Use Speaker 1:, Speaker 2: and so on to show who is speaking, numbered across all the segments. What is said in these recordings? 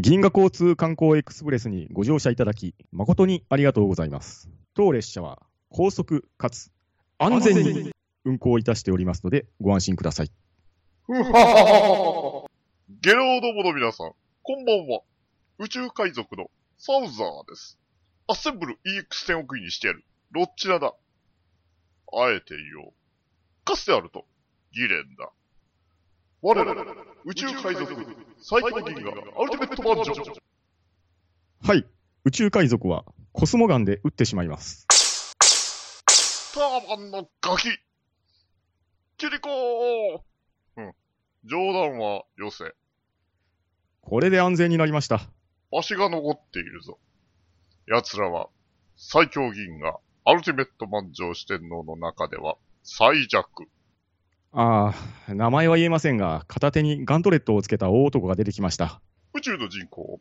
Speaker 1: 銀河交通観光エクスプレスにご乗車いただき、誠にありがとうございます。当列車は高速かつ安全に運行いたしておりますので、ご安心ください。
Speaker 2: ふははははゲローどもの皆さん、こんばんは。宇宙海賊のサウザーです。アッセンブル EX10 億位にしてやる。ロッチナだ。あえて言おう。かつてあると、ギレンだ。我ら、宇宙海賊、最高銀河、アルティメットバージョン。
Speaker 1: はい、宇宙海賊はコスモガンで撃ってしまいます。
Speaker 2: ターバンのガキキリコーうん。冗談はよせ。
Speaker 1: これで安全になりました。
Speaker 2: 足が残っているぞ。奴らは、最強銀河、アルティメット満場四天王の中では、最弱。
Speaker 1: ああ、名前は言えませんが、片手にガントレットをつけた大男が出てきました。
Speaker 2: 宇宙の人口、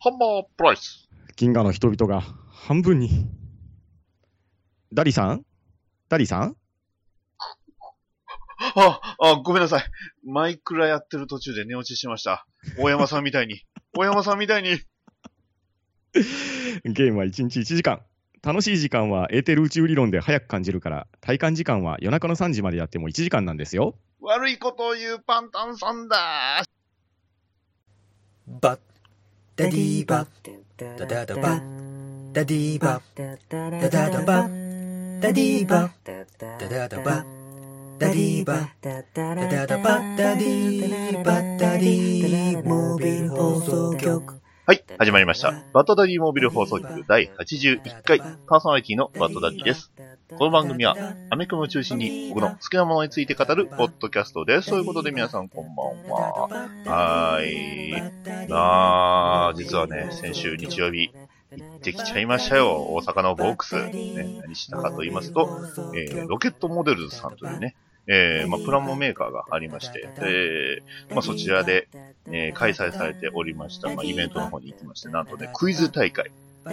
Speaker 2: ハンマープライス。
Speaker 1: 銀河の人々が半分に。ダリさん？ダリさん？
Speaker 3: あ、あ、ごめんなさい。マイクラやってる途中で寝落ちしました。大山さんみたいに。大山さんみたいに。
Speaker 1: ゲームは1日1時間。楽しい時間はエーテル宇宙理論で早く感じるから、体感時間は夜中の3時までやっても1時間なんですよ。
Speaker 3: 悪いことを言うパンタンさんだ。
Speaker 4: バッダディーバダダダバダディーバダダダバダディーバダダダバダディーバダダダバダディーバダディーモービル放送局
Speaker 3: はい、始まりました。バッドダディモービル放送局第81回、パーソナリティのバッドダディです。この番組は、アメコミを中心に僕の好きなものについて語るポッドキャストです。そういうことで皆さんこんばんは。はーい。あー、実はね、先週日曜日、行ってきちゃいましたよ。大阪のボックス。ね、何したかと言いますと、えー、ロケットモデルズさんというね、えー、まあ、プラモメーカーがありまして、えー、まあ、そちらで、えー開催されておりました、まあ、イベントの方に行きまして、なんとね、クイズ大会。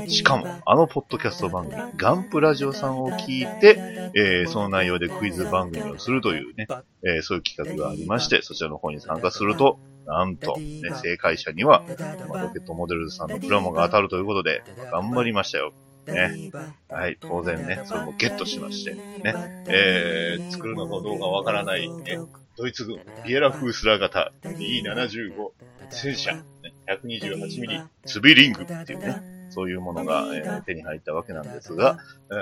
Speaker 3: しかも、あのポッドキャスト番組、ガンプラジオさんを聞いて、えーその内容でクイズ番組をするというね、えーそういう企画がありまして、そちらの方に参加すると、なんと、ね、正解者には、まあロケットモデルズさんのプラモが当たるということで、頑張りましたよ。ね。はい、当然ね、それもゲットしまして、ね。えー、作るのかどうかわからない、ね、ドイツ軍、ビエラフースラー型 D75 戦車、ね、128ミリツビリングっていうね、そういうものが、えー手に入ったわけなんですが、え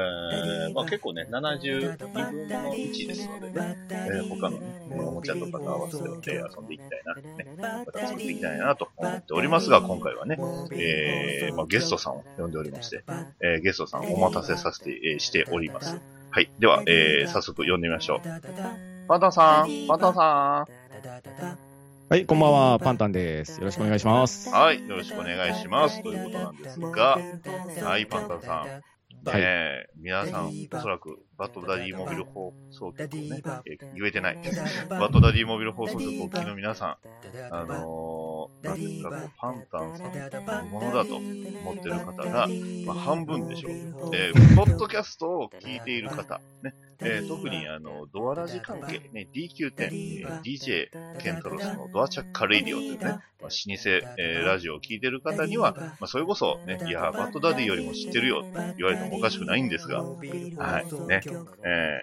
Speaker 3: ーまあ、結構ね、72分の1ですのでね、えー他の、ね、おもちゃとかと合わせて遊んでいきたいな、ね、また作っていきたいなと思っておりますが、今回はね、えーまあ、ゲストさんを呼んでおりまして、えーゲストさんお待たせさせて、えーしております。はい。では、えー早速呼んでみましょう。パンタンさん、パンタンさ
Speaker 1: はい、こんばんは、パンタンです。よろしくお願いします。
Speaker 3: ん。はい。よろしくお願いします。ということなんですが、はい、パンタンさん。ね
Speaker 1: はい
Speaker 3: え、皆さん、おそらく、バッドダディモビル放送局をね、えー言えてない。バッドダディモビル放送局をお聞きの皆さん、あのー、なんですか、こうパンタンさんのものだと思ってる方が、まあ、半分でしょう。えー、ポッドキャストを聞いている方、ね、えー特にあの、ドアラジ関係、ね、DQ10、えー DJ ケントロスのドアチャッカレイディオというね、まあ、老舗、えーラジオを聞いてる方には、まあ、それこそね、いや、バッドダディよりも知ってるよって言われてもおかしくないんですが、はい、ね、え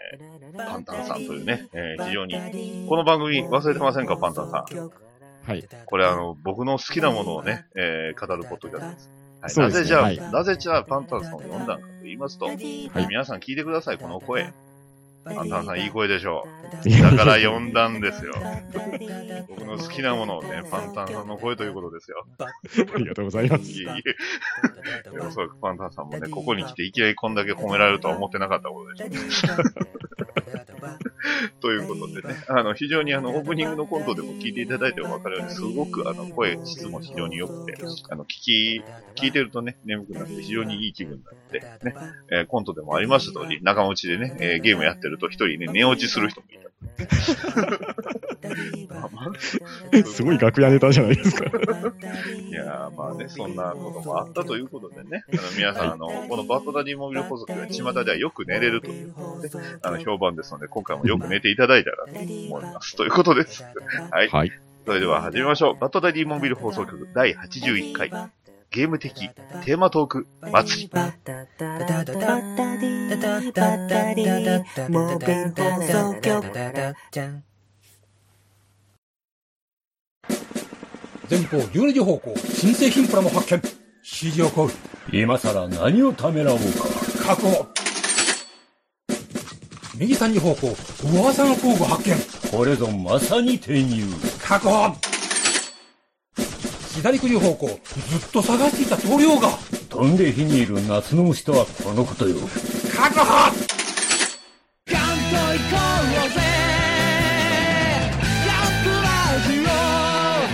Speaker 3: ー、ぱんたんさんというね、えー非常に、この番組忘れてませんか、ぱんたんさん。
Speaker 1: はい。
Speaker 3: これあの、僕の好きなものをね、えー語るポッドキャストです。はい、
Speaker 1: そうですね
Speaker 3: なぜじゃあ、
Speaker 1: はい
Speaker 3: なぜじゃあパンタンさんを呼んだのかと言いますと、
Speaker 1: はい
Speaker 3: 皆さん聞いてください、この声。パンタンさんいい声でしょう。だから呼んだんですよ。僕の好きなものをね、パンタンさんの声ということですよ。
Speaker 1: ありがとうございます。
Speaker 3: いえいえ。でおそらくパンタンさんもね、ここに来ていきなりこんだけ褒められるとは思ってなかったことでしょう。ということでね、あの、非常にあの、オープニングのコントでも聞いていただいてもわかるように、すごくあの、声、質も非常に良くて、あの、聞き、聞いてるとね、眠くなって非常にいい気分になって、ね、えーコントでもありました通り、仲間内でね、えーゲームやってると一人ね、寝落ちする人もいた。
Speaker 1: すごい楽屋ネタじゃないですか。
Speaker 3: いやー、まあね、そんなこともあったということでね、あの皆さん、あの、このバッドダディモビル法則が巷ではよく寝れるということで、あの、評判ですので、今回もよく寝ていただいたらと思います。ということです。はい。
Speaker 1: はい。
Speaker 3: それでは始めましょう。バットダディモンビル放送局第81回、ゲーム的、テーマトーク、祭り。
Speaker 5: 前方12時方向、新製品プラも発見。指示を行う。
Speaker 6: 今さら何をためらおうか。
Speaker 5: 確保。右3時方向、噂の工具発見。
Speaker 6: これぞまさに転入。
Speaker 5: 確保左9時方向、ずっと探していた塗料が。
Speaker 6: 飛んで火にいる夏の虫とはこのことよ。
Speaker 5: 確保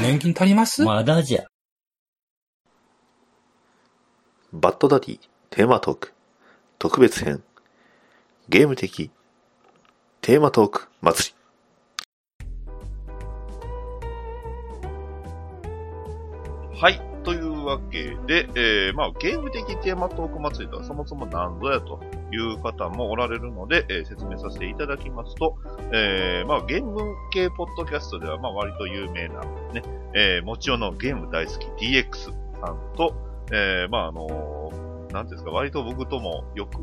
Speaker 5: 年金足ります？
Speaker 6: まだじゃ。
Speaker 3: バッドダディテーマトーク特別編ゲーム的テーマトーク祭りはい。というわけで、えー、まあ、ゲーム的テーマトーク祭りとはそもそも何ぞやという方もおられるので、えー説明させていただきますと、えー、まあ、ゲーム系ポッドキャストでは、まあ、割と有名な、ね、えー、もちろんのゲーム大好き DX さんと、えー、まあ、あのーなんですか、割と僕ともよく、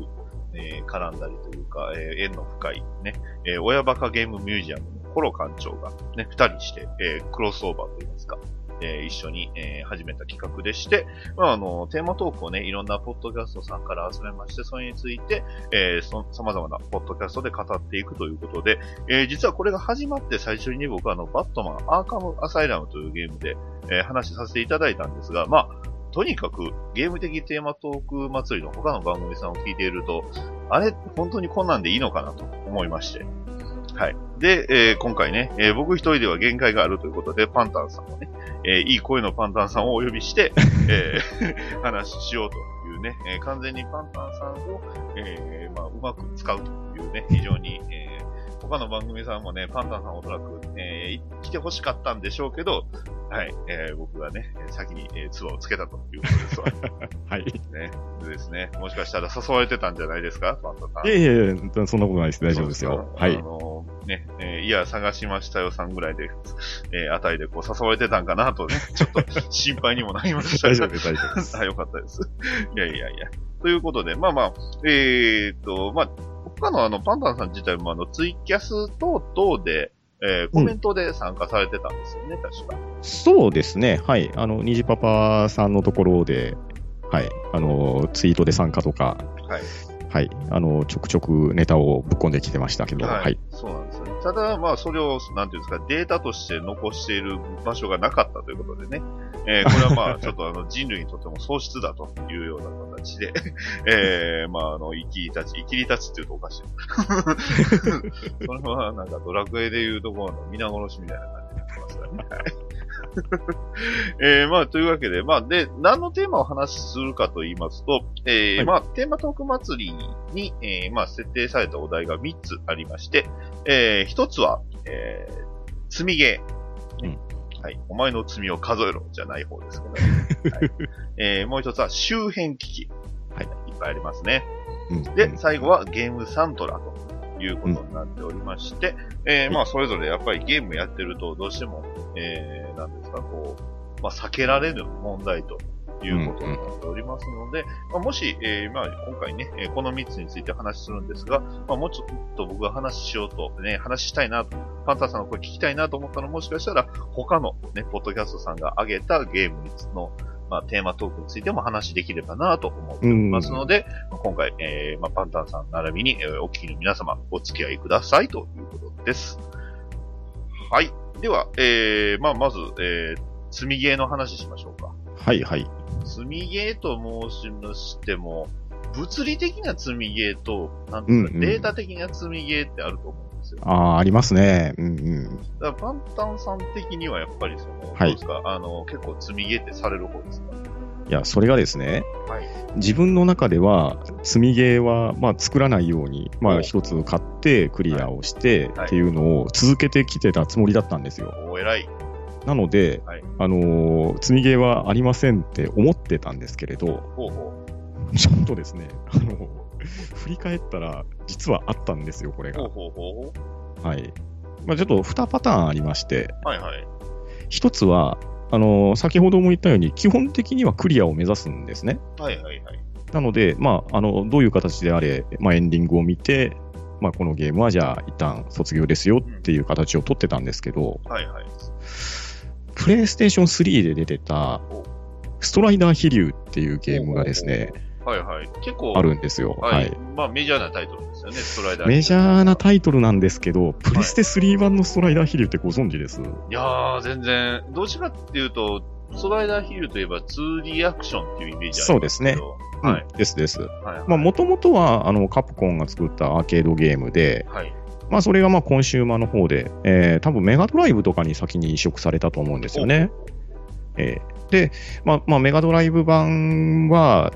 Speaker 3: えー絡んだりというか、えー縁の深いね、えー親バカゲームミュージアムのコロ館長がね、二人して、えークロスオーバーといいますか、えー一緒に、えー始めた企画でして、まあ、あの、テーマトークをね、いろんなポッドキャストさんから集めまして、それについて、えーそ、様々なポッドキャストで語っていくということで、えー実はこれが始まって最初に僕はあの、バットマンアーカムアサイラムというゲームで、えー話させていただいたんですが、まあ、とにかくゲーム的テーマトーク祭りの他の番組さんを聞いていると、あれ、本当にこんなんでいいのかなと思いまして。はい。で、えー今回ね、えー僕一人では限界があるということで、パンタンさんをね、えーいい声のパンタンさんをお呼びして、えー話しようというね、えー完全にパンタンさんを、えーまあ、うまく使うというね、非常に、えー他の番組さんもね、パンタンさんおそらく、えー来て欲しかったんでしょうけど、はい、えー僕がね、えー先に、えー、ツアーをつけたということですわ。
Speaker 1: はい。
Speaker 3: ね。でですね、もしかしたら誘われてたんじゃないですか？パンタンさん。
Speaker 1: いえいえ、そんなことないです。大丈夫ですよ。はい
Speaker 3: あ。のね、えーいや、探しましたよさんぐらいで、えーあたりでこう誘われてたんかなとね、ちょっと心配にもなりました
Speaker 1: 大丈夫です、大丈夫です。
Speaker 3: あ、よかったです。いやいやいや。ということで、まあまあ、えーっと、まあ、他のあの、パンタンさん自体もあの、ツイキャス等々で、えーコメントで参加されてたんですよね、確か。
Speaker 1: そうですね。はい。あの、虹パパさんのところで、はい。あの、ツイートで参加とか、
Speaker 3: はい。
Speaker 1: はい。あの、ちょくちょくネタをぶっ込んできてましたけど、はい。
Speaker 3: そうなん。ただ、まあ、それを、なんていうんですか、データとして残している場所がなかったということでね。えーこれはまあ、ちょっとあの、人類にとっても喪失だというような形で、えーまあ、あの、生きり立ち、生きり立ちって言うとおかしい。それは、なんか、ドラクエでいうところの皆殺しみたいな感じになってますからね。は いえー、まあ、というわけで、まあ、で、何のテーマをお話しするかと言いますと、えー
Speaker 1: はい
Speaker 3: まあ、テーマトーク祭りに、えーまあ、設定されたお題が3つありまして、えー、1つは、えー、積みゲー。ねはい。お前の罪を数えろじゃない方ですけど、はいえー、もう一つは周辺機器。はい。いっぱいありますね。
Speaker 1: うん
Speaker 3: で、最後はゲームサントラということになっておりまして、えーまあ、それぞれやっぱりゲームやってると、どうしても、えー、なんですか、こう、まあ、避けられる問題ということになっておりますので、まあ、もし、えー、まあ、今回ね、この3つについて話するんですが、まあ、もうちょっと僕が話しようと、ね、話したいなと、パンタンさんの声聞きたいなと思ったら、もしかしたら、他のね、ポッドキャストさんが挙げたゲームの、まあ、テーマトークについても話できればなと思っておりますので、まあ今回、えーまあ、パンタンさん並びに、えーお聞きの皆様、お付き合いくださいということです。はい。では、えー、まあ、まず、えー、積みゲーの話しましょうか。
Speaker 1: はい、はい。
Speaker 3: 積みゲーと申しましても、物理的な積みゲーと、なんうか、
Speaker 1: うんうん
Speaker 3: データ的な積みゲーってあると思うんですよ。
Speaker 1: ああ、ありますね。うんうん。
Speaker 3: だからパンタンさん的にはやっぱりその、
Speaker 1: はい
Speaker 3: どうですか？あの、結構積みゲーってされる方ですか？
Speaker 1: いや、それがですね、
Speaker 3: はい。
Speaker 1: 自分の中では、積みゲーは、まあ、作らないように、ま
Speaker 3: お
Speaker 1: あ、一つ買って、クリアをして、
Speaker 3: はい
Speaker 1: っていうのを続けてきてたつもりだったんですよ。
Speaker 3: お偉い。
Speaker 1: なので、
Speaker 3: はい
Speaker 1: あのー積みゲーはありませんって思ってたんですけれど、
Speaker 3: ほうほ
Speaker 1: ちょっとですね、あの、振り返ったら、実はあったんですよ、これ
Speaker 3: う。ほう
Speaker 1: が。
Speaker 3: ほうほうほ
Speaker 1: はい。まあ、ちょっと2パターンありまして、
Speaker 3: う。はいはい。
Speaker 1: 一つは、あの、先ほども言ったように、基本的にはクリアを目指すんですね。
Speaker 3: はいはいはい。
Speaker 1: なので、まあ、あの、どういう形であれ、まあ、エンディングを見て、まあ、このゲームはじゃあ、一旦卒業ですよっていう形を取ってたんですけど、
Speaker 3: はいはい。
Speaker 1: プレイステーション3で出てた、ストライダー飛竜っていうゲームがですね、
Speaker 3: はいはい。結構、
Speaker 1: あるんですよ。
Speaker 3: は
Speaker 1: はいい。
Speaker 3: まあメジャーなタイトルですよね、ストライダー。
Speaker 1: メジャーなタイトルなんですけど、プレステ3版のストライダー飛竜ってご存知です？
Speaker 3: いやー、全然、どっちかっていうと、ストライダーヒールといえば 2D アクションっていうイメージありますけど。はい。
Speaker 1: うんですです。
Speaker 3: はい。
Speaker 1: まあ、もともとは、あの、カプコンが作ったアーケードゲームで、
Speaker 3: はい。
Speaker 1: まあ、それがまあ、コンシューマーの方で、えー、多分メガドライブとかに先に移植されたと思うんですよね。えーで、まあ、まあ、メガドライブ版は、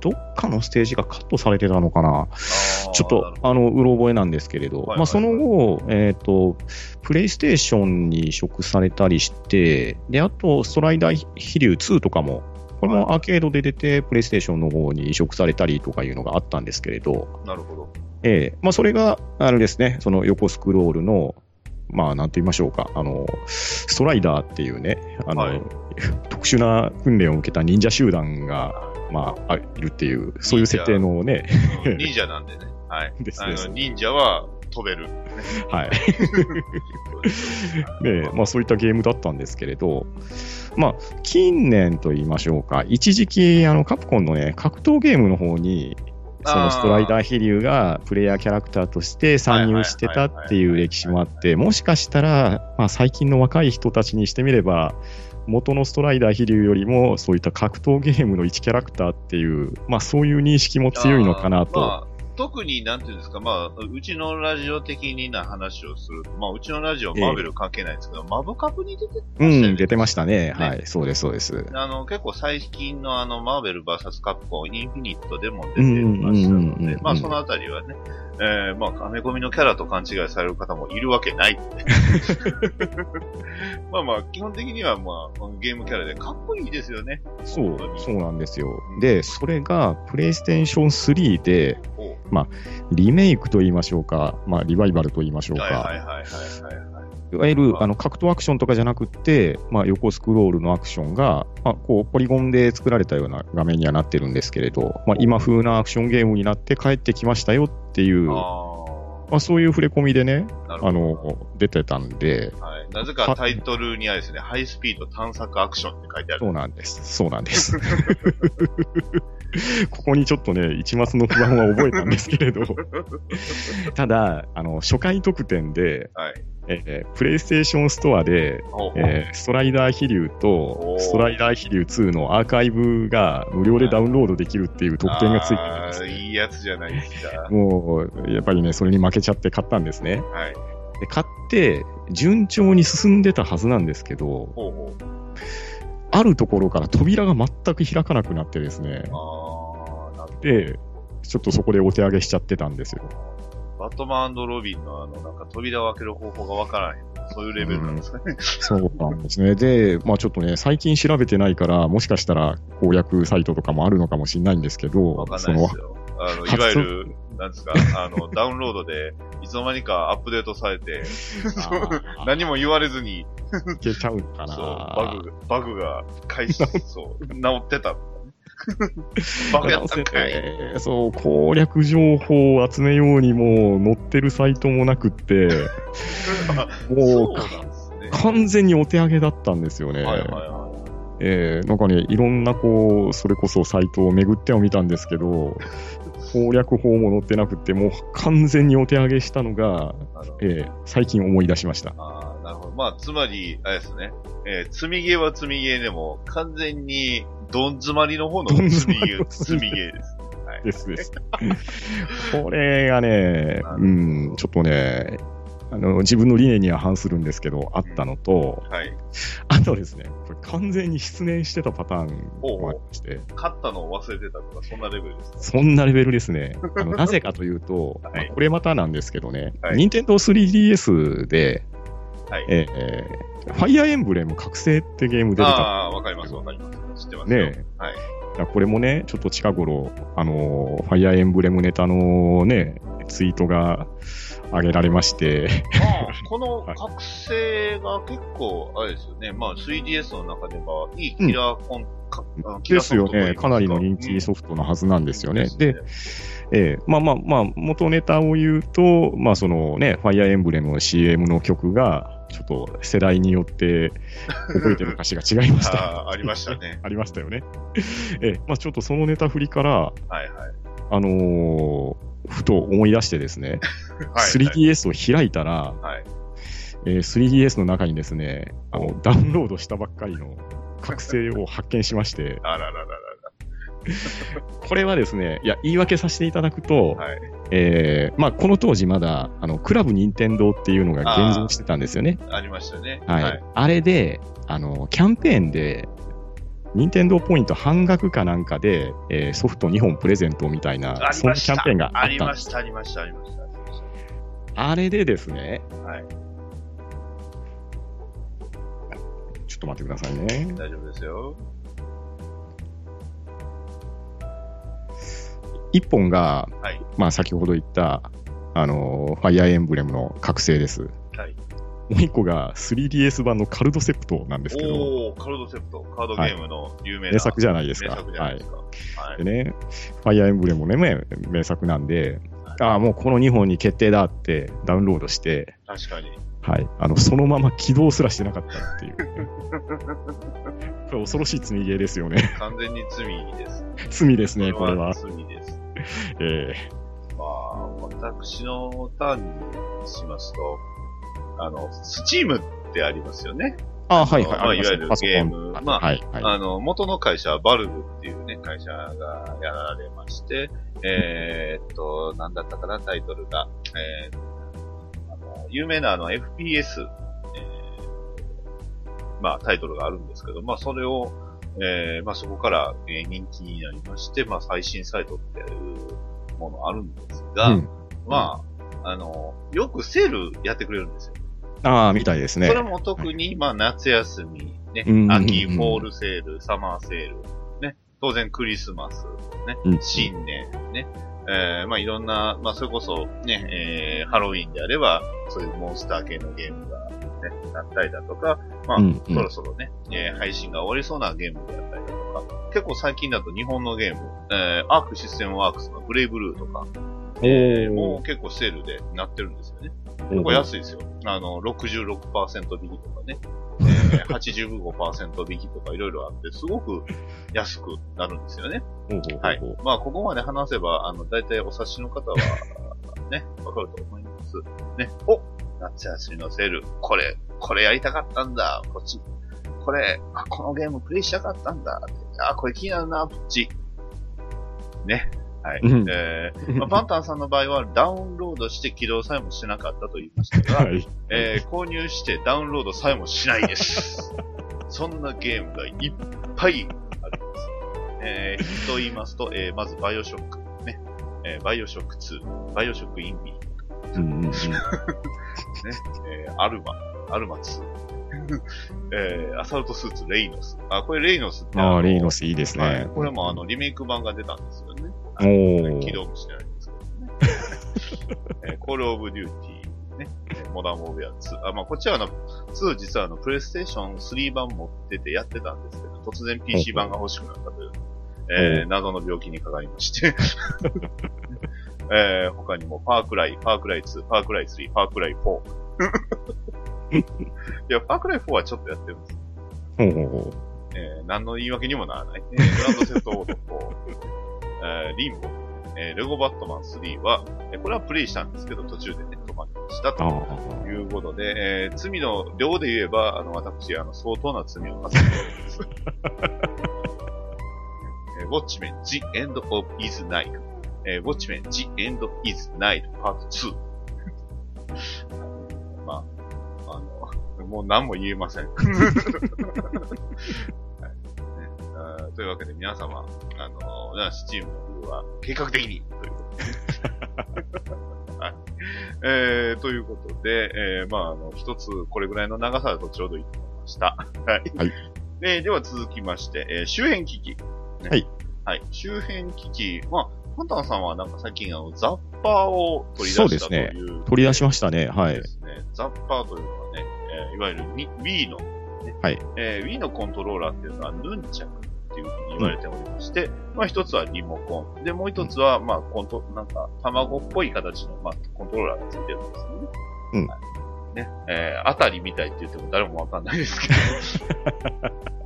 Speaker 1: どっかのステージがカットされてたのかな？ちょっと、あの、うろ覚えなんですけれど、まあ、その後、えっ、と、プレイステーションに移植されたりして、で、あと、ストライダー飛竜2とかも、これもアーケードで出て、プレイステーションの方に移植されたりとかいうのがあったんですけれど、
Speaker 3: なるほど。
Speaker 1: ええ。まあ、それが、あれですね、その横スクロールの、まあ、なんて言いましょうか、あの、ストライダーっていうね、あの、
Speaker 3: はい。
Speaker 1: 特殊な訓練を受けた忍者集団が、まあ、あいるっていう、そういう設定のね、
Speaker 3: うん 忍者なんでね。はい。
Speaker 1: ですです
Speaker 3: あの、忍者は飛べる。
Speaker 1: はい。ねまあ、そういったゲームだったんですけれど、まあ、近年と言いましょうか、一時期、あの、カプコンのね、格闘ゲームの方に、そのストライダー飛竜がプレイヤーキャラクターとして参入してたっていう歴史もあって、もしかしたら、まあ、最近の若い人たちにしてみれば、元のストライダー飛竜よりも、そういった格闘ゲームの1キャラクターっていう、まあそういう認識も強いのかなと。
Speaker 3: まあ特に、なんていうんですか、まあ、うちのラジオ的にな話をすると、まあ、うちのラジオ、マーベル関係ないんですけど、マブカブに出てましたね。
Speaker 1: ん、出てましたね。はい、そうです、そうです。
Speaker 3: あの、結構最近のあの、マーベル VS カプコン、インフィニットでも出てましたので、まあ、そのあたりはね、えー、まあ、アメコミのキャラと勘違いされる方もいるわけない。まあまあ、基本的にはまあ、ゲームキャラでかっこいいですよね。
Speaker 1: そうそうなんですよ。で、それが、プレイステーション3で、
Speaker 3: お
Speaker 1: まあ、リメイクと言いましょうか、まあ、リバイバルと言いましょうか、
Speaker 3: はいはいはいはいはいはい。
Speaker 1: いわゆるあの格闘アクションとかじゃなくって、まあ、横スクロールのアクションが、まあ、こうポリゴンで作られたような画面にはなってるんですけれど、まあ、今風なアクションゲームになって帰ってきましたよっていう、ま
Speaker 3: あ
Speaker 1: あ、そういう触れ込みでね。
Speaker 3: あ
Speaker 1: の出てたんで、
Speaker 3: はい。なぜかタイトルにはですね、ハイスピード探索アクションって書いてある。
Speaker 1: そうなんです。そうなんです。ここにちょっとね、一抹の不安は覚えたんですけれど、ただ、あの初回特典で、
Speaker 3: はい。
Speaker 1: えープレイステーションストアで、えーストライダー飛竜
Speaker 3: お
Speaker 1: と
Speaker 3: ー
Speaker 1: ストライダー飛竜2のアーカイブが無料でダウンロードできるっていう特典がついてるんですね。
Speaker 3: いいやつじゃないですか。
Speaker 1: もう、やっぱりね、それに負けちゃって買ったんですね。
Speaker 3: はい。
Speaker 1: で買って、順調に進んでたはずなんですけど。あるところから扉が全く開かなくなってですね。で、ちょっとそこでお手上げしちゃってたんですよ。
Speaker 3: バットマンロビンのあの、なんか扉を開ける方法がわからへん。そういうレベルなんですかね。
Speaker 1: そうなんですね。で、まあちょっとね、最近調べてないから、もしかしたら攻略サイトとかもあるのかもしれないんですけど、
Speaker 3: わかん
Speaker 1: その
Speaker 3: ないですよ。あの、いわゆる、なんですか、あの、ダウンロードで、いつの間にかアップデートされて、
Speaker 1: あ
Speaker 3: 何も言われずに、
Speaker 1: いけちゃうのかな
Speaker 3: そう、バグ、バグが開始、そう、治ってた。バグやったんかい。
Speaker 1: えーそう、攻略情報を集めようにも載ってるサイトもなくって、も
Speaker 3: そうね。
Speaker 1: 完全にお手上げだったんですよね。
Speaker 3: はいはいは
Speaker 1: えーなんかね、いろんなこう、それこそサイトを巡ってはみたんですけど、攻略法も載ってなくて、もう完全にお手上げしたのが、えー最近思い出しました。
Speaker 3: ああ、なるほど。まあ、つまり、あれですね。えー積みゲーは積みゲーでも、完全に、どん詰まりの方の積みゲー、
Speaker 1: 詰まりの
Speaker 3: 積みゲーです。はい。
Speaker 1: ですです。これがね、うん、ちょっとね、あの、自分の理念には反するんですけど、あったのと、
Speaker 3: はい。
Speaker 1: あとですね、これ完全に失念してたパターンもありまして、
Speaker 3: 勝ったのを忘れてたとか、そんなレベルですか？
Speaker 1: そんなレベルですね。あの なぜかというと、
Speaker 3: はい
Speaker 1: まあこれまたなんですけどね、
Speaker 3: はい
Speaker 1: 任天堂 3DS で、
Speaker 3: はい。
Speaker 1: えーえーファイアーエンブレム覚醒ってゲーム出てた。
Speaker 3: ああ、わかりますわかります。知ってますよ。
Speaker 1: ねえ
Speaker 3: はい。
Speaker 1: これもね、ちょっと近頃、あのーファイアーエンブレムネタのね、ツイートが上げられまして、
Speaker 3: まあ、この 覚醒が結構、あれですよね。まあ、3DS の中ではいいキラーコン、かあキラ
Speaker 1: ですよね。かなりの人気ソフトのはずなんですよね。
Speaker 3: うん
Speaker 1: で、ええまあまあまあ、元ネタを言うと、まあそのね、ファイアーエンブレムの CM の曲が、ちょっと世代によって覚えてる歌詞が違いました。
Speaker 3: あーありましたね。
Speaker 1: ありましたよね。ええまあちょっとそのネタ振りから、
Speaker 3: はいはい。
Speaker 1: あのーふと思い出してですね、
Speaker 3: はい、
Speaker 1: 3DS を開いたら、
Speaker 3: はい。
Speaker 1: えー 3DS の中にですね、あの、ダウンロードしたばっかりの覚醒を発見しまして、
Speaker 3: あらららら
Speaker 1: これはですね、いや、言い訳させていただくと、
Speaker 3: ら。はい。
Speaker 1: えーまあ、この当時まだ、あの、クラブ任天堂っていうのが現存してたんですよね。
Speaker 3: ありましたね。
Speaker 1: はい。あれで、あの、キャンペーンで、任天堂ポイント半額かなんかで、えーソフト2本プレゼントみたいな、そんな。キャンペーンがあ
Speaker 3: あ
Speaker 1: ったんです。
Speaker 3: りました、ありました、ありました。
Speaker 1: あれでですね、
Speaker 3: はい。
Speaker 1: ちょっと待ってくださいね。
Speaker 3: 大丈夫ですよ。
Speaker 1: 1本が、
Speaker 3: はい。
Speaker 1: まあ、先ほど言った、あの、ファイアーエンブレムの覚醒です。
Speaker 3: はい。
Speaker 1: もう1個が 3DS 版のカルドセプトなんですけど、
Speaker 3: カルドセプト、カードゲームの有名な。
Speaker 1: 名作じゃないです
Speaker 3: 名
Speaker 1: か。
Speaker 3: 作じゃないですか。はい。
Speaker 1: でね、ファイアーエンブレムもね、名名作なんで、ああ、もうこの2本に決定だってダウンロードして、
Speaker 3: 確かに。
Speaker 1: はい、あの、そのまま起動すらしてなかったっていう。これ恐ろしい積みゲーですよね。
Speaker 3: 完全に罪です。
Speaker 1: 罪ですね、これは。
Speaker 3: 罪です。
Speaker 1: え
Speaker 3: まあ、私のターンにしますと、あの、スチームってありますよね。
Speaker 1: ー、あはい、
Speaker 3: まあ
Speaker 1: はい、ます
Speaker 3: いわゆるゲームまあ
Speaker 1: はい、はい。
Speaker 3: あの、元の会社はバルブっていうね、会社がやられまして、えーっと、なんだったかな、タイトルが。えーあの有名なあの FPS、えーまあタイトルがあるんですけど、まあそれを、えーまあそこから、えー人気になりまして、まあ最新サイトっていうものあるんですが、
Speaker 1: うん、
Speaker 3: まあ、あの、よくセールやってくれるんですよ。
Speaker 1: ああ、みたいですね。
Speaker 3: それも特に、まあ、夏休み、ね秋、フォールセール、サマーセール、ね、当然クリスマス、ね
Speaker 1: うん、
Speaker 3: 新年、ね、えー、まあ、いろんな、まあ、それこそ、ね、えー、ハロウィンであれば、そういうモンスター系のゲームが、ね、なったりだとか、まあ、
Speaker 1: うんうん
Speaker 3: そろそろね、えー配信が終わりそうなゲームであったりだとか、結構最近だと日本のゲーム、えー、アークシステムワークスのブレイブルーとか、えー、もう結構セールでなってるんですよね。結構安いですよ。あの、66%引きとかね、えー、85%引きとかいろいろあって、すごく安くなるんですよね。はい。まあ、ここまで話せば、あの、大体お察しの方は、ね、わかると思います。ね、お夏休みのセール、これ、これやりたかったんだ、こっち。これ、あ、このゲームプレイしたかったんだ。あ、これ気になるな、こっち。ね。はい。
Speaker 1: うん
Speaker 3: えーまあ、パンタンさんの場合はダウンロードして起動さえもしなかったと言いましたが、
Speaker 1: はい。
Speaker 3: えー購入してダウンロードさえもしないです。そんなゲームがいっぱいあります。えー、ヒントを言いますと、えーまずバイオショック、ね、えーバイオショック2、バイオショックインビー、
Speaker 1: うんうんうん。
Speaker 3: えーアルマ、アルマ2、えーアサルトスーツ、レイノス。あ、これレイノスって
Speaker 1: ああ、
Speaker 3: の
Speaker 1: レイノスいいです
Speaker 3: はい
Speaker 1: ね。
Speaker 3: これもあの、リメイク版が出たんですよね。
Speaker 1: おー
Speaker 3: 起動もしてないんですけどね。えーコールオブデューティー、ね、えーモダンウォーベア2。あ、まあ、こっちはあの、2実はあの、プレイステーション3版持っててやってたんですけど、突然 PC 版が欲しくなったという、えー謎の病気にかかりまして。えー他にも、パークライ、パークライ2、パークライ3、パークライ4。いや、パークライ4はちょっとやってるんですよ。
Speaker 1: ほうほうほう。
Speaker 3: えー何の言い訳にもならない。えーグランドセットオート4、えーリンボ、えーレゴバットマン3は、えーこれはプレイしたんですけど、途中でね、止まりましたと
Speaker 1: あ
Speaker 3: いうことで、えー罪の量で言えば、あの、私、あの、相当な罪を犯しております。えー、ウォッチメン The End of Is Night。えー、ウォッチメン The End Is Night Part 2。まあ、あの、もう何も言えません。はいというわけで皆様、あの、じゃあスチームは計画的にということで。はい。えー、ということで、えー、まあ、あの、一つ、これぐらいの長さだとちょうどいいと思いました。はい。
Speaker 1: はい。
Speaker 3: えー、では続きまして、えー、周辺機器、ね
Speaker 1: はい。
Speaker 3: はい。周辺機器、まあ、パンタンさんはなんか最近あの、ザッパーを取り出したという。
Speaker 1: 取り出しましたね。はい
Speaker 3: で。すね。ザッパーというのはね、えーいわゆるミ Wii の、ね
Speaker 1: はい
Speaker 3: えー Wii のコントローラーっていうのはヌンチャクっていうふうに言われておりまして、まあ一つはリモコン。で、もう一つは、まあコント、なんか卵っぽい形の、まあコントローラーがついてるんですよね。
Speaker 1: うん
Speaker 3: はいね、えー、あたりみたいって言っても誰もわかんないですけど。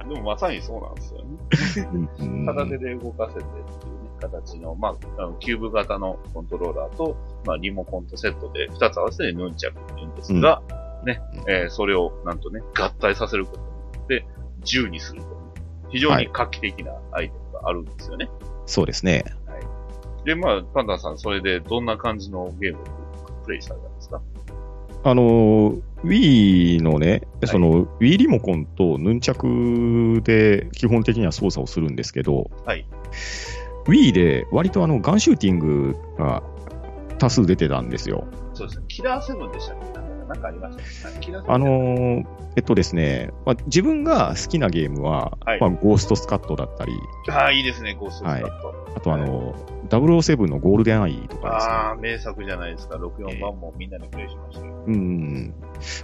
Speaker 3: でもまさにそうなんですよね。
Speaker 1: うん
Speaker 3: 片手で動かせてっていうね、形の、まあ、キューブ型のコントローラーと、まあ、リモコンとセットで2つ合わせてヌンチャクって言うんですが、ね、えーそれを、なんとね、合体させることによって、銃にするという、非常に画期的なアイテムがあるんですよね。
Speaker 1: そうですね。
Speaker 3: で、まあ、ぱんたんさん、それでどんな感じのゲームをプレイされたんですか？
Speaker 1: あの、Wii のね、その、Wii リモコンとヌンチャクで基本的には操作をするんですけど、
Speaker 3: はい。
Speaker 1: Wii で割とあの、ガンシューティングが多数出てたんですよ。
Speaker 3: そうですね。キラーセブンでしたっけ？なんかありました？
Speaker 1: あのーえっとですね、まあ、自分が好きなゲームは、
Speaker 3: はい
Speaker 1: まあ、ゴーストスカッドだったり、
Speaker 3: ああ、いいですね、ゴーストスカット。
Speaker 1: あとあの、007のゴールデンアイとかですね。
Speaker 3: ああ、名作じゃないですか。64番もみんなでプレイしましたよ。
Speaker 1: うん。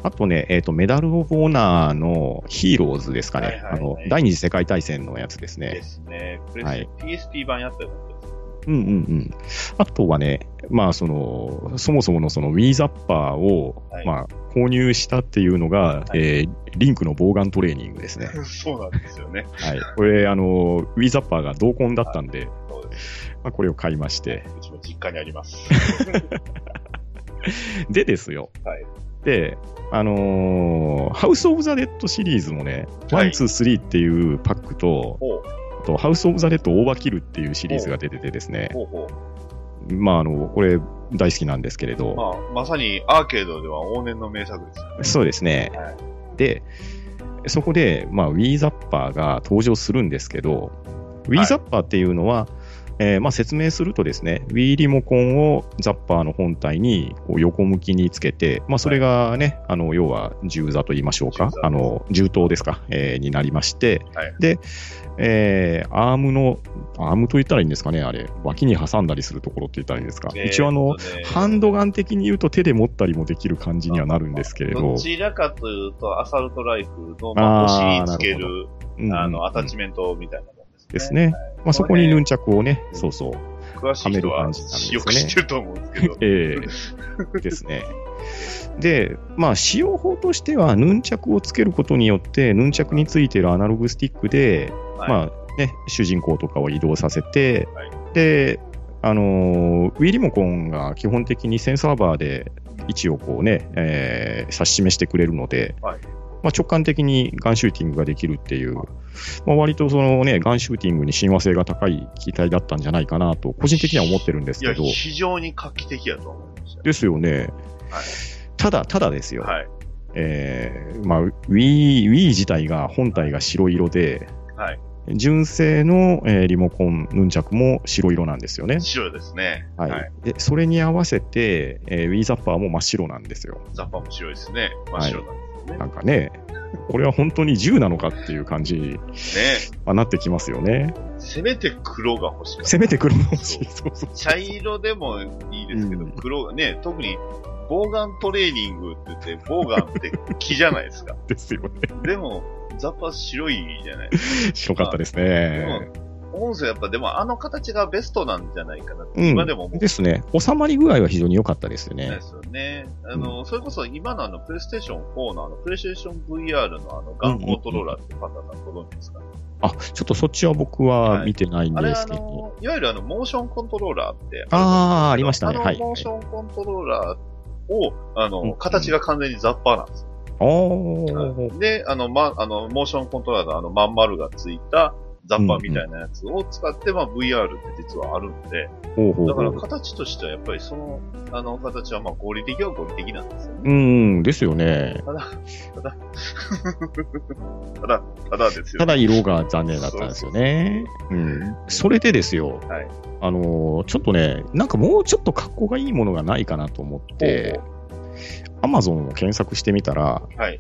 Speaker 1: あとね、えっ、と、メダル・オブ・オナーのヒーローズですかね。
Speaker 3: はいはいはい
Speaker 1: あの、第二次世界大戦のやつです
Speaker 3: で
Speaker 1: ね。
Speaker 3: すね。プレス、
Speaker 1: はい
Speaker 3: PSP 版やったようなやつです。
Speaker 1: うんうんうん。あとはね、まあ、その、そもそものその Wii ザッパーを、
Speaker 3: はい
Speaker 1: まあ、購入したっていうのが、
Speaker 3: い
Speaker 1: えーリンクのボウガントレーニングですね。
Speaker 3: そうなんですよね。
Speaker 1: はい。これ、あの、Wii ザッパーが同梱だったんで、
Speaker 3: そうです。
Speaker 1: まあ、これを買いまして。
Speaker 3: うちも実家にあります。
Speaker 1: でですよ。
Speaker 3: はい。
Speaker 1: で、あのーハウス・オブ・ザ・デッドシリーズもね、
Speaker 3: はい
Speaker 1: ワン、ツー、スリーっていうパックと、と、ハウス・オブ・ザ・デッド・オーバーキルっていうシリーズが出ててですね、
Speaker 3: ほうほう。
Speaker 1: まあ、あの、これ大好きなんですけれど、
Speaker 3: まあ、まさにアーケードでは往年の名作ですよね。
Speaker 1: そうですね。
Speaker 3: はい
Speaker 1: で、そこで、まあ、ウィーザッパーが登場するんですけど、ウィーザッパーっていうのは、えーまあ、説明するとですね、Wii リモコンをザッパーの本体にこう横向きにつけて、まあ、それがね、あの要は銃座と言いましょうか。あの銃刀ですか、えーになりまして、
Speaker 3: はい。
Speaker 1: で、えーアームの、アームと言ったらいいんですかね、あれ、脇に挟んだりするところって言ったらいいんですか、
Speaker 3: えー
Speaker 1: 一応あの、
Speaker 3: とね
Speaker 1: ハンドガン的に言うと手で持ったりもできる感じにはなるんですけれど、
Speaker 3: どちらかというと、アサルトライフルの、腰につける、
Speaker 1: うんうん
Speaker 3: あの、アタッチメントみたいなですね。
Speaker 1: まあ、そこにヌンチャクをね、そうそう、
Speaker 3: 詳しい人
Speaker 1: はめる
Speaker 3: は
Speaker 1: 感じなんですね
Speaker 3: よく知ってると思うんですけど。
Speaker 1: ええですね。で、まあ、使用法としては、ヌンチャクをつけることによって、ヌンチャクについているアナログスティックで、
Speaker 3: はい
Speaker 1: まあね、主人公とかを移動させて、
Speaker 3: はい
Speaker 1: で、あのー、Wii リモコンが基本的にセンサーバーで位置をこうね、えー指し示してくれるので、
Speaker 3: はい
Speaker 1: まあ、直感的にガンシューティングができるっていう、まあ、割とそのね、ガンシューティングに親和性が高い機体だったんじゃないかなと、個人的には思ってるんですけど、
Speaker 3: 非常に画期的やと思いましたよ。
Speaker 1: ですよね。
Speaker 3: はい
Speaker 1: ただ、ただですよ。
Speaker 3: はい。
Speaker 1: えーまあ、Wii, Wii 自体が本体が白色で、
Speaker 3: はい。
Speaker 1: 純正の、えーリモコン、ヌンチャクも白色なんですよね。
Speaker 3: 白ですね。
Speaker 1: はい。
Speaker 3: はい。
Speaker 1: で、それに合わせて、えー、Wii ザッパーも真っ白なんですよ。
Speaker 3: ザッパーも白いですね。真っ白なんですよ
Speaker 1: なんかね、これは本当に銃なのかっていう感じになってきますよね。
Speaker 3: せめて黒が欲しかった。
Speaker 1: せめて黒の欲しい。そうそう
Speaker 3: 茶色でもいいですけど、
Speaker 1: うん
Speaker 3: 黒がね、特に、ボウガントレーニングって言って、ボウガンって木じゃないですか。
Speaker 1: ですよね。
Speaker 3: でも、ザッパー白いじゃないですか。
Speaker 1: 白かったです
Speaker 3: 音声やっぱでもあの形がベストなんじゃないかなって、
Speaker 1: うん
Speaker 3: 今でも思うんで
Speaker 1: ですね。収まり具合は非常に良かったですよね。
Speaker 3: すよね。あの、それこそ今のあの、プレイステーション4のあの、プレイステーション VR のあの、ガンコントローラーってパターンご存知ですか、
Speaker 1: あ、ちょっとそっちは僕は見てないんですけど。
Speaker 3: の、いわゆるあの、モーションコントローラーって
Speaker 1: ああ、ありましたね。はい。
Speaker 3: あの、モーションコントローラーを、あの、
Speaker 1: うん
Speaker 3: 形が完全にザッパーなんですよ。
Speaker 1: おー
Speaker 3: で、あの、ま、あの、モーションコントローラーのあの、まん丸がついたザッパーみたいなやつを使って、まあ、VR って実はあるんで、だから。形としてはやっぱりその、あの、形はまあ、合理的は合理的なんですよね。
Speaker 1: うん、ですよね。
Speaker 3: ただ、ただ、ただ、ただですよ。
Speaker 1: ただ色が残念だったんですよね。うん。それでですよ。
Speaker 3: はい
Speaker 1: あのー、ちょっとね、なんかもうちょっと格好がいいものがないかなと思って、アマゾンを検索してみたら、
Speaker 3: はい。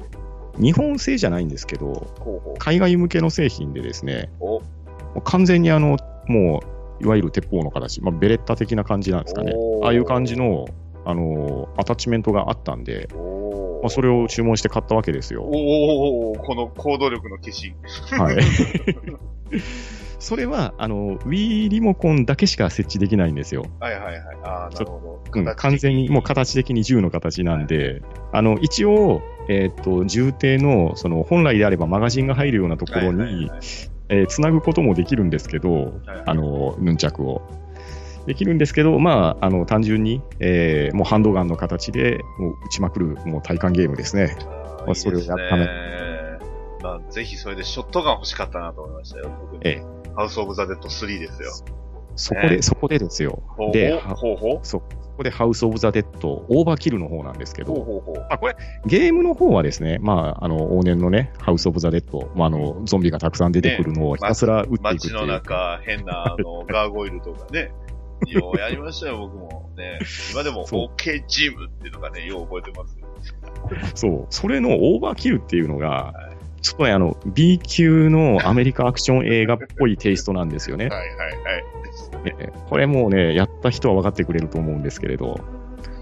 Speaker 1: 日本製じゃないんですけど。海外向けの製品でですね、完全にあの、もういわゆる鉄砲の形、まあ、ベレッタ的な感じなんですかねああいう感じの、あのーアタッチメントがあったんで、
Speaker 3: お
Speaker 1: まあ、それを注文して買ったわけですよ。
Speaker 3: おーこの行動力の消し。
Speaker 1: はい。それは、あの、Wii リモコンだけしか設置できないんですよ。
Speaker 3: はいはいはい。ああ、なるほど。
Speaker 1: うん、完全にもう形的に銃の形なんで、あの、一応、えっ、と、銃底の、その、本来であればマガジンが入るようなところに、
Speaker 3: はいはいはい
Speaker 1: えーつなぐこともできるんですけど、
Speaker 3: はい
Speaker 1: あの、ヌンチャクを。できるんですけど、まあ、あの、単純に、えーもうハンドガンの形で、もう撃ちまくる、もう体感ゲームですね。
Speaker 3: あー
Speaker 1: まあそれをやったね
Speaker 3: いいですねまあ、ぜひそれでショットガン欲しかったなと思いましたよ。特に
Speaker 1: ええ
Speaker 3: ハウス・オブ・ザ・デッド3ですよ。
Speaker 1: そこで、
Speaker 3: ね
Speaker 1: そこでですよ。で、
Speaker 3: ほうほう
Speaker 1: そここでハウス・オブ・ザ・デッド、オーバーキルの方なんですけど、
Speaker 3: ほうほうほう。
Speaker 1: まあ、これ、ゲームの方はですね、まあ、あの、往年のね、ハウス・オブ・ザ・デッド、まあ、あの、ゾンビがたくさん出てくるのをひたすら撃っていくって
Speaker 3: 街の
Speaker 1: いう。
Speaker 3: 中、変な、あの、ガーゴイルとかね。ようやりましたよ、僕も。ね。今でも、OK チームっていうのがね、よう覚えてますよ。
Speaker 1: そう。それのオーバーキルっていうのが、ちょっとね、あの、B 級のアメリカアクション映画っぽいテイストなんですよね。
Speaker 3: はいはいはい。
Speaker 1: ねこれもうね、やった人は分かってくれると思うんですけれど。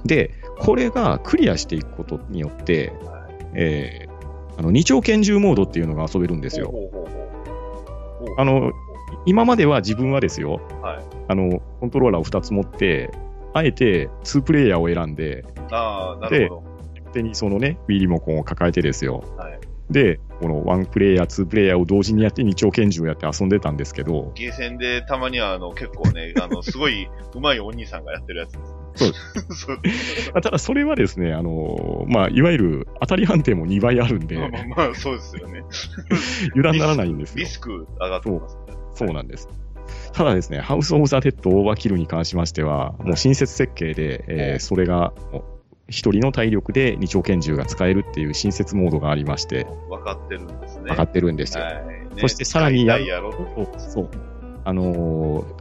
Speaker 1: で、これがクリアしていくことによって、えーあの、二丁拳銃モードっていうのが遊べるんですよ。
Speaker 3: ほうほうほうほう
Speaker 1: あの、今までは自分はですよ、
Speaker 3: はい
Speaker 1: あの、コントローラーを2つ持って、あえて2プレイヤーを選んで、
Speaker 3: ああ、なるほ
Speaker 1: 手にそのね、Wii リモコンを抱えてですよ。
Speaker 3: ど。はい。
Speaker 1: で、この1プレイヤー、2プレイヤーを同時にやって二丁拳銃をやって遊んでたんですけど、
Speaker 3: ゲーセンでたまには、あの、結構ね、あの、すごい上手いお兄さんがやってるやつです。
Speaker 1: そう
Speaker 3: そう。
Speaker 1: ま あただそれはですね、あのまあ、いわゆる当たり判定も2倍あるんで、
Speaker 3: まあまあまあ、そうですよね。
Speaker 1: 油断ならないんですよ
Speaker 3: リ。スク上がってますね。
Speaker 1: そうなんです。ただですね、ハウス・オブ・ザ・デッド・オーバーキルに関しましては、もう親切設計で、えーそれが、一人の体力で二丁拳銃が使えるっていう親切モードがありまして、
Speaker 3: 分かってるんですね。
Speaker 1: 分かってるんですよ。
Speaker 3: はい。ね
Speaker 1: そしてさらにやる
Speaker 3: やろうと。
Speaker 1: そう。あのー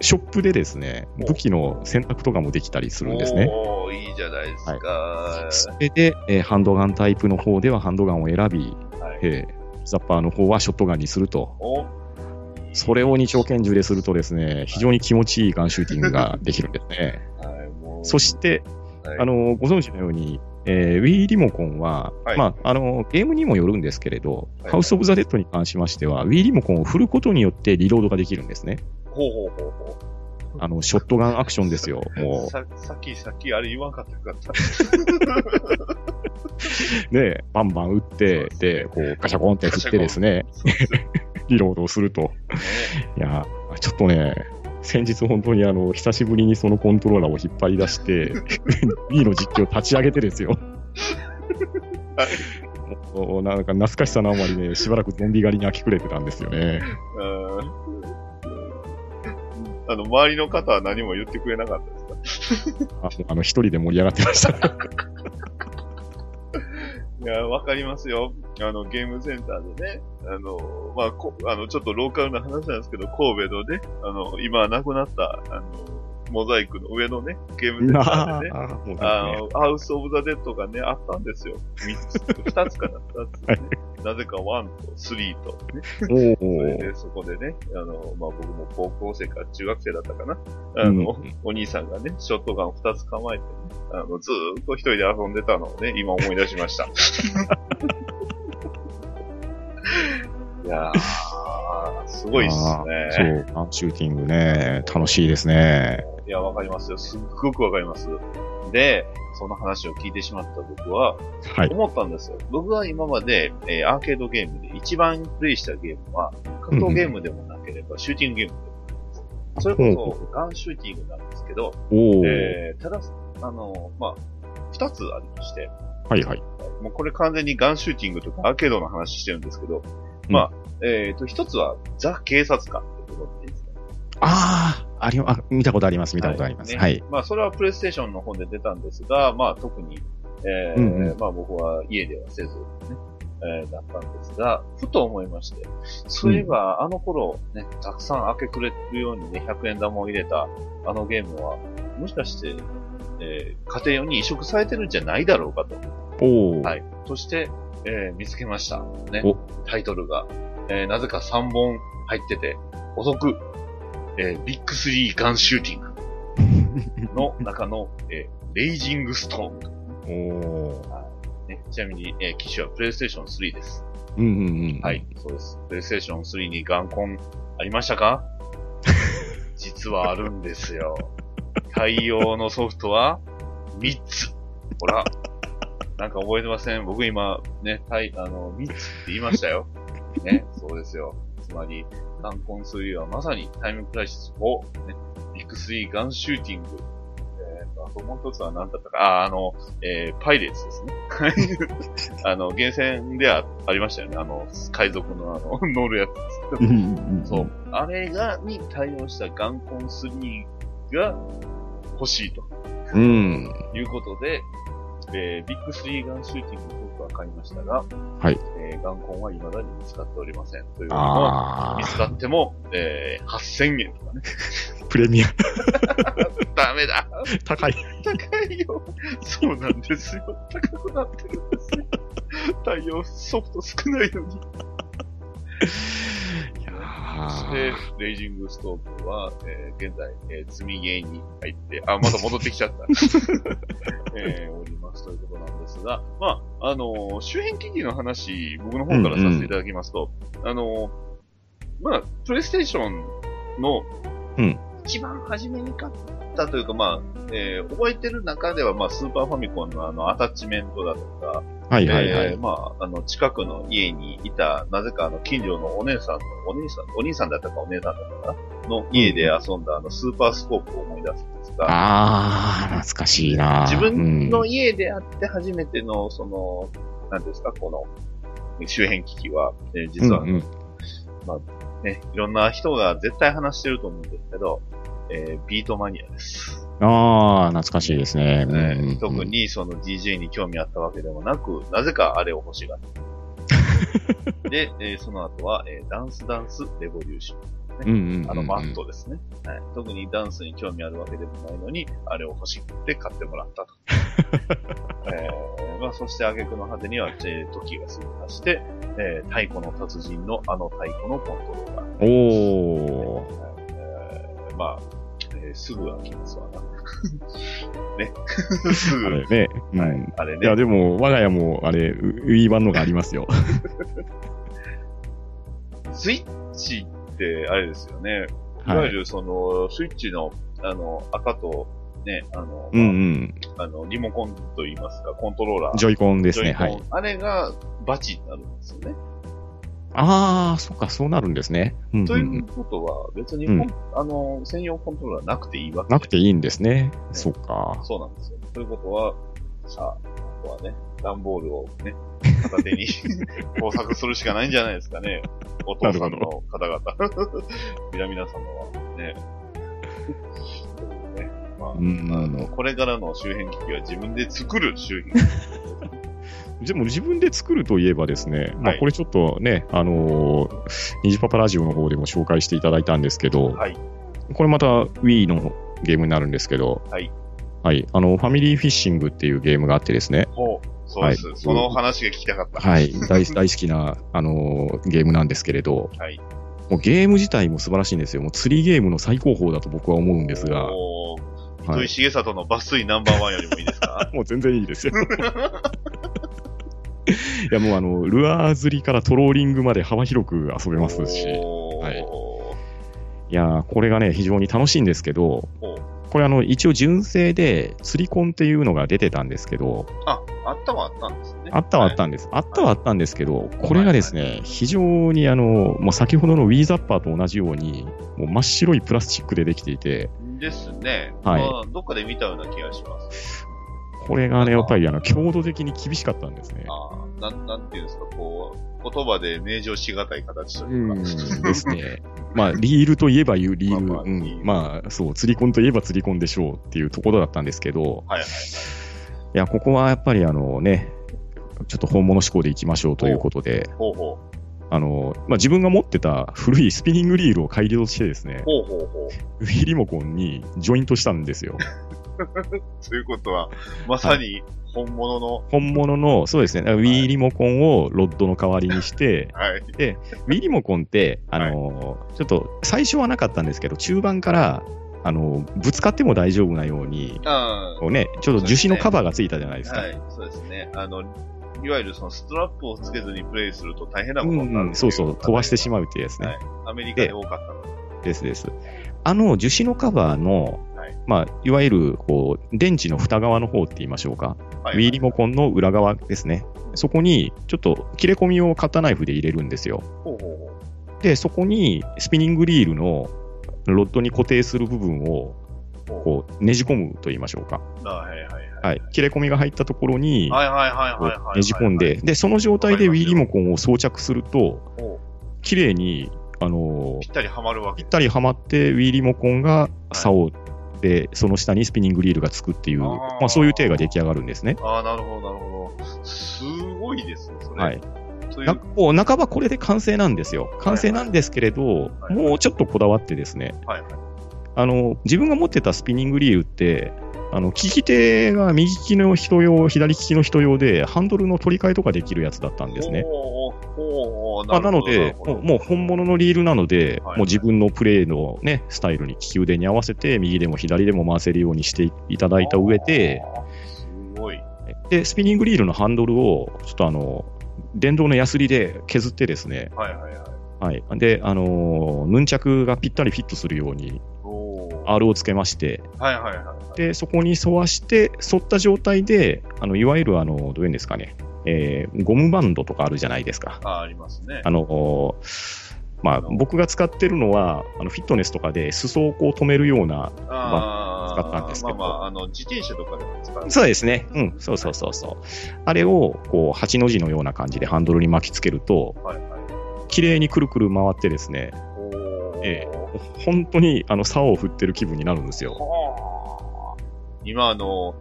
Speaker 1: ショップでですね、
Speaker 3: お
Speaker 1: 武器の選択とかもできたりするんですね。
Speaker 3: おー、いいじゃないですか。
Speaker 1: それで、えーハンドガンタイプの方ではハンドガンを選び、
Speaker 3: はい。
Speaker 1: えーザッパーの方はショットガンにすると。
Speaker 3: お
Speaker 1: それを二丁拳銃でするとですね、非常に気持ちいいガンシューティングができるんですね。
Speaker 3: はい、
Speaker 1: そして、
Speaker 3: はい
Speaker 1: あの、ご存知のように、えー Wii リモコンは、
Speaker 3: はい
Speaker 1: まあ、あの、ゲームにもよるんですけれど、
Speaker 3: はい
Speaker 1: ハウス・オブ・ザ・デッドに関しましては、Wii リモコンを振ることによってリロードができるんですね。
Speaker 3: ほうほうほうほ
Speaker 1: あの、ショットガンアクションですよ。
Speaker 3: う。
Speaker 1: も
Speaker 3: ささっき、さっきあれ言わんかったよかった。
Speaker 1: う、ね、バンバン撃って、で、こう、ガシャコンって振ってですね、リロードをすると。いや、ちょっとね、先日本当にあの、久しぶりにそのコントローラーを引っ張り出して、Wii の実況を立ち上げてですよ。もうなんか懐かしさのあまりね、しばらくゾンビ狩りに飽きくれてたんですよね。
Speaker 3: うんあの、周りの方は何も言ってくれなかったですか？
Speaker 1: ああの、一人で盛り上がってました。
Speaker 3: いや、わかりますよ。あの、ゲームセンターでね、あの、まあ、こあの、ちょっとローカルな話なんですけど、神戸のね、あの、今はなくなった、あの、モザイクの上のね、ゲームセンターでね、
Speaker 1: あ
Speaker 3: の、ハウス・オブ・ザ・デッドがね、あったんですよ。三つ、二つかな、二つ、ね。なぜかワンとスリーと、ね。
Speaker 1: お
Speaker 3: そで、そこでね、あの、まあ、僕も高校生か中学生だったかな。あの、
Speaker 1: うん
Speaker 3: お兄さんがね、ショットガンを二つ構えてね、あの、ずーっと一人で遊んでたのをね、今思い出しました。いやー、すごいっすね。
Speaker 1: そう、ガンシューティングね、楽しいですね。
Speaker 3: いや、わかりますよ。すっごくわかります。で、その話を聞いてしまった僕は、
Speaker 1: はい。
Speaker 3: 思ったんですよ。僕は今まで、えーアーケードゲームで一番プレイしたゲームは、格闘ゲームでもなければ、シューティングゲームでもないんです。それこそ、ガンシューティングなんですけど、えーただ、あの、まあ、二つありまして、
Speaker 1: はいはい。
Speaker 3: もうこれ完全にガンシューティングとかアーケードの話してるんですけど、まあ、えっ、と、一つは、ザ・警察官ってことでいいですか？
Speaker 1: ああ、ありあ、見たことあります、見たことあります。
Speaker 3: ね
Speaker 1: はい。
Speaker 3: まあ、それはプレイステーションの方で出たんですが、まあ、特に、えー
Speaker 1: うんうん
Speaker 3: まあ、僕は家ではせず、ね、えーだったんですが、ふと思いまして、そういえば、あの頃、ね、たくさん開けくれるようにね、100円玉を入れた、あのゲームは、もしかして、えー家庭用に移植されてるんじゃないだろうかと。
Speaker 1: おー、
Speaker 3: はい。そして、えー見つけました。ね
Speaker 1: お。
Speaker 3: タイトルが。えーなぜか3本入ってて、お得。えービッグスリーガンシューティング の中の、えーレイジングストーム。
Speaker 1: おー。
Speaker 3: ね、ちなみに、えー機種はプレイステーション3です。
Speaker 1: うんうんうん。
Speaker 3: はい、そうです。プレイステーション3にガンコンありましたか？実はあるんですよ。対応のソフトは3つ。ほら。なんか覚えてません？僕今、ね、対、あの、3つって言いましたよ。ね、そうですよ。つまり、ガンコン3はまさにタイムクライシス4、ね、ビッグ3ガンシューティング。えーと、あともう一つは何だったか、あ、あの、えーパイレーツですね。あの、厳選ではありましたよね。あの、海賊のあの、乗るやつ。
Speaker 1: うんうんうん。
Speaker 3: そう。あれが、に対応したガンコン3が欲しいと
Speaker 1: うん。
Speaker 3: いうことで、えービッグ3ガンシューティング買いましたが、
Speaker 1: はい。
Speaker 3: えーガンコンは未だに見つかっておりません。というのも、
Speaker 1: あ
Speaker 3: 見つかっても、えー8000円とかね。
Speaker 1: ー、プレミア、
Speaker 3: ダメだ
Speaker 1: 高い。
Speaker 3: 高いよそうなんですよ。高くなってるんですよ。対応ソフト少ないのに。そして
Speaker 1: ー、
Speaker 3: レイジングストーブは、えー現在、えー積みゲーに入って、あ、また戻ってきちゃった。えーおりますということなんですが、まあ、あのー周辺機器の話、僕の方からさせていただきますと、あのーまあ、プレイステーションの
Speaker 1: うん、
Speaker 3: 一番初めに買ったというか、まあ、えー覚えてる中では、まあ、スーパーファミコンのあの、アタッチメントだとか、
Speaker 1: はいはいはい。
Speaker 3: えーまあ、あの、近くの家にいた、なぜかあの、近所のお姉さんの、お兄さん、お兄さんだったかお姉さんだったかな？の家で遊んだあの、スーパースコープを思い出すんですが、
Speaker 1: あー、懐かしいな。
Speaker 3: 自分の
Speaker 1: うん。
Speaker 3: 家であって初めての、その、なんですか、この、周辺機器は、えー実は、
Speaker 1: うんうん。
Speaker 3: ね、いろんな人が絶対話してると思うんですけど、えービートマニアです。
Speaker 1: あー、懐かしいですね。
Speaker 3: 特にその DJ に興味あったわけでもなく、なぜかあれを欲しがった。で、えーその後は、えーダンスダンスレボリューション。あのマットですね、はい。特にダンスに興味あるわけでもないのに、あれを欲しくて買ってもらったと。えーまあ、そして挙句の果てには、えー時が過ぎまして、えー太鼓の達人のあの太鼓のコントローラー。
Speaker 1: おー。
Speaker 3: えーまあ、えーすぐ飽きますわな。ね。すぐ、
Speaker 1: あれね。うん
Speaker 3: はい、あれ
Speaker 1: いや、
Speaker 3: ね。
Speaker 1: でも、我が家も、あれ、ウウィー版のがありますよ。
Speaker 3: スイッチって、あれですよね。い
Speaker 1: はい
Speaker 3: わゆるその、スイッチの、あの、赤と、ね、あの、
Speaker 1: うんうん。
Speaker 3: あの、リモコンと言いますか、コントローラー。
Speaker 1: ジョイコンですね。はい。
Speaker 3: あれがバチになるんですよね。
Speaker 1: あー、そっか、そうなるんですね。うんうん
Speaker 3: といううんことは、別に、
Speaker 1: うん
Speaker 3: あの、専用コントローラーなくていいわけ
Speaker 1: なくていいんですね。そっか。
Speaker 3: そうなんですよ。ということは、さあ、あとはね、段ボールをね、片手に 工作するしかないんじゃないですかね。お父さんの方々。皆々様はね。ねまあ、
Speaker 1: うん
Speaker 3: あの、これからの周辺機器は自分で作る周辺機器。
Speaker 1: でも自分で作るといえばですね、ま
Speaker 3: はい
Speaker 1: あこれちょっとね、あのー、ニジパパラジオの方でも紹介していただいたんですけど、
Speaker 3: はい。
Speaker 1: これまた Wii のゲームになるんですけど、
Speaker 3: はい。
Speaker 1: はい、あの、ファミリーフィッシングっていうゲームがあってですね、
Speaker 3: ほう。そうです。
Speaker 1: はい
Speaker 3: その話が聞きたかった。
Speaker 1: はい、大大好きな、あのーゲームなんですけれど、
Speaker 3: はい。
Speaker 1: もうゲーム自体も素晴らしいんですよ。もう釣りゲームの最高峰だと僕は思うんですが、
Speaker 3: おー
Speaker 1: はい
Speaker 3: 糸井重里の抜粋ナンバーワンよりもいいですか？
Speaker 1: もう全然いいですよ。いやもうあの、ルアー釣りからトローリングまで幅広く遊べますし、はいいやーこれがね、非常に楽しいんですけどこれあの、一応純正で釣りコンっていうのが出てたんですけど、
Speaker 3: あ、あったはあったんですね。
Speaker 1: あったはあったんです。あったはあったんですけど、これがですね、非常にあの、もう先ほどのウィーザッパーと同じように、もう真っ白いプラスチックでできていて、
Speaker 3: ですね。
Speaker 1: はい
Speaker 3: まあどっかで見たような気がします。
Speaker 1: これがね、やっぱりあの、強度的に厳しかったんですね。
Speaker 3: ああ、なん、なんていうんですか、こう、言葉で明示しがたい形と
Speaker 1: う
Speaker 3: いうか。
Speaker 1: んですね。まあ、リールといえば言うリール。
Speaker 3: まあまあ
Speaker 1: うん
Speaker 3: リール
Speaker 1: まあ、そう、釣りコンといえば釣りコンでしょうっていうところだったんですけど、
Speaker 3: はいはいはい。
Speaker 1: いや、ここはやっぱりあのね、ちょっと本物志向でいきましょうということで、
Speaker 3: ほうほ
Speaker 1: あの、まあ、自分が持ってた古いスピニングリールを改良してですね
Speaker 3: う。、ほうほうほう。
Speaker 1: ウィリモコンにジョイントしたんですよ。
Speaker 3: ということは、まさに本物の、
Speaker 1: 本物の、そうですね、ウィーリモコンをロッドの代わりにして、
Speaker 3: はい。
Speaker 1: で、ウィーリモコンって、あのーちょっと最初はなかったんですけど、中盤から、あのーぶつかっても大丈夫なように、
Speaker 3: あ
Speaker 1: こうね、ちょっと樹脂のカバーがついたじゃないですか。
Speaker 3: はい、そうですね。あの、いわゆるそのストラップをつけずにプレイすると大変なこ
Speaker 1: う
Speaker 3: とになる、
Speaker 1: んうん、そうそう、飛ばしてしま
Speaker 3: う。
Speaker 1: うっていうやつね。
Speaker 3: はい。アメリカで多かったので。
Speaker 1: ですです。あの樹脂のカバーの、
Speaker 3: はい
Speaker 1: まあ、いわゆる、こう、電池の蓋側の方って言いましょうか。
Speaker 3: はい
Speaker 1: ウィーリモコンの裏側ですね。そこに、ちょっと切れ込みをカッターナイフで入れるんですよ。
Speaker 3: ほうほうほう。
Speaker 1: で、そこにスピニングリールのロッドに固定する部分を、こう、ねじ込むと言いましょうか。
Speaker 3: あはいはいはい。
Speaker 1: はい。切れ込みが入ったところに、ねじ込んで、で、その状態でウィーリモコンを装着すると、
Speaker 3: ほ
Speaker 1: 綺麗に、あの
Speaker 3: うぴったりはまるわけ
Speaker 1: ぴったりはまって、ウィーリモコンが竿で、その下にスピニングリールがつくっていう、
Speaker 3: あー
Speaker 1: まあ、そういう体が出来上がるんですね。
Speaker 3: ああ、なるほど、なるほど。すごいですね、それ。
Speaker 1: はい。
Speaker 3: という
Speaker 1: なもう半ばこれで完成なんですよ。完成なんですけれど、
Speaker 3: はい
Speaker 1: もうちょっとこだわってですね、
Speaker 3: はいはい。
Speaker 1: あの、自分が持ってたスピニングリールって、あの、利き手が右利きの人用、左利きの人用で、ハンドルの取り替えとかできるやつだったんですね。
Speaker 3: ほうほう
Speaker 1: まあ、なのでもう、もう本物のリールなので、
Speaker 3: はい
Speaker 1: もう自分のプレイのね、スタイルに利き腕に合わせて、右でも左でも回せるようにしていただいた上で、
Speaker 3: すごい。
Speaker 1: で、スピニングリールのハンドルを、ちょっとあの、電動のヤスリで削ってですね、
Speaker 3: はいはいはい。
Speaker 1: はい。で、あのーヌンチャクがぴったりフィットするように、R をつけまして、
Speaker 3: はいはいはい。
Speaker 1: で、そこに沿わして、沿った状態で、あの、いわゆるあの、どういうんですかね、えーゴムバンドとかあるじゃないですか。
Speaker 3: ああ、ありますね。
Speaker 1: あの、まあ、僕が使ってるのは、あの、フィットネスとかで裾をこう止めるような、
Speaker 3: ああ、
Speaker 1: 使ったんですけど
Speaker 3: まあまあ、あの、自転車とかでも使う。
Speaker 1: そうですね。うん、そうそうそうそう。あれを、こう、8の字のような感じでハンドルに巻きつけると、
Speaker 3: はいはい。
Speaker 1: 綺麗にくるくる回ってですね、え本当に、あの、竿を振ってる気分になるんですよ。
Speaker 3: はあ今、あの、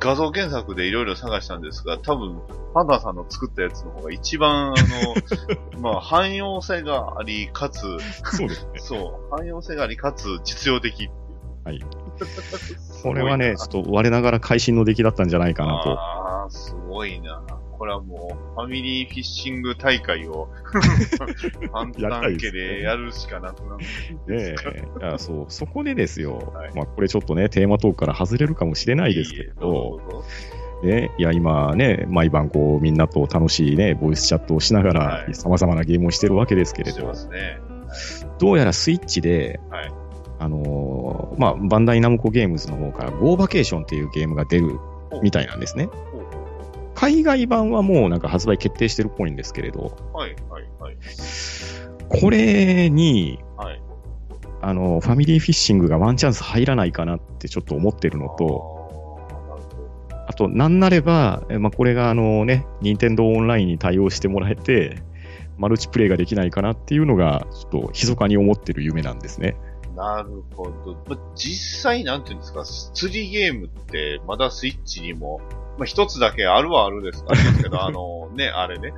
Speaker 3: 画像検索でいろいろ探したんですが、多分、パンダさんの作ったやつの方が一番、あの、まあ、汎用性があり、かつ、
Speaker 1: そうですね。
Speaker 3: そう、汎用性があり、かつ実用的。
Speaker 1: はい。これはね、ちょっと我ながら会心の出来だったんじゃないかなと。
Speaker 3: ああ、すごいな。これはもう、ファミリーフィッシング大会を、パンタン家でやるしかなくなるんで
Speaker 1: ね。いやそう、そこでですよ、
Speaker 3: はい。
Speaker 1: まあこれちょっとね、テーマトークから外れるかもしれないですけれど、ね、いや、今ね、毎晩こう、みんなと楽しいね、ボイスチャットをしながら
Speaker 3: は、い。
Speaker 1: 様々なゲームをしてるわけですけれど。
Speaker 3: してま、すね。
Speaker 1: どうやらスイッチで、
Speaker 3: はい。
Speaker 1: あのーまあ、バンダイナムコゲームズの方から、ゴーバケーションっていうゲームが出るみたいなんですね。海外版はもうなんか発売決定してるっぽいんですけれど、
Speaker 3: うはい、はい、はい。
Speaker 1: これに、
Speaker 3: はい
Speaker 1: あの、ファミリーフィッシングがワンチャンス入らないかなってちょっと思ってるのと、
Speaker 3: あーなるほど
Speaker 1: あと、なんなれば、えまあ、これがあのね、任天堂オンラインに対応してもらえて、マルチプレイができないかなっていうのが、ちょっと密かに思ってる夢なんですね。
Speaker 3: なるほど。まあ実際、なんていうんですか、釣りゲームって、まだスイッチにも、まあ、一つだけあるはあるですあれですけど、あの、ね、あれね。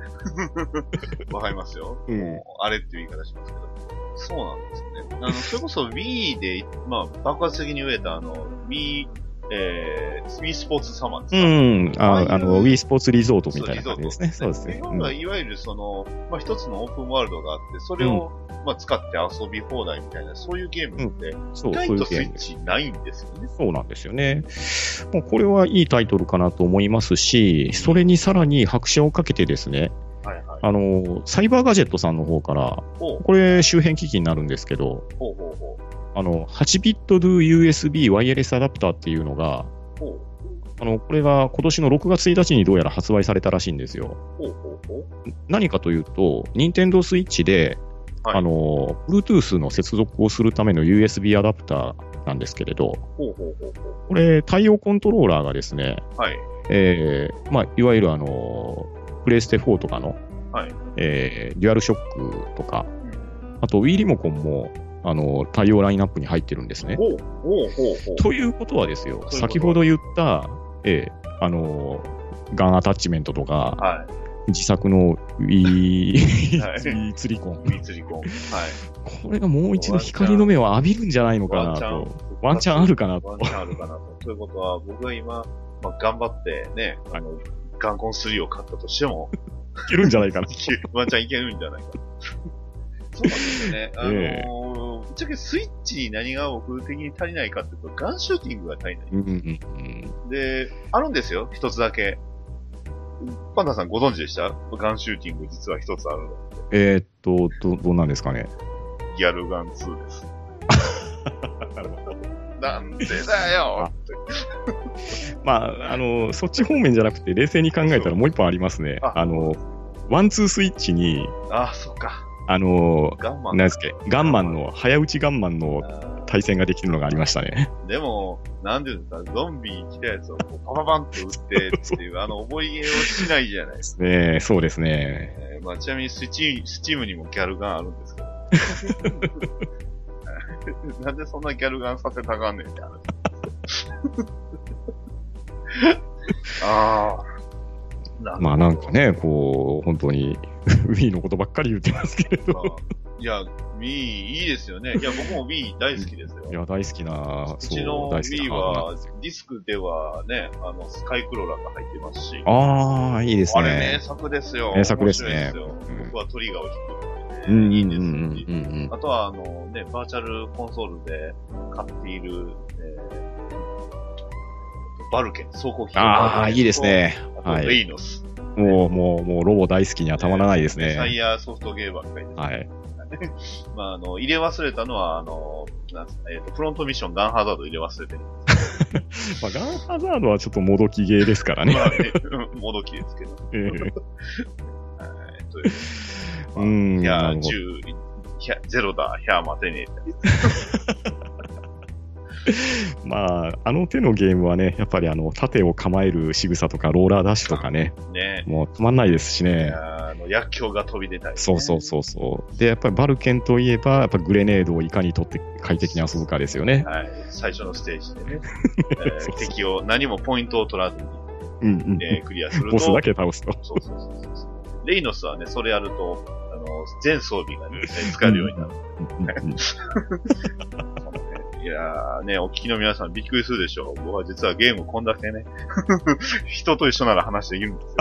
Speaker 3: わかりますよ。
Speaker 1: うん
Speaker 3: あれっていう言い方しますけど。そうなんですね。あの、それこそ Wii で、まあ、爆発的に植えた、あの、Wii、えー、スポーツサマーです
Speaker 1: う
Speaker 3: か
Speaker 1: ん。
Speaker 3: ああいう
Speaker 1: ああの、Wii スポーツリゾートみたいな感じですね。そうですね。
Speaker 3: 日本
Speaker 1: うん
Speaker 3: はいわゆるその、まあ、一つのオープンワールドがあって、それを、まあ、使って遊び放題みたいな、そういうゲームって、
Speaker 1: そう、
Speaker 3: 意
Speaker 1: そう
Speaker 3: 外とスイッ
Speaker 1: いうゲーム。
Speaker 3: チないんですよね。
Speaker 1: そうなんですよね。もうこれはいいタイトルかなと思いますし、それにさらに拍車をかけてですね、
Speaker 3: はいはい。
Speaker 1: あの、サイバーガジェットさんの方から、これ周辺機器になるんですけど、
Speaker 3: ほうほうほう。
Speaker 1: あの、8ビット do USB ワイヤレスアダプターっていうのが、あの、これが今年の6月1日にどうやら発売されたらしいんですよ。何かというと、任天堂スイッチで、
Speaker 3: はい。
Speaker 1: あの、Bluetooth の接続をするための USB アダプターなんですけれど、これ、対応コントローラーがですね、
Speaker 3: い。
Speaker 1: えーまあ、いわゆるあの、プレイステ4とかの、
Speaker 3: はい。
Speaker 1: えーデュアルショックとか、あと Wii リモコンも、あの、対応ラインナップに入ってるんですね。
Speaker 3: ほうほうほうほう。
Speaker 1: ということはですよ、
Speaker 3: と
Speaker 1: 先ほど言った、えーあの、ガンアタッチメントとか、
Speaker 3: は
Speaker 1: 自作の
Speaker 3: はい
Speaker 1: Wii 釣りコン
Speaker 3: い。。ウィツリコン。はい。
Speaker 1: これがもう一度光の目を浴びるんじゃないのかなと。。ワンチャンあるかなと
Speaker 3: ワンチャンあるかなと。ということは、僕が今、まあ、頑張ってね、あの、ガンコン3を買ったとしても、
Speaker 1: いけるんじゃないかな。
Speaker 3: ワンチャンいけるんじゃないか。そうなんですよね。あの
Speaker 1: え
Speaker 3: ーぶっちゃけスイッチに何が僕的に足りないかっていうと、ガンシューティングが足りない。
Speaker 1: うんうんうん。
Speaker 3: で、あるんですよ、一つだけ。パンダさんご存知でした？ガンシューティング実は一つあるの。
Speaker 1: えーっと、ど、どうなんですかね？
Speaker 3: ギャルガン2です。なんでだよって
Speaker 1: まあ、あの、そっち方面じゃなくて、冷静に考えたらもう一本ありますね。
Speaker 3: あ
Speaker 1: あの、ワンツースイッチに、
Speaker 3: あ、そっか。
Speaker 1: あの、
Speaker 3: ガンマン。
Speaker 1: 何ですっけ、ガンマンの、早打ちガンマンの
Speaker 3: あ
Speaker 1: 対戦ができるのがありましたね。
Speaker 3: ーでも、なんていうんですか、ゾンビ来たやつをパパパンと撃ってっていう、あの、覚えゲーをしないじゃないですか。
Speaker 1: ねそうですね。
Speaker 3: えーまあ、ちなみにスチスチームにもギャルガンあるんですけど。なんでそんなギャルガンさせたがんねんって話。ああ。
Speaker 1: まあなんかね、こう、本当に、Wii のことばっかり言ってますけれど。
Speaker 3: まあいや、Wii いいですよね。いや、僕も Wii 大好きですよ。
Speaker 1: いや、大好きな、
Speaker 3: うちの Wii は。ディスクではね、あの、スカイクローラーが入ってますし。
Speaker 1: ああ、いいです
Speaker 3: あれ名
Speaker 1: ね。
Speaker 3: 作ですよ。
Speaker 1: 名作ですね
Speaker 3: すよ
Speaker 1: うん
Speaker 3: 僕はトリガーを引く
Speaker 1: うん、
Speaker 3: いいですし。
Speaker 1: うんうん。
Speaker 3: あとは、あのね、バーチャルコンソールで買っている、えーバルケン、走行機
Speaker 1: ああ、いいですね。はい
Speaker 3: レイノス。
Speaker 1: もう、もう、もう、ロボ大好きにはたまらないです
Speaker 3: サイ
Speaker 1: ね。
Speaker 3: ヤーソフトゲーばっかりです。
Speaker 1: はい。
Speaker 3: まあ、あの、入れ忘れたのは、あの、なんすえっ、と、フロントミッションガンハザード入れ忘れてる。
Speaker 1: まあ、ガンハザードはちょっともどきゲーですからね。
Speaker 3: まあね、うんもどきですけど。
Speaker 1: ええ
Speaker 3: はいという
Speaker 1: うん
Speaker 3: いやー、
Speaker 1: なるほど
Speaker 3: 10、ひゃゼロだ、ひゃー待てねえ。
Speaker 1: まあ、あの手のゲームはね、やっぱりあの、盾を構える仕草とか、ローラーダッシュとかね、
Speaker 3: ね
Speaker 1: もうたまんないですし
Speaker 3: い
Speaker 1: ね。
Speaker 3: あの、薬莢が飛び出たり、ね。
Speaker 1: そうそうそうそう。で、やっぱりバルケンといえば、やっぱグレネードをいかに取って快適に遊ぶかですよね。
Speaker 3: はい。最初のステージでね。敵を何もポイントを取らずに、
Speaker 1: うんうん。
Speaker 3: えークリアすると。
Speaker 1: ボスだけ倒すと。
Speaker 3: そうそうそうそう。レイノスはね、それやると、あの、全装備がね、使えるようになる。いやーね、お聞きの皆さんびっくりするでしょう。僕は実はゲームこんだけね、人と一緒なら話できるんですよ。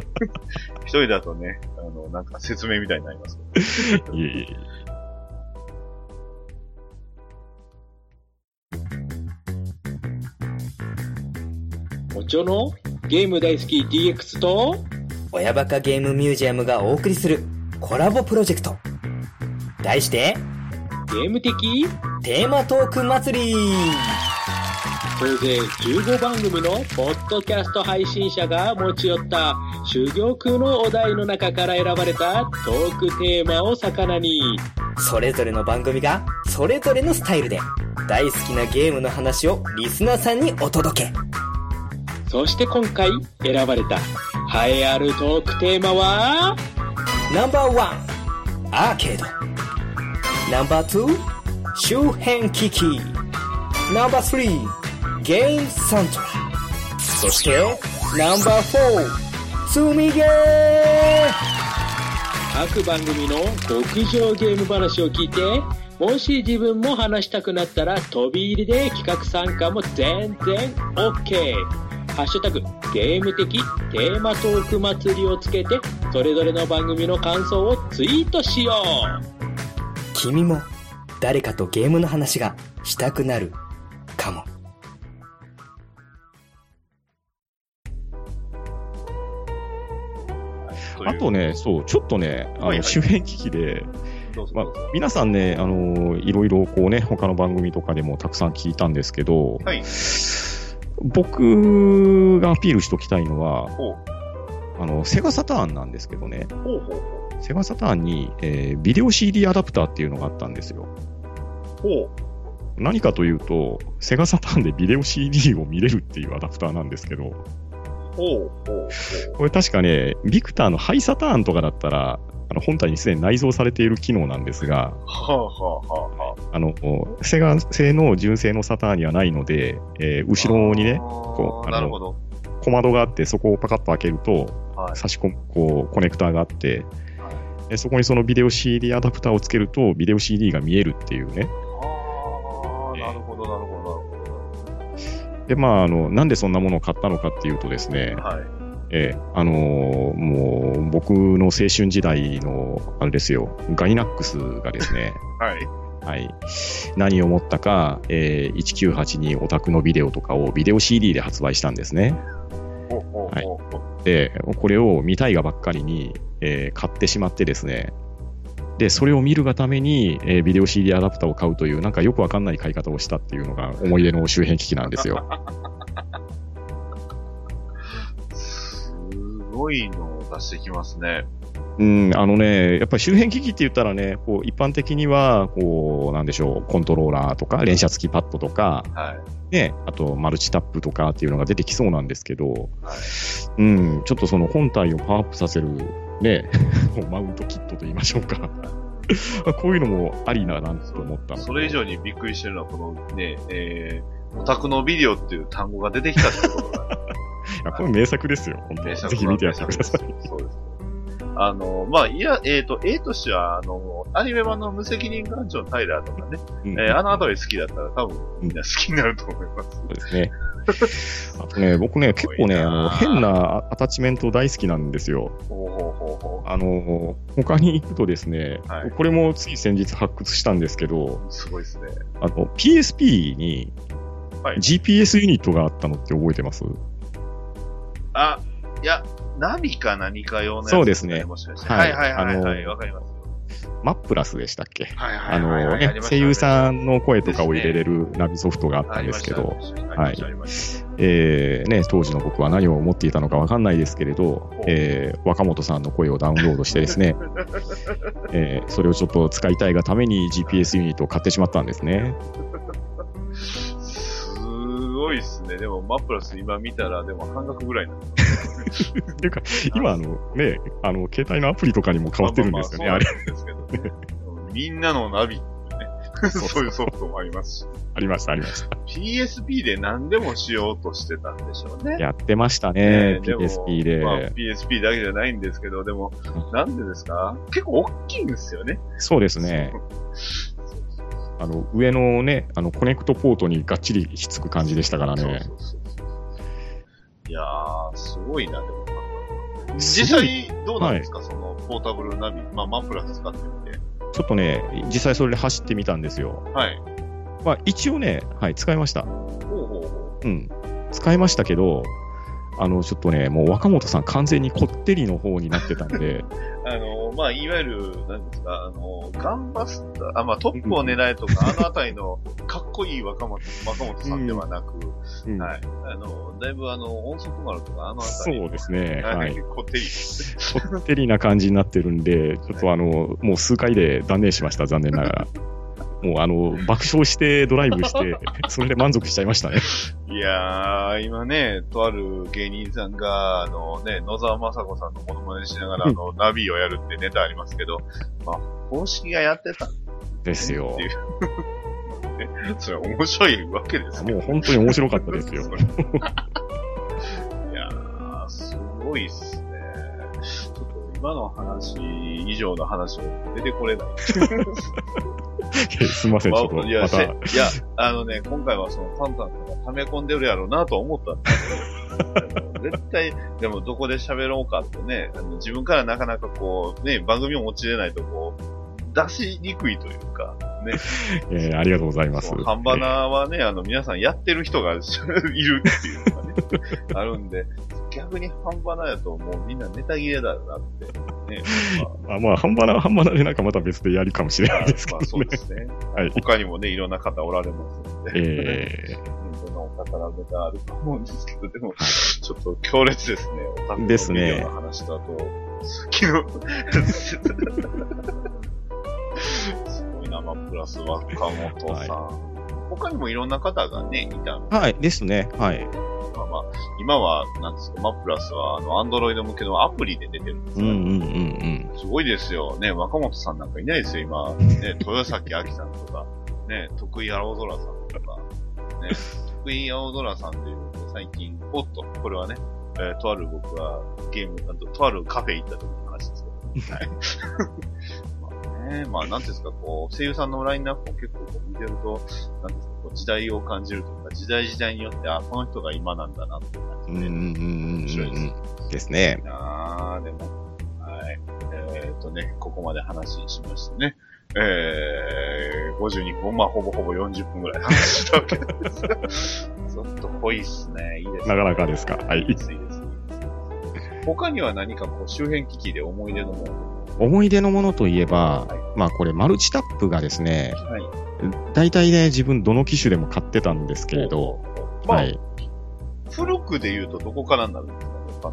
Speaker 3: 一人だとね、あの、なんか説明みたいになります
Speaker 1: いえいえ。
Speaker 7: おちょのゲーム大好き DX と、
Speaker 4: 親バカゲームミュージアムがお送りするコラボプロジェクト。題して、
Speaker 7: ゲーム的？
Speaker 4: テーマトーク祭り
Speaker 7: 総勢15番組のポッドキャスト配信者が持ち寄った珠玉のお題の中から選ばれたトークテーマを魚に、
Speaker 4: それぞれの番組が、それぞれのスタイルで、大好きなゲームの話をリスナーさんにお届け。
Speaker 7: そして今回選ばれた栄えあるトークテーマは、
Speaker 4: ナンバーワン、アーケード。ナンバーツー、周辺機器。ナンバースリー、ゲームサントラ。そして、ナンバーフォー、積みゲー
Speaker 7: 各番組の極上ゲーム話を聞いて、もし自分も話したくなったら飛び入りで企画参加も全然 OK。ハッシュタグゲーム的テーマトーク祭りをつけて、それぞれの番組の感想をツイートしよう。
Speaker 4: 君も誰かとゲームの話がしたくなるかも。
Speaker 1: あとね、そう、ちょっとね、あの周辺機器で、まあ皆さんね、あのいろいろこうね、他の番組とかでもたくさん聞いたんですけど、
Speaker 3: はい。
Speaker 1: 僕がアピールしときたいのは、
Speaker 3: ほう。
Speaker 1: あの、セガサターンなんですけどね、
Speaker 3: ほうほう
Speaker 1: セガサターンに、えービデオ CD アダプターっていうのがあったんですよ。
Speaker 3: ほう。ほ
Speaker 1: 何かというと、セガサターンでビデオ CD を見れるっていうアダプターなんですけど、
Speaker 3: う。ほう。ほう。
Speaker 1: これ確かね、ビクターのハイサターンとかだったら、あの本体にすでに内蔵されている機能なんですが、
Speaker 3: はあ、はあ、はあ、は
Speaker 1: あの、セガ製の純正のサターンにはないので、えー後ろにね、こうあの
Speaker 3: なるほど。
Speaker 1: 小窓があって、そこをパカッと開けると、
Speaker 3: はい。
Speaker 1: 差し込む、こう、コネクターがあって、でそこにそのビデオ CD アダプターをつけると、ビデオ CD が見えるっていうね。
Speaker 3: ああ、なるほど、なるほど、なるほど。
Speaker 1: で、まあ、あの、なんでそんなものを買ったのかっていうとですね、
Speaker 3: はい。
Speaker 1: ええあのーもう、僕の青春時代の、あれですよ、ガイナックスがですね、
Speaker 3: はい。
Speaker 1: はい、何を思ったか、えー1982オタクのビデオとかをビデオ CD で発売したんですね。
Speaker 3: ほうほうほうほう
Speaker 1: で、これを見たいがばっかりに、えー買ってしまってですね、で、それを見るがために、えービデオ CD アダプターを買うという、なんかよくわかんない買い方をしたっていうのが思い出の周辺機器なんですよ。
Speaker 3: すごいのを出してきますね。
Speaker 1: うん、あのね、やっぱり周辺機器って言ったらね、こう一般的には、こう、なんでしょう、コントローラーとか、連射付きパッドとか、
Speaker 3: はい。
Speaker 1: ね、あとマルチタップとかっていうのが出てきそうなんですけど、
Speaker 3: はい。
Speaker 1: うん、ちょっとその本体をパワーアップさせる、ね、マウントキットと言いましょうか。こういうのもありだなと思った
Speaker 3: それ以上にびっくりしてるのは、このね、えー、オタクのビデオっていう単語が出てきたってことが、
Speaker 1: いやこれ名作ですよ、本当
Speaker 3: 名作
Speaker 1: ぜひ見てやってください。
Speaker 3: そうです。あの、まあ、いや、えっ、と、A としては、あの、アニメ版の無責任艦長タイラーとかね、
Speaker 1: うん
Speaker 3: えーあのあたり好きだったら多分みんな好きになると思います。
Speaker 1: そうですね。あとね、僕ね、結構ね、あの変なアタッチメント大好きなんですよ。あの、他に行くとですね、
Speaker 3: はい
Speaker 1: これもつい先日発掘したんですけど、
Speaker 3: う。すごいですね。
Speaker 1: あの、PSP に
Speaker 3: はい
Speaker 1: GPS ユニットがあったのって覚えてます？
Speaker 3: あ、いや、ナビか何か用のやつ、
Speaker 1: そうですね
Speaker 3: もしかして。
Speaker 1: は
Speaker 3: はいいはいはいはい。
Speaker 1: あの
Speaker 3: わかりますよ。
Speaker 1: マップラスでしたっけ？
Speaker 3: はいは
Speaker 1: あ
Speaker 3: いはいはい。
Speaker 1: のね、声優さんの声とかを入れれ
Speaker 3: る
Speaker 1: るナビソフトがあったんですけど、
Speaker 3: ありましたありました。ありました
Speaker 1: えーね、当時の僕は何を思っていたのかわかんないですけれど、えー若本さんの声をダウンロードしてですね、えーそれをちょっと使いたいがために GPS ユニットを買ってしまったんですね。
Speaker 3: いっすね。でも、マップラス今見たら、でも半額ぐらいになっ て
Speaker 1: っていうか、今あのね、あの、携帯のアプリとかにも変わってるんですよね、あれ。
Speaker 3: ですけどね。みんなのナビってね。そういうソフトもありますし。
Speaker 1: ありました、ありました。
Speaker 3: PSP で何でもしようとしてたんでしょうね。
Speaker 1: やってましたね、PSP で。
Speaker 3: まあ、PSP だけじゃないんですけど、でも、なんでですか？結構大きいんですよね。
Speaker 1: そうですね。あの、上のね、あの、コネクトポートにがっちりひっつく感じでしたからね。
Speaker 3: そうそうそういやー、すごいな、でも。実際、どうなんですか、その、ポータブルナビ、まあ、マンプラス使ってみて。
Speaker 1: ちょっとね、実際それで走ってみたんですよ。
Speaker 3: はい。
Speaker 1: まあ、一応ね、はい、使いました。
Speaker 3: ほうほうほ
Speaker 1: うん。使いましたけど、あの、ちょっとね、もう若本さん完全にこってりの方になってたんで、
Speaker 3: う。あの、まあ、いわゆる、なんですか、あの、ガンバスター、あ、まあ、トップを狙えとか、あのあたりの、かっこいい若本、若本さんではなく、
Speaker 1: うん
Speaker 3: はい。あの、だいぶあの、音速丸とか、あのあたり。
Speaker 1: そうですね、
Speaker 3: は
Speaker 1: はいい。。
Speaker 3: こってり。
Speaker 1: こってりな感じになってるんで、ちょっとあの、もう数回で断念しました、残念ながら。もうあの、爆笑してドライブして、それで満足しちゃいましたね。
Speaker 3: いやー、今ね、とある芸人さんが、あのね、野沢雅子さんのモノマネしながら、あの、ナビをやるってネタありますけど、まあ、公式がやってたん
Speaker 1: ですよ
Speaker 3: それ面白いわけですよ。
Speaker 1: もう本当に面白かったですよ。
Speaker 3: いやー、すごいっす今の話以上の話を出てこれない。
Speaker 1: すみません、ちょっと
Speaker 3: まあいや、
Speaker 1: ま
Speaker 3: いや、あのね、今回はそのパンタンとか溜め込んでるやろうなとは思ったんですけど、絶対、でもどこで喋ろうかってね、あの自分からなかなかこう、ね、番組を持ち出ないとこう、出しにくいというか、ね、
Speaker 1: えーありがとうございます。
Speaker 3: 半ばなはね、あの皆さんやってる人が いるっていうのがね、あるんで、逆に半ばなやともうみんなネタ切れだよなって、ね、ま あ
Speaker 1: あまあ、半端な、半端なでなんかまた別でやるかもしれないですけ
Speaker 3: まあ
Speaker 1: どね。
Speaker 3: そうですね。
Speaker 1: はい。
Speaker 3: 他にもね、いろんな方おられますので。
Speaker 1: え
Speaker 3: どのお宝ネタあると思うんですけど、でも、ちょっと強烈ですね。オタクの
Speaker 1: ですね
Speaker 3: ビデオの話と、あと、昨日、すごいな、まあ、プラス若本さん。他にもいろんな方がね、いた
Speaker 1: はい、ですね。はい。
Speaker 3: まあまあ、今は、なんですか、マップラスは、あの、アンドロイド向けのアプリで出てるんですよ。
Speaker 1: うんうんうん
Speaker 3: すごいですよ。ね、若本さんなんかいないですよ、今。ね、豊崎明さんとか、ね、徳井青空さんとか、ね、徳井青空さんっていうと最近、おっと、これはね、えーとある僕はゲーム、あと、とあるカフェ行った時の話ですけど、はい。まあね。まあ、なんていうんですか、こう、声優さんのラインナップを結構こう見てると、なんですか、こう時代を感じるというか、時代時代によって、あ、この人が今なんだなって感じで。
Speaker 1: うんうんうんうん
Speaker 3: 面白いです
Speaker 1: うん。ですね。
Speaker 3: あー、でも、はい。えー、とね、ここまで話しましたね。えー、52分、まあ、ほぼほぼ40分ぐらい話したわけですが、ちょっと濃いっすね。いいですね。
Speaker 1: なかなかですか。はい
Speaker 3: いいです、いいです。他には何かこう、周辺機器で思い出のもの
Speaker 1: 思い出のものといえば、まあこれマルチタップがですね、
Speaker 3: はい。
Speaker 1: 大体ね、自分どの機種でも買ってたんですけれど、
Speaker 3: まあ、
Speaker 1: はい。
Speaker 3: 古くで言うとどこからになるんですか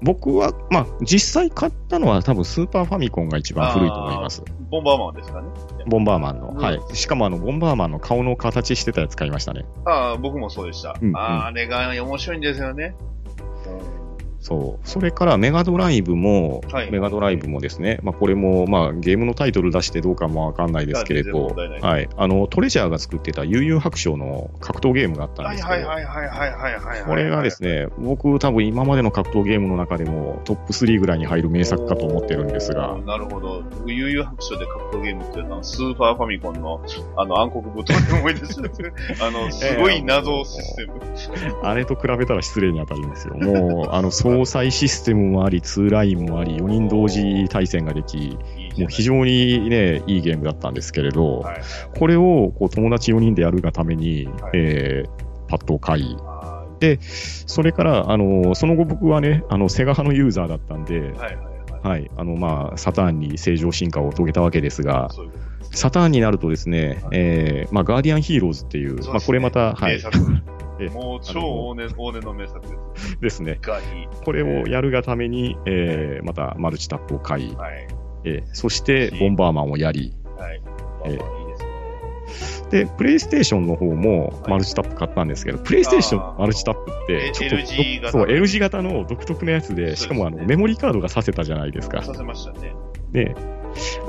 Speaker 1: 僕は、まあ実際買ったのは多分スーパーファミコンが一番古いと思います。
Speaker 3: ボンバーマンですかね。
Speaker 1: ボンバーマンの。
Speaker 3: うん
Speaker 1: はい。しかもあの、ボンバーマンの顔の形してたやつ買いましたね。
Speaker 3: ああ、僕もそうでした。
Speaker 1: うんうん
Speaker 3: あーあれが面白いんですよね。
Speaker 1: そう。それからメガドライブも、
Speaker 3: はい
Speaker 1: メガドライブもですね、まあこれも、まあゲームのタイトル出してどうかもわかんないですけれど、
Speaker 3: い
Speaker 1: はい。あの、トレジャーが作ってた悠々白書の格闘ゲームがあったん
Speaker 3: はい
Speaker 1: ですけど、
Speaker 3: はいはいはいはいはいはい。
Speaker 1: これがですね、僕多分今までの格闘ゲームの中でもトップ3ぐらいに入る名作かと思ってるんですが
Speaker 3: なるほど。僕、悠々白書で格闘ゲームっていうのは、スーパーファミコンの、あの、暗黒舞踏に思い出す。あの、すごい謎システム。
Speaker 1: あれと比べたら失礼に当たりますよ。もう、あの、総裁システムもあり、2ラインもあり、4人同時対戦ができ、もう非常にね、いいゲームだったんですけれど、これをこう友達4人でやるがために、
Speaker 3: はい。
Speaker 1: えーパッドを買い、
Speaker 3: あ
Speaker 1: それから、あの、その後僕はね、あの、セガ派のユーザーだったんで
Speaker 3: ー、はい
Speaker 1: あの、まあ、サターンに正常進化を遂げたわけですが、サターンになるとですね、えーまあ、ガーディアンヒーローズっていう、まあ、これまた、はい
Speaker 3: もう超往年、往年の名作です。
Speaker 1: ですね。これをやるがために、えーまたマルチタップを買い、
Speaker 3: はい。
Speaker 1: えーそしてボンバーマンをやり、
Speaker 3: で
Speaker 1: プレイステーションの方もマルチタップ買ったんですけど、プレイステーションのマルチタップって
Speaker 3: え、
Speaker 1: ちょっと
Speaker 3: L 字型
Speaker 1: そう、L 字型の独特なやつで、しかもあのメモリーカードがさせたじゃないですか。
Speaker 3: させましたね。
Speaker 1: で、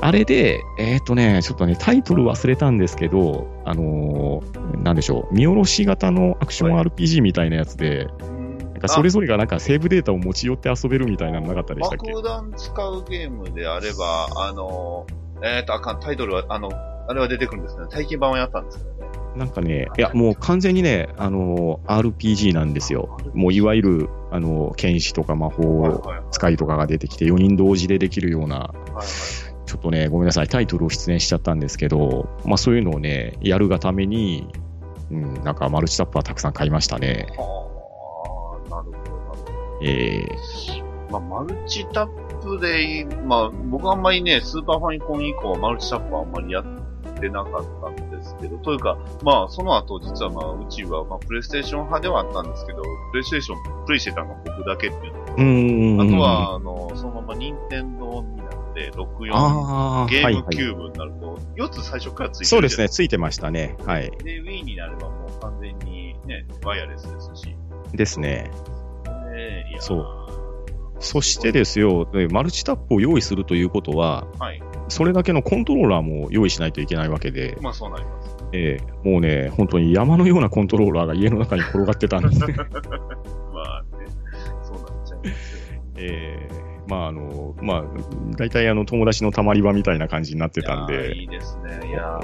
Speaker 1: あれで、えっ、とね、ちょっとね、タイトル忘れたんですけど、あのーなんでしょう、見下ろし型のアクション RPG みたいなやつで、なんかそれぞれがなんかセーブデータを持ち寄って遊べるみたいなのなかったでしたっけ？
Speaker 3: 爆弾使うゲームであれば、あの、えっ、と、あかん、タイトルは、あの、あれは出てくるんですけど、体験版はやったんですけどね。
Speaker 1: なんかね、いや、もう完全にね、あのー RPG なんですよ。もういわゆる、あのー剣士とか魔
Speaker 3: はい
Speaker 1: 法
Speaker 3: はいはい。
Speaker 1: 使いとかが出てきて、4人同時でできるような、
Speaker 3: はいはい
Speaker 1: ちょっとね、ごめんなさい、タイトルを出演しちゃったんですけど、まあそういうのをね、やるがために、うん、なんかマルチタップはたくさん買いましたね。
Speaker 3: はあ、なるほど、なるほど。
Speaker 1: え
Speaker 3: まあ、マルチタップでまあ、僕あんまりね、スーパーファミコン以降はマルチタップはあんまりやってなかったんですけど、というか、まあ、その後、実はまあ、うちは、まあ、プレイステーション派ではあったんですけど、プレイステーション、プレイしてたのが僕だけっていうのと。あとは、あの、そのまま任天堂になって、64、
Speaker 1: あー
Speaker 3: ゲーム
Speaker 1: はいはい
Speaker 3: キューブになると、4つ最初からついてる
Speaker 1: そうですね、ついてましたね。はい。
Speaker 3: で、Wii になればもう完全にね、ワイヤレスですし。
Speaker 1: ですね。
Speaker 3: ねいやー
Speaker 1: そうそしてですよ、えマルチタップを用意するということは、
Speaker 3: はい。
Speaker 1: それだけのコントローラーも用意しないといけないわけで、
Speaker 3: まあそうなります。
Speaker 1: えーもうね、本当に山のようなコントローラーが家の中に転がってたんですね。
Speaker 3: まあね、そうなっちゃいますよ。
Speaker 1: えーまああの、まあ、大体あの友達のたまり場みたいな感じになってたんで、
Speaker 3: いいですね。いや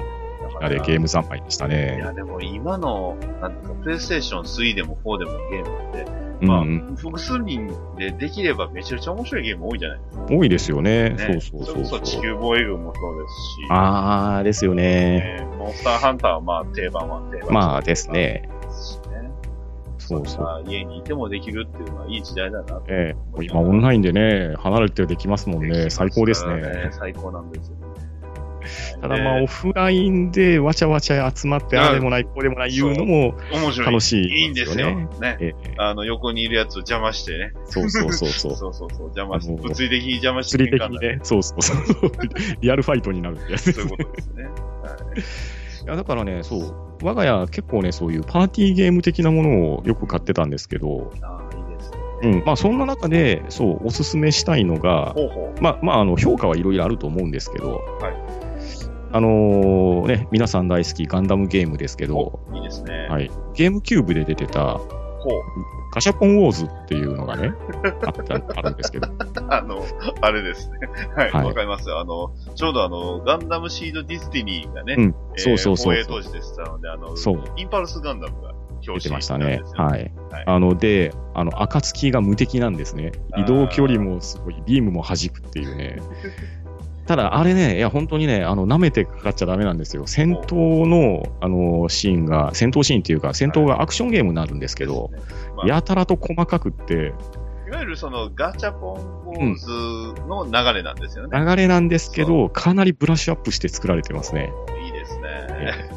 Speaker 1: あれゲーム三昧でした
Speaker 3: い
Speaker 1: ね。
Speaker 3: や、でも今の、なんか、プレイステーション3でも4でもゲームって、
Speaker 1: うん
Speaker 3: まあ、
Speaker 1: うん、
Speaker 3: 複数人でできればめちゃくちゃ面白いゲーム多いじゃないですか。
Speaker 1: 多いですよね。
Speaker 3: ね
Speaker 1: そうそうそう
Speaker 3: それこそ地球防衛軍もそうですし。
Speaker 1: あー、ですよね。
Speaker 3: ねモンスターハンターはまあ定番は定番
Speaker 1: まあですね。そうそう。
Speaker 3: まあ家にいてもできるっていうのはいい時代だなと。
Speaker 1: ええもう今オンラインでね、離れてできますもんね。最高ですね。
Speaker 3: 最高なんですよね。
Speaker 1: ただまあ、
Speaker 3: ね
Speaker 1: オフラインでわちゃわちゃ集まって、
Speaker 3: うん
Speaker 1: ああでもない、こうでもない言うのも
Speaker 3: 面白い。
Speaker 1: 楽し
Speaker 3: いい
Speaker 1: いで
Speaker 3: んですすよ。
Speaker 1: よね。
Speaker 3: ね。
Speaker 1: ええ
Speaker 3: あの、横にいるやつを邪魔してね。
Speaker 1: そうそうそうそう。
Speaker 3: そうそうそう、邪魔して、物理的に邪魔して
Speaker 1: 物理的
Speaker 3: に
Speaker 1: ね、そうそうそう。リアルファイトになるってやつですね
Speaker 3: そういうことですね。はい。
Speaker 1: いやだからね、そう、我が家結構ね、そういうパーティーゲーム的なものをよく買ってたんですけど、
Speaker 3: ああ、いいですね。
Speaker 1: うん、まあそんな中で、そう、おすすめしたいのが、
Speaker 3: ほうほう。
Speaker 1: まあ、まあ、あの、評価はいろいろあると思うんですけど、
Speaker 3: はい
Speaker 1: あのーね、皆さん大好きガンダムゲームですけど、
Speaker 3: いいですね。
Speaker 1: はい、ゲームキューブで出てた。ガシャポンウォーズっていうのがね、あった、あるんですけど。
Speaker 3: あの、あれですね。はい。わ、
Speaker 1: はい
Speaker 3: かりますよ。あの、ちょうどあの、ガンダムシードディスティニーがね、
Speaker 1: うん、そうそうそう
Speaker 3: 放映当時でしたので、あの、
Speaker 1: そう
Speaker 3: インパルスガンダムが表紙
Speaker 1: 出てましたね。
Speaker 3: い。
Speaker 1: はい。あの、で、あの、暁が無敵なんですね。移動距離もすごい、ビームも弾くっていうね。ただ、あれね、いや、本当にね、あの、舐めてかかっちゃダメなんですよ。戦闘の、あの、シーンが、戦闘シーンっていうか、戦闘がアクションゲームになるんですけど、
Speaker 3: まあ
Speaker 1: やたらと細かくって、
Speaker 3: いわゆるそのガチャポンウォーズの流れなんですよね。
Speaker 1: 流れなんですけど、かなりブラッシュアップして作られてますね。
Speaker 3: いいですね。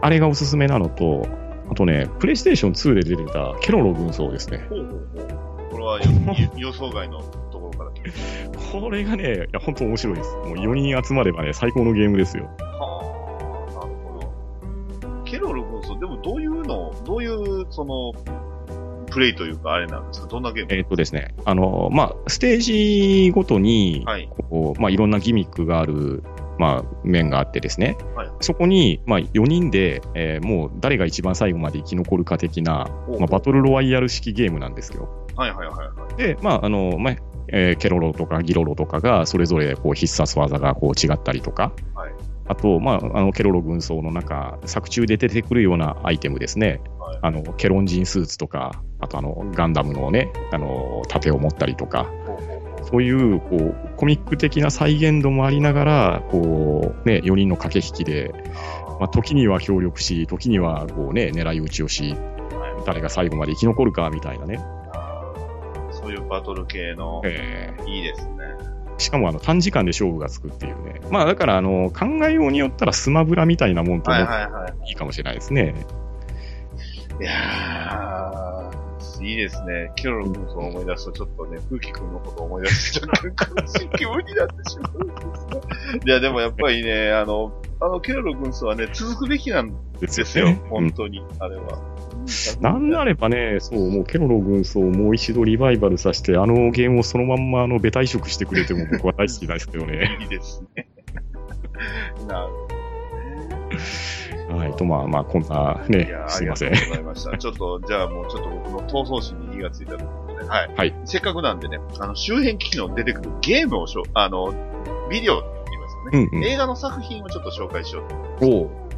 Speaker 1: あれがおすすめなのと、あとね、プレイステーション2で出てたケロロ軍曹ですね。
Speaker 3: ほうほうほう。これはよ予想外のと こ
Speaker 1: れがね、いや、本当面白いです。もう4人集まればね、最高のゲームですよ。
Speaker 3: はあ、なるほど。ケロロ軍曹、でもどういうの、どういう、その、プレイというかあれなんですか？どんなゲーム？
Speaker 1: えっ、とですね、あの、まあ、ステージごとに、
Speaker 3: はい。
Speaker 1: こう、まあ、いろんなギミックがある、まあ、面があってですね、
Speaker 3: はい
Speaker 1: そこに、まあ、4人で、えーもう誰が一番最後まで生き残るか的な、まあ、バトルロワイヤル式ゲームなんですよ。
Speaker 3: はいはいはいはい。
Speaker 1: で、まあ、あの、まあ、えーケロロとかギロロとかが、それぞれこう必殺技がこう違ったりとか、
Speaker 3: はい。
Speaker 1: あと、まあ、あの、ケロロ軍曹の中、作中で出てくるようなアイテムですね。
Speaker 3: はい。
Speaker 1: あの、ケロンジンスーツとか、あとあの、ガンダムのね、あの、盾を持ったりとか、そういう、こう、コミック的な再現度もありながら、こう、ね、4人の駆け引きで、まあ、時には協力し、時には、こうね、狙い撃ちをし、誰が最後まで生き残るか、みたいなね。
Speaker 3: ういうバトル系の、
Speaker 1: えー
Speaker 3: いいですね。
Speaker 1: しかもあの短時間で勝負がつくっていうね。まあだからあの考えようによったらスマブラみたいなもんと
Speaker 3: はい
Speaker 1: 思って
Speaker 3: はいはい
Speaker 1: いかもしれないですね。
Speaker 3: い。いやー、いいですね。ケロロ軍曹を思い出すとちょっとね、風紀君のことを思い出して若干悲しい気分になってしまうんですね。いや、でもやっぱりね、あの、あの、ケロロ軍曹はね、続くべきなん
Speaker 1: です
Speaker 3: ですよ。本当に、あれは。
Speaker 1: なんなればね、そう、もうケロロ軍曹をもう一度リバイバルさせて、あのゲームをそのまんまあのベタ移植してくれても僕は大好きですけどね。
Speaker 3: いいですね。なるほ
Speaker 1: はい。とまあまあこんな
Speaker 3: ど。
Speaker 1: ねすいません
Speaker 3: あ。りがとうございました。ちょっと、じゃあもうちょっと僕の闘争心に火がついたということで、はい。
Speaker 1: はい
Speaker 3: せっかくなんでね、あの、周辺機器の出てくるゲームをしょ、あの、ビデオね。
Speaker 1: うんうん。
Speaker 3: 映画の作品をちょっと紹介しようと思います。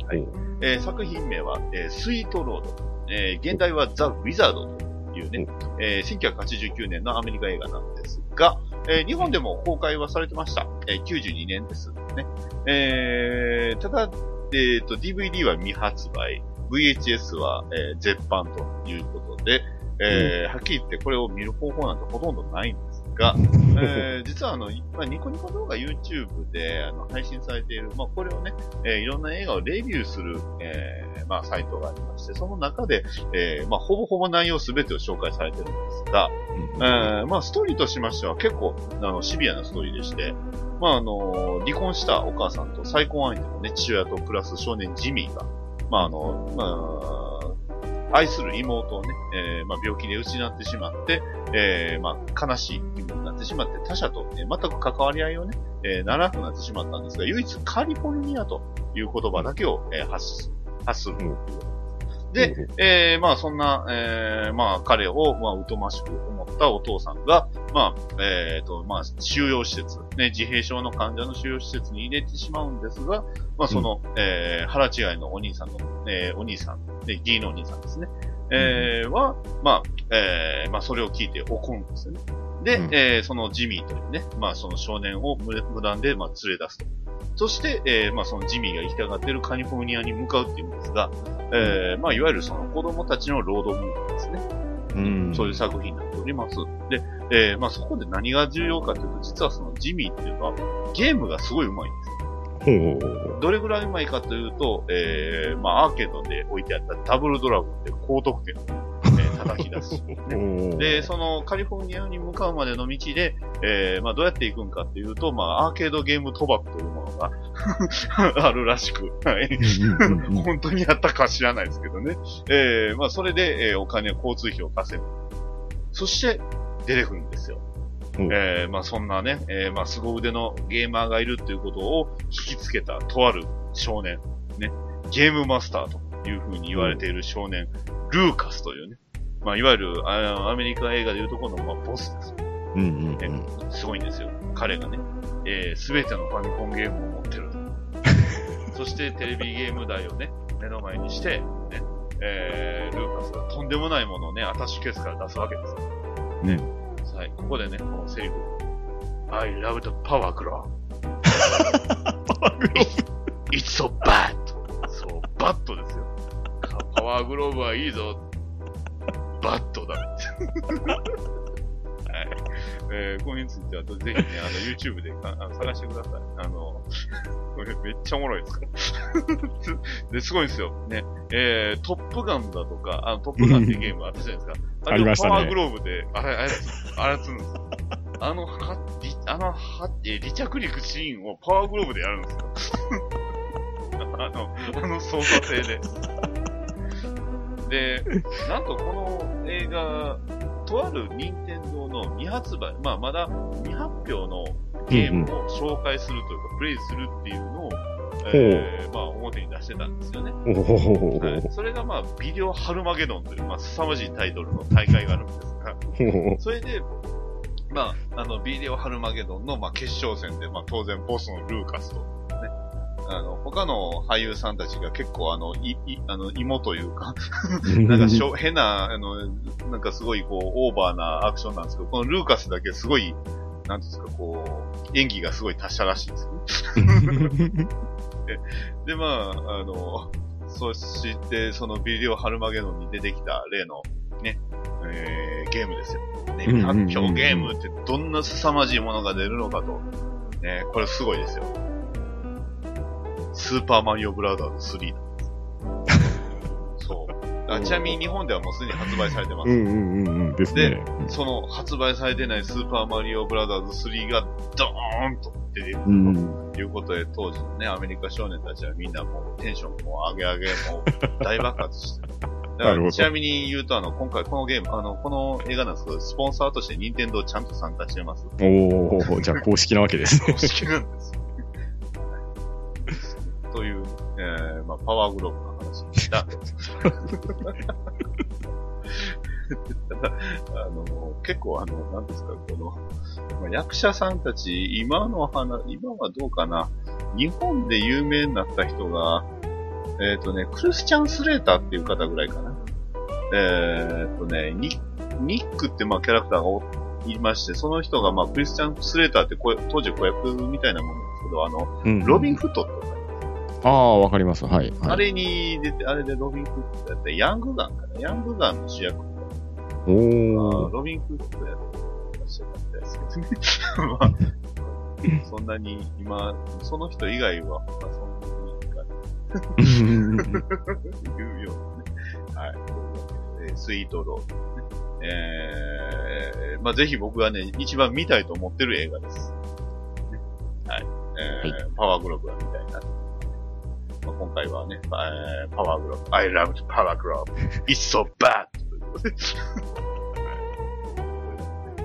Speaker 3: はいえー作品名は、えースイートロード。えー現代はザ・ウィザードというね、えー1989年のアメリカ映画なんですが、えー日本でも公開はされてました。えー92年ですね。えーただ、えっ、と、DVD は未発売、VHS は、えー絶版ということで、えーはっきり言ってこれを見る方法なんてほとんどないんですが、えー実はあの、まあ、ニコニコ動画 YouTube であの配信されている、まあ、これをね、えーいろんな映画をレビューする、えーまあ、サイトがありまして、その中で、えーまあ、ほぼほぼ内容すべてを紹介されてるんですが、えーまあ、ストーリーとしましては結構、あの、シビアなストーリーでして、まあ、あの、離婚したお母さんと再婚相手のね、父親と暮らす少年ジミーが、まあ、あの、まあ、愛する妹をね、えーまあ、病気で失ってしまって、えーまあ、悲しい気分になってしまって、他者と、ね、全く関わり合いをね、えーならなくなってしまったんですが、唯一カリフォルニアという言葉だけを、えー発する発する。でえーまあそんな、えーまあ彼を、まあ疎ましく思ったお父さんが、まあ、えっ、と、まあ収容施設、ね、自閉症の患者の収容施設に入れてしまうんですが、まあその、えー腹違いのお兄さんの、えーお兄さん、で、義理のお兄さんですね、えーは、まあ、えーまあそれを聞いて怒るんですよね。で、
Speaker 1: うん
Speaker 3: えーそのジミーというね、まあその少年を無無断で、まあ連れ出すと。そして、えーまあそのジミーが行きたがっているカリフォルニアに向かうっていうんですが、えーまあいわゆるその子供たちのロードムービーですね。
Speaker 1: うん。
Speaker 3: そういう作品になっております。で、えーまあそこで何が重要かというと、実はそのジミーっていうのは、ゲームがすごい上手いんですよ。
Speaker 1: ほう。
Speaker 3: どれぐらい上手いかというと、えーまあアーケードで置いてあったダブルドラゴンで高得点を、えー叩き出す、ね。で、そのカリフォルニアに向かうまでの道で、えーまあどうやって行くんかっていうと、まあアーケードゲーム賭博というものが あるらしく、はい。本当にやったか知らないですけどね。えー、まあそれで、えーお金、交通費を稼ぐ。そして、出てくるんですよ。
Speaker 1: うん
Speaker 3: えー、まあそんなね、えー、まあ凄腕のゲーマーがいるっていうことを引きつけたとある少年、ね、ゲームマスターという風に言われている少年、ルーカスというね、まあ、いわゆるあアメリカ映画でいうところの、まあ、ボスですよ。
Speaker 1: うんうん
Speaker 3: ね
Speaker 1: うん。
Speaker 3: すごいんですよ。彼がね、えー、全てのファミコンゲームを持ってると。そしてテレビゲーム台をね、目の前にして、ね、えー、ルーカスがとんでもないものをね、アタッシュケースから出すわけですよ。ね。はい、ここでね、このセリフ。I love the power glove.
Speaker 1: パワーグロ
Speaker 3: It's so bad! そう、バットですよ。パワーグローブはいいぞ。バットだ。はい。えー、これについては、ぜひね、あの、YouTube でかあの探してください。あの、これめっちゃおもろいですから。で、すごいんですよ。ね。えー、トップガンだとか、あの、トップガンっていうゲームあったじゃないですか。
Speaker 1: ありましたね
Speaker 3: パワーグローブで、あれ、あれ、操るんですよ。あの、は、りあの、は、えー離着陸シーンをパワーグローブでやるんですよ。あの、あの操作性で。で、なんとこの映画、とある任天堂の未発売、まあまだ未発表のゲームを紹介するというか、プレイするっていうのを、えーまあ表に出してたんですよね。はい、それがまあ、ビデオハルマゲドンという、まあ、凄まじいタイトルの大会があるんですが、
Speaker 1: ほ
Speaker 3: それで、まあ、あの、ビデオハルマゲドンの、まあ、決勝戦で、まあ、当然、ボスのルーカスと、ね、あの、他の俳優さんたちが結構、あの、い、い、あの、芋というか、なんかしょ、変な、あの、なんかすごい、こう、オーバーなアクションなんですけど、このルーカスだけすごい、なんですか、こう、演技がすごい達者らしいんですよね。で、まあ、あの、そして、そのビデオハルマゲドンに出てきた例の、ね、えー、ゲームですよ。ね、発表ゲームってどんな凄まじいものが出るのかと。ね、これすごいですよ。スーパーマリオブラザーズ3なんです。そう。あちなみに日本ではもうすでに発売されてます。
Speaker 1: うんうんうんうんですね。
Speaker 3: その発売されてないスーパーマリオブラザーズ3がドーンと出てくる
Speaker 1: うん。
Speaker 3: ということで、当時のね、アメリカ少年たちはみんなもうテンションもう上げ上げ、もう大爆発して。
Speaker 1: るほど
Speaker 3: からちなみに言うと、あの、今回このゲーム、あの、この映画なんですけど、スポンサーとして任天堂ちゃんと参加してます。
Speaker 1: おー、じゃあ公式なわけですね
Speaker 3: 公。式なんですよ。という、えー、まあ、パワーグローブの話でした。あの、結構あの、なんですか、この、まあ役者さんたち、今の話、今はどうかな、日本で有名になった人が、えっ、とね、クリスチャン・スレーターっていう方ぐらいかな。えっ、とね、ニニックってまあキャラクターがおいまして、その人がまあクリスチャン・スレーターって声当時子役みたいなものなんですけど、あの、
Speaker 1: うん
Speaker 3: ロビン・フットって
Speaker 1: ああ、わかります。はい。はい、
Speaker 3: あれに出て、あれでロビン・フットやって、ヤングガンかな？ヤングガンの主役
Speaker 1: お
Speaker 3: あ
Speaker 1: ー。
Speaker 3: ロビン・フットやってしたみたいですけどね。まあ、そんなに今、その人以外は、まあ、そんなにいいかな。いうようなね。はい。えースイートロード、ね。えー、まあ、ぜひ僕がね、一番見たいと思ってる映画です。ねはい。えーパワーグローブが見たいな。まあ、今回はね、えーパワーグローブ。I love power glove. It's so bad! ということで。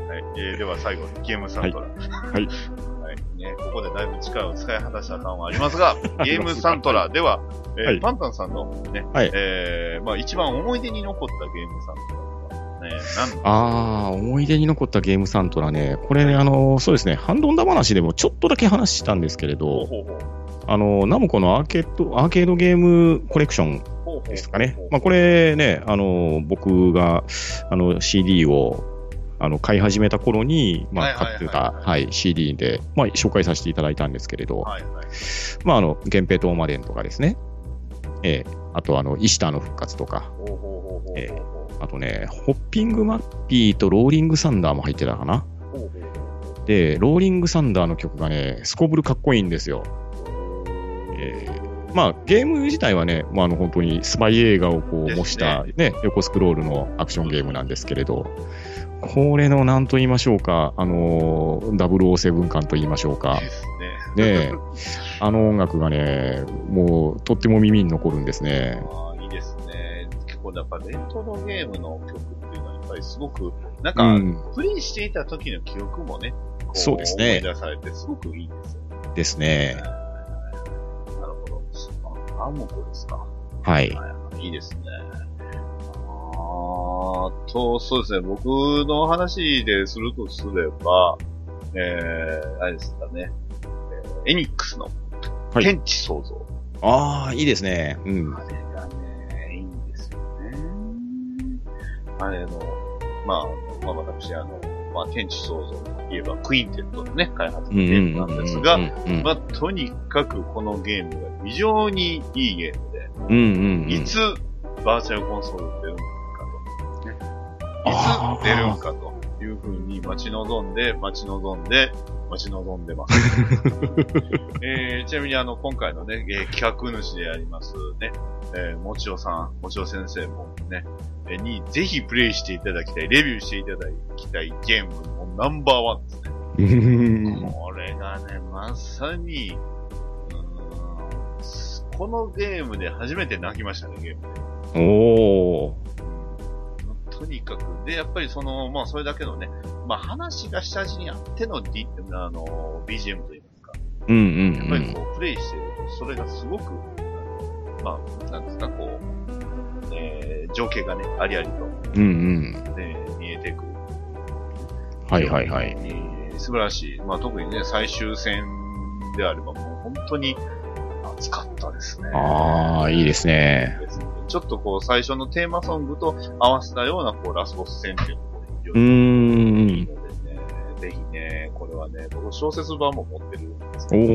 Speaker 3: はい。えー、では最後にゲームサントラ。
Speaker 1: はい。
Speaker 3: はい。ね、ここでだいぶ力を使い果たした感はありますが、ゲームサントラでは、えー
Speaker 1: はい
Speaker 3: パンタンさんのね、
Speaker 1: はい
Speaker 3: えー、まあ一番思い出に残ったゲームサントラは、ね、
Speaker 1: ああ、思い出に残ったゲームサントラね。これね、あの、そうですね、ハンドンダ話でもちょっとだけ話したんですけれ
Speaker 3: ほう
Speaker 1: ど、
Speaker 3: ほうほう
Speaker 1: あの、ナムコのアーケード、アーケードゲームコレクションですかね。まあ、これね、あの、僕が、あの、CD を、あの、買い始めた頃に、まあ、買ってた、
Speaker 3: はい
Speaker 1: はい、CD で、まあ、紹介させていただいたんですけれど、
Speaker 3: はいはい。
Speaker 1: まあ、あの、源平とオマデンとかですね。ええあと、あの、イシターの復活とか、
Speaker 3: ほうほうほうほうほう
Speaker 1: えあとね、ホッピングマッピーとローリングサンダーも入ってたかな。で、ローリングサンダーの曲がね、すこぶるかっこいいんですよ。えーまあ、ゲーム自体はね、まあ、あの本当にスパイ映画をこう模した、ね横スクロールのアクションゲームなんですけれど、これの何と言いましょうか、あのー、007感と言いましょうか
Speaker 3: ね。
Speaker 1: あの音楽がね、もうとっても耳に残るんですね。
Speaker 3: ああ、いいですね。結構、やっぱレトロゲームの曲っていうのは、やっぱりすごく、なんか、
Speaker 1: うん、
Speaker 3: プレイしていた時の記憶もね、こ
Speaker 1: そうですね
Speaker 3: 思い出されて、すごくいいですよね。
Speaker 1: ですね。
Speaker 3: アンモコですか。
Speaker 1: はい。
Speaker 3: はいいいですね。ああと、そうですね、僕の話でするとすれば、えー、あれですかね、えーエニックスの
Speaker 1: はい
Speaker 3: 天地創造。
Speaker 1: ああ、いいですね。うん。
Speaker 3: あれがね、いいんですよね。あれの、まあ、まあ私、あの、まあ、天地創造といえば、クインテットのね、開発のゲームなんですが、
Speaker 1: うん
Speaker 3: まあ、とにかくこのゲームが非常にいいゲームで、
Speaker 1: うんうんうん。
Speaker 3: いつバーチャルコンソール出るのかと、ね、いつ出るんかというふうに待ち望んで、待ち望んで、待ち望んでます。えーちなみにあの、今回のね、えー企画主でありますね、えー、もちおさん、もちお先生もね、えーにぜひプレイしていただきたい、レビューしていただきたいゲームのナンバーワンですね。
Speaker 1: う ん
Speaker 3: これがね、まさに、このゲームで初めて泣きましたね、ゲームで。
Speaker 1: おー。
Speaker 3: とにかく、で、やっぱりその、まあ、それだけのね、まあ、話が下地にあっての、D、あの、BGM といいますか、
Speaker 1: うんうん
Speaker 3: やっぱりこう、プレイしてると、それがすごく、まあ、なんですか、こう、えー、情景がね、ありありと、
Speaker 1: うん。うんうん。
Speaker 3: ね、見えてくる。
Speaker 1: はいはいはい。
Speaker 3: えー素晴らしい。まあ、特にね、最終戦であれば、もう本当に熱かったですね。
Speaker 1: ああ、いいですね。
Speaker 3: ちょっとこう、最初のテーマソングと合わせたような、こう、ラスボス戦っていうのも非常にいい
Speaker 1: ん。
Speaker 3: のでね、ぜひね、これはね、僕小説版も持ってるんです
Speaker 1: お
Speaker 3: けど、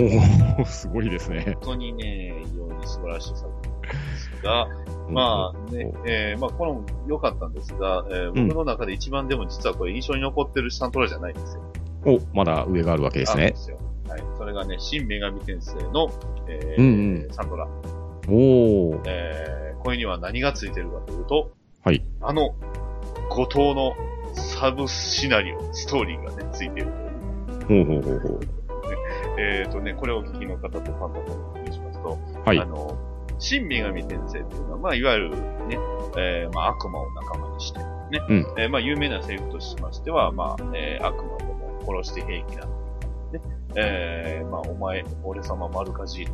Speaker 1: ー、すごいですね。
Speaker 3: 本当にね、非常に素晴らしい作品ですが、まあね、えーまあこれも良かったんですが、えー
Speaker 1: うん
Speaker 3: 僕の中で一番でも実はこれ印象に残ってるサントラじゃないんですよ。
Speaker 1: お、まだ上があるわけですね
Speaker 3: で。すよ。はい。それがね、新女神転生の、えー
Speaker 1: うんうん
Speaker 3: サントラ。
Speaker 1: おー。
Speaker 3: えーこれには何がついてるかというと、
Speaker 1: はい。
Speaker 3: あの、後藤のサブシナリオ、ストーリーがね、ついているという。
Speaker 1: ほうほうほうほう。
Speaker 3: えっ、とね、これをお聞きの方とパンダさんにお聞きしますと、
Speaker 1: はい
Speaker 3: あ。の、新女神転生っていうのは、まあ、いわゆるね、えーまあ、悪魔を仲間にして、ね、
Speaker 1: うん
Speaker 3: えーまあ、有名なセリフとしましては、まあ、えー悪魔どもを殺して平気な、ね、えーまあ、お前、俺様丸かじり。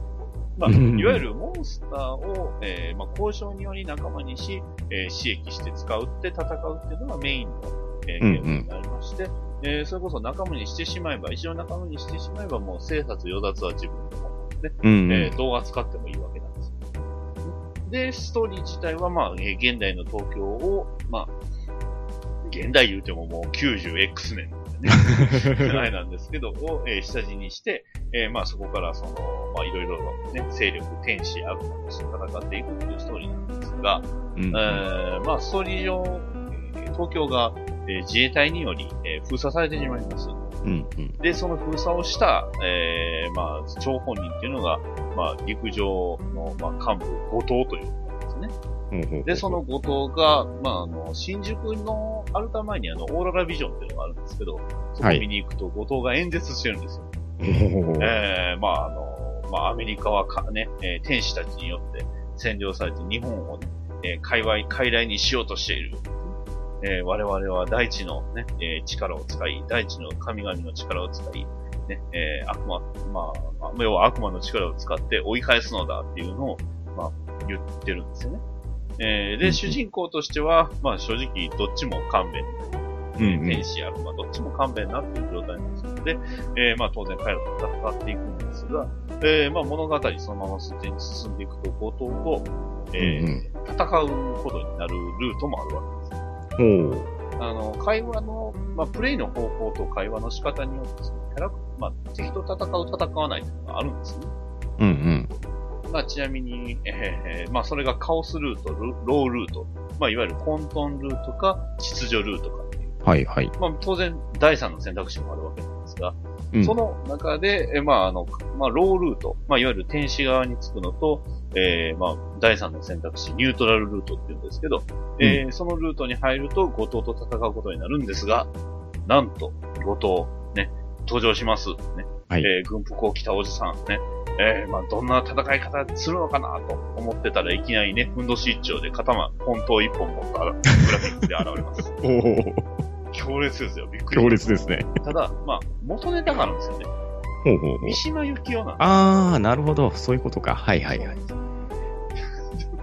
Speaker 3: まあ、
Speaker 1: うん。
Speaker 3: いわゆるモンスターを、えーまあ、交渉により仲間にし、えー、刺激して使うって戦うっていうのがメインの、えー
Speaker 1: うんうん。
Speaker 3: ゲームになりまして、えーそれこそ仲間にしてしまえば、一応仲間にしてしまえば、もう生殺与奪は自分のもので、
Speaker 1: うん
Speaker 3: えー動画使ってもいいわけなんです。よ。で、ストーリー自体は、まあ、えー現代の東京を、まあ、現代言うてももう 90X 年なんでね、あ れなんですけど、を、えー下地にして、えーまあそこからその、まあいろいろね、勢力、天使、悪魔として戦っていくっていうストーリーなんですが、
Speaker 1: うん
Speaker 3: えーまあストーリー上、えー東京が、えー自衛隊により、えー封鎖されてしまいます。
Speaker 1: うんうん。
Speaker 3: で、その封鎖をした、えー、まあ、張本人っていうのが、まあ、陸上の、まあ、幹部、後藤というでその後藤が、まあ、あの、新宿のアルタ前にあの、オーロラビジョンっていうのがあるんですけど、そこ
Speaker 1: はい
Speaker 3: 見に行くと、後藤が演説してるんですよ。
Speaker 1: ほうほうほう
Speaker 3: えー、まあ、あの、まあ、アメリカはかね、えー天使たちによって占領されて日本をね、えー、界隈、傀儡にしようとしている。えー我々は大地のね、えー力を使い、大地の神々の力を使い、ね、えー悪魔、まあ、まあ要は悪魔の力を使って追い返すのだっていうのを、まあ、言ってるんですよね。えーで、主人公としては、まあ正直どっちも勘弁
Speaker 1: うんうん
Speaker 3: 天使悪魔、どっちも勘弁なっていう状態なんですので、えーまあ当然彼らと戦っていくんですが、えーまあ物語そのまま進んでいくと、後藤と、えー
Speaker 1: うんうん
Speaker 3: 戦うことになるルートもあるわけです。
Speaker 1: ほう。
Speaker 3: あの、会話の、まあプレイの方法と会話の仕方によって、そのキャラクまあ敵と戦う、戦わないというのがあるんですね。
Speaker 1: うんうん。
Speaker 3: まあ、ちなみに、えーまあ、それがカオスルート、ルロールート、まあ、いわゆる混沌ルートか、秩序ルートか。っていう。
Speaker 1: はいはい。
Speaker 3: まあ、当然、第三の選択肢もあるわけなんですが、
Speaker 1: うん。
Speaker 3: その中で、えーまあ、あの、まあ、ロールート、まあ、いわゆる天使側につくのと、えーまあ、第三の選択肢、ニュートラルルートっていうんですけど、えーそのルートに入ると、後藤と戦うことになるんですが、なんと、後藤、ね、登場します。ね。
Speaker 1: はい
Speaker 3: えー軍服を着たおじさん、ね。えーまあ、どんな戦い方するのかなと思ってたらいきなりね、ふんどし一丁で頭、本当一本持ったグラフィックで現れます。
Speaker 1: おお
Speaker 3: 強烈ですよ。びっくり。
Speaker 1: 強烈ですね。
Speaker 3: ただ、まあ、元ネタがあるんですよね。
Speaker 1: ほうほうほう
Speaker 3: 三。島由紀夫なんで
Speaker 1: あー、なるほど。そういうことか。はいはいはい。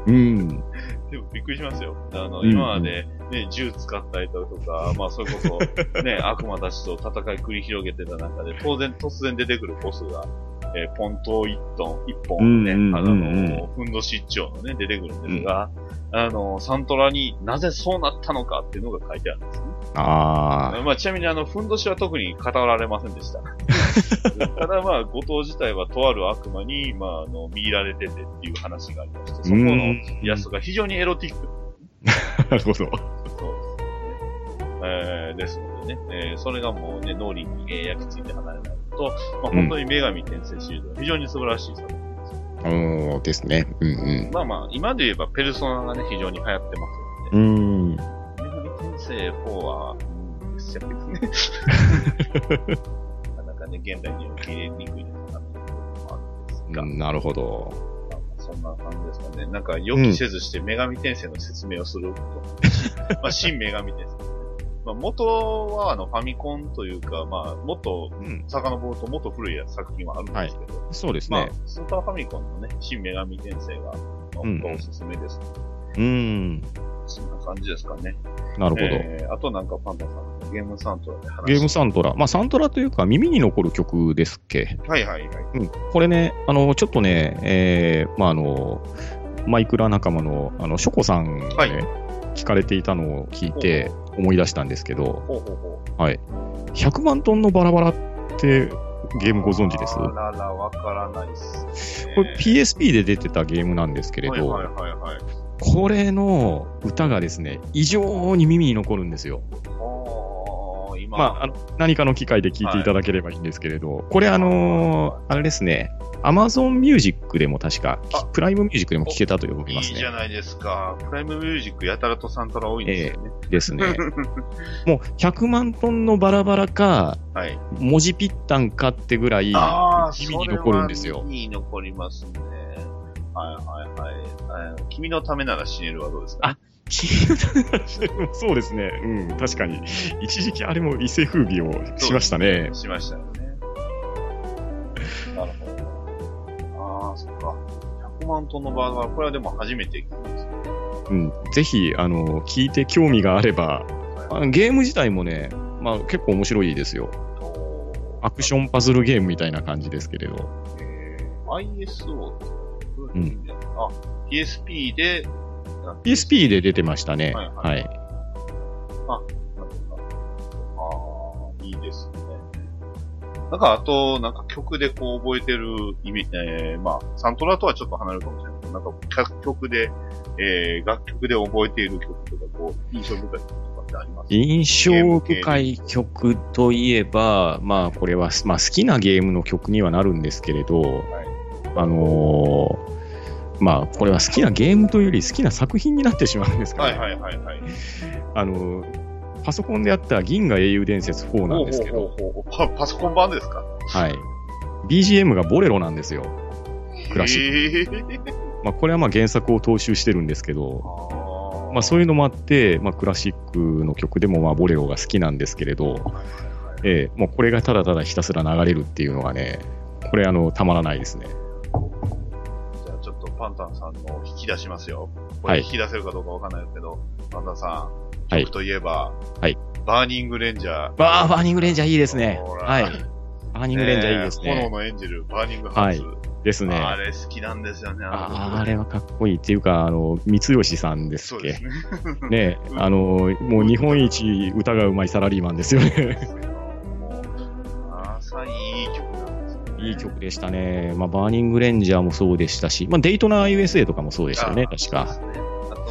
Speaker 1: うん。
Speaker 3: でもびっくりしますよ。あの、
Speaker 1: うん
Speaker 3: 今まで、ね、銃使ったりだとか、まあ、それこそ、ね、悪魔たちと戦い繰り広げてた中で、当然突然出てくるボスが、えーポント1トン、1本ね、
Speaker 1: うんうん
Speaker 3: あ
Speaker 1: うんうん
Speaker 3: の、ふんどし一丁のね、出てくるんですが、あの、サントラになぜそうなったのかっていうのが書いてあるんですね。
Speaker 1: あ
Speaker 3: まあ、ちなみにあの、ふんどしは特に語られませんでした。ただまあ、後藤自体はとある悪魔に、まあ、あの、見入られててっていう話がありまして、そこのイラストが非常にエロティック。
Speaker 1: あ、なるほど。
Speaker 3: えー、ですのでね、えー、それがもうね、脳裏に、えー焼き付いて離れないと、まあ、本当に女神転生シリーズは非常に素晴らしい作品です。
Speaker 1: おーですね。うんうん。
Speaker 3: まあまあ、今で言えばペルソナがね、非常に流行ってます
Speaker 1: う
Speaker 3: ので、
Speaker 1: ん。
Speaker 3: 女神転生4は、うん、ですよね。なかなかね、現代に受け入れにくいのかなというところもあるんですが、
Speaker 1: なるほど。
Speaker 3: まあまあそんな感じですかね。なんか予期せずして女神転生の説明をすること。まあ、新女神転生。まあ、元はあのファミコンというか、まあ、もっと
Speaker 1: うん。
Speaker 3: 遡るともっと古い作品はあるんですけど、
Speaker 1: そうですね
Speaker 3: まあ。、スーパーファミコンのね、新女神転生が、
Speaker 1: うん
Speaker 3: 本当おすすめです。
Speaker 1: うん。
Speaker 3: そんな感じですかね。
Speaker 1: なるほど。
Speaker 3: えー、あとなんかパンダさん、ゲームサントラで話
Speaker 1: ゲームサントラ。まあ、サントラというか、耳に残る曲ですっけ？
Speaker 3: はいはいはい。
Speaker 1: うん。これね、あの、ちょっとね、えー、まあ、あの、マイクラ仲間の、あの、ショコさんがね、
Speaker 3: はい
Speaker 1: 聞かれていたのを聞いて思い出したんですけど、
Speaker 3: ほうほうほう。
Speaker 1: はい。100万トンのバラバラってゲームご存知です？
Speaker 3: あらら、わからないっす、ね。
Speaker 1: これ PSP で出てたゲームなんですけれど、
Speaker 3: はいはいはいはい。
Speaker 1: これの歌がですね、異常に耳に残るんですよ。まあ、あの何かの機会で聞いていただければいいんですけれど、これあのーあれですね、Amazon Music でも確か
Speaker 3: あ、
Speaker 1: プライムミュージックでも聴けたと思い
Speaker 3: いい
Speaker 1: ますね。
Speaker 3: じゃないですか。プライムミュージックやたらとサントラ多いんですよね。
Speaker 1: ですね。もう100万トンのバラバラか、
Speaker 3: はい。
Speaker 1: 文字ぴったんかってぐらい耳に残るんですよ。
Speaker 3: 耳に残りますね。はいはいはい。君のためなら死ねるはどうですか、
Speaker 1: あ君のためなら死ねるそうですね。うん、確かに。一時期あれも一世風靡をしましたね。
Speaker 3: しましたよね。なるほど。ああ、そっか。100万トンのバーガー、これはでも初めて聞きますね。
Speaker 1: うん、ぜひ、あの、聞いて興味があれば、あのゲーム自体もね、まあ結構面白いですよ。アクションパズルゲームみたいな感じですけれど。
Speaker 3: えー、ISO ってどういう意味だあ、PSP で、
Speaker 1: PSP で出てましたね。
Speaker 3: はい
Speaker 1: は。
Speaker 3: はいいなるほどああ、いいですね。なんか、あと、なんか曲でこう覚えてる意味、えー、まあ、サントラとはちょっと離れるかもしれないけど、なんか、楽曲で、えー、楽曲で覚えている曲とか、こう、印象深い曲とかってあります？
Speaker 1: 印象深い曲といえば、まあこれは、まあ好きなゲームの曲にはなるんですけれど、あのーまあこれは好きなゲームというより好きな作品になってしまうんですかね。
Speaker 3: はいはいはいはい。
Speaker 1: あのーパソコンでやった銀河英雄伝説4なんですけど、
Speaker 3: ほうほうほうパパソコン版ですか？
Speaker 1: はい。BGM がボレロなんですよ。クラシック。まあこれはまあ原作を踏襲してるんですけど、まあそういうのもあって、まあクラシックの曲でもまあボレロが好きなんですけれど、ええもうこれがただただひたすら流れるっていうのがね、これあの、たまらないですね。
Speaker 3: パンタンさんの引き出しますよ。こ
Speaker 1: はい
Speaker 3: れ引き出せるかどうかわかんないですけど、パンタンさん、
Speaker 1: はい
Speaker 3: 曲といえば、
Speaker 1: はい
Speaker 3: バーニングレンジャー。
Speaker 1: わあ、バーニングレンジャーいいですね。はい。バーニングレンジャーいいです
Speaker 3: えー炎
Speaker 1: ね。
Speaker 3: のエンジェル、バーニングハーツ。
Speaker 1: ですね。
Speaker 3: あれ好きなんですよね。
Speaker 1: ああれはかっこいいっていうか、あの、光吉さんですっけ。
Speaker 3: ね。
Speaker 1: ねあの、もう日本一歌がうまいサラリーマンですよね。
Speaker 3: いい曲で
Speaker 1: したね。まあ、バーニングレンジャーもそうでしたし、まあ、デイトナー USA とかもそうでしたよね、確か。
Speaker 3: ねあと、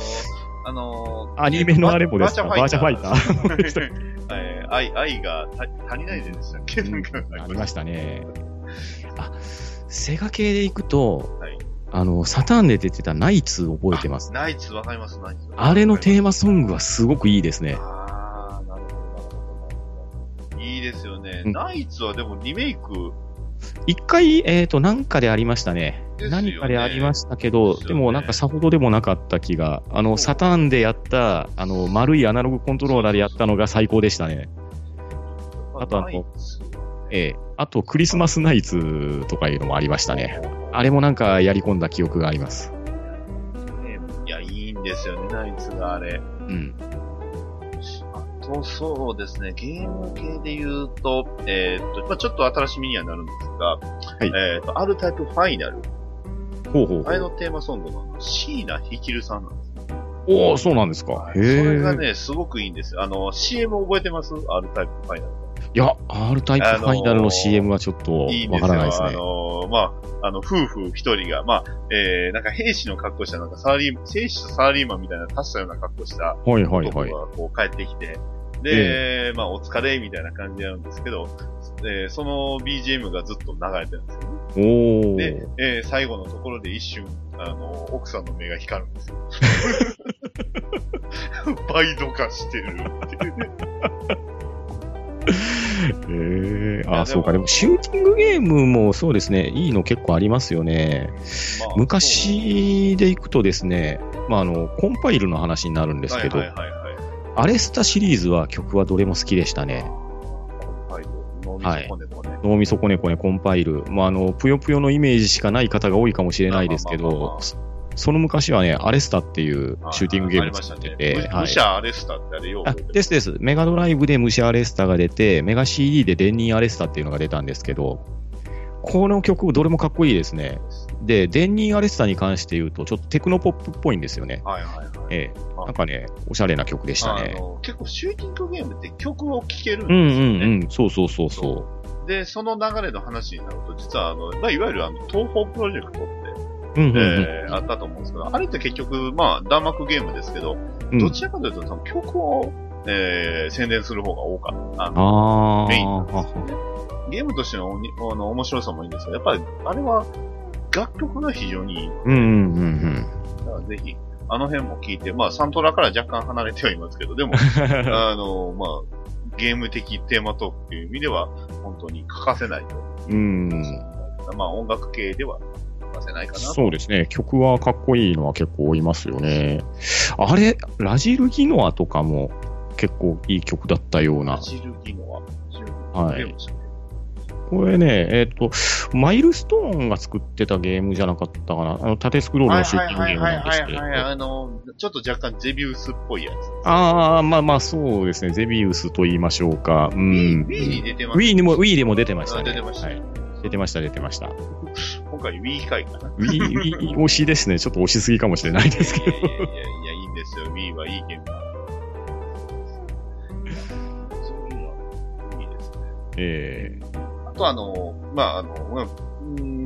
Speaker 3: あのー
Speaker 1: アニメのあれもですか？
Speaker 3: バーチャファイター。愛、愛が足りないでしたっけ？なんか
Speaker 1: ありましたね。あ、セガ系で行くと、
Speaker 3: はい
Speaker 1: あの、サターンで出てたナイツ覚えてます？
Speaker 3: ナイツわかります、ナイツ。
Speaker 1: あれのテーマソングはすごくいいですね。
Speaker 3: ああ、なるほど、なるほど。いいですよね。
Speaker 1: うん
Speaker 3: ナイツはでもリメイク、
Speaker 1: 一回、えっ、と、なんかでありましたね。
Speaker 3: ね
Speaker 1: 何かでありましたけど、
Speaker 3: でね
Speaker 1: でもなんかさほどでもなかった気が。あの、サターンでやった、あの、丸いアナログコントローラーでやったのが最高でしたね。あとあのええあと、クリスマスナイツとかいうのもありましたね。あれもなんかやり込んだ記憶があります。
Speaker 3: ねいや、いいんんですよね、ナイツがあれ。
Speaker 1: うん。
Speaker 3: あと、そうですね、ゲーム系で言うと、えーっと、まあちょっと新しみにはなるんですが、
Speaker 1: い
Speaker 3: えーっと、R タイプファイナル。
Speaker 1: ほうほうほ
Speaker 3: あれの
Speaker 1: う。
Speaker 3: テーマソングの椎名ひきるさんなんです。
Speaker 1: おおそうなんですか。へえ。
Speaker 3: それがね、すごくいいんですよ。あの、CM 覚えてます ?R タイプファイナル。
Speaker 1: いや、R タイプファイナルの CM はちょっと。わからないですね。
Speaker 3: あの、まあ、あの、夫婦一人が、まあ、えー、なんか兵士の格好した、なんかサラリー、兵士とサラリーマンみたいな足したような格好した
Speaker 1: はいはい
Speaker 3: 男
Speaker 1: はい。
Speaker 3: がこう帰ってきて、で、まあ、お疲れみたいな感じなんですけど、えーその BGM がずっと流れてるんですよね。
Speaker 1: おお。
Speaker 3: で、えー最後のところで一瞬、あの、奥さんの目が光るんですよ。倍度化してるっていうね。
Speaker 1: ええあ、
Speaker 3: いやでも
Speaker 1: そうか。でも、シューティングゲームもそうですね、いいの結構ありますよね。
Speaker 3: まあ
Speaker 1: 昔でいくとですね、まあ、あの、コンパイルの話になるんですけど、
Speaker 3: はいはいはいはい。
Speaker 1: アレスタシリーズは曲はどれも好きでしたね。
Speaker 3: コンパイル、脳みそ骨もね。
Speaker 1: 脳みそこねこねコンパイル。まあ、あの、ぷよぷよのイメージしかない方が多いかもしれないですけどそその昔はね、アレスタっていうシューティングゲームを
Speaker 3: あ
Speaker 1: 作って。て、はい
Speaker 3: むむし。ゃアレスタってあれよ
Speaker 1: ですです。メガドライブでムシャアレスタが出て、メガ CD でデンニーアレスタっていうのが出たんですけど、この曲、どれもかっこいいですね。で、デンニーアレスタに関して言うと、ちょっとテクノポップっぽいんですよね。
Speaker 3: はいはいはい。
Speaker 1: ええ。
Speaker 3: あ
Speaker 1: なんかね、おしゃれな曲でした
Speaker 3: あ
Speaker 1: ね。
Speaker 3: の結構シューティングゲームって曲を聴けるん
Speaker 1: うん
Speaker 3: ですよね。
Speaker 1: うんうん。そうそうそうそ
Speaker 3: で、その流れの話になると、実はあの、まあ、いわゆるあの、東方プロジェクトって、
Speaker 1: う。うんうんうん。
Speaker 3: えーあったと思うんですけど、あれって結局、まあ、弾幕ゲームですけど、
Speaker 1: うん
Speaker 3: どちらかというと、その曲を、えー宣伝する方が多かった。あの
Speaker 1: あ
Speaker 3: メイン
Speaker 1: あ。
Speaker 3: ゲームとしてのおにあの面白さもいいんですけど、やっぱり、あれは、楽曲が非常にいい。
Speaker 1: うんうんうん
Speaker 3: だからぜひ、あの辺も聞いて、まあ、サントラから若干離れてはいますけど、でも、
Speaker 1: うん。
Speaker 3: あの、まあ、ゲーム的テーマトークっていう意味では、本当に欠かせないと。
Speaker 1: うん。
Speaker 3: まあ、音楽系では欠かせないかなと。
Speaker 1: そうですね。曲はかっこいいのは結構いますよね。あれ、ラジルギノアとかも結構いい曲だったような。
Speaker 3: ジルギノは、ジルギ
Speaker 1: はいこれね、えっ、と、マイルストーンが作ってたゲームじゃなかったかな。あの、縦スクロールのシューティングゲームなんですけど。
Speaker 3: はいはいはい。あの、ちょっと若干ゼビウスっぽいやつ。
Speaker 1: ああ、まあまあそうですね。ゼビウスと言いましょうか。うん。
Speaker 3: Wii に出てます
Speaker 1: Wii にも、Wii でも出てましたね。
Speaker 3: あ出てました
Speaker 1: はい。出てました、出てました。
Speaker 3: 今回 Wii 回かな。
Speaker 1: Wii、Wii 推しですね。ちょっと推しすぎかもしれないですけど
Speaker 3: い。やいやいやいや、いいんですよ。Wii はいいゲームだ。そういうのはいいですね。
Speaker 1: え
Speaker 3: あとあの、まあ、あの、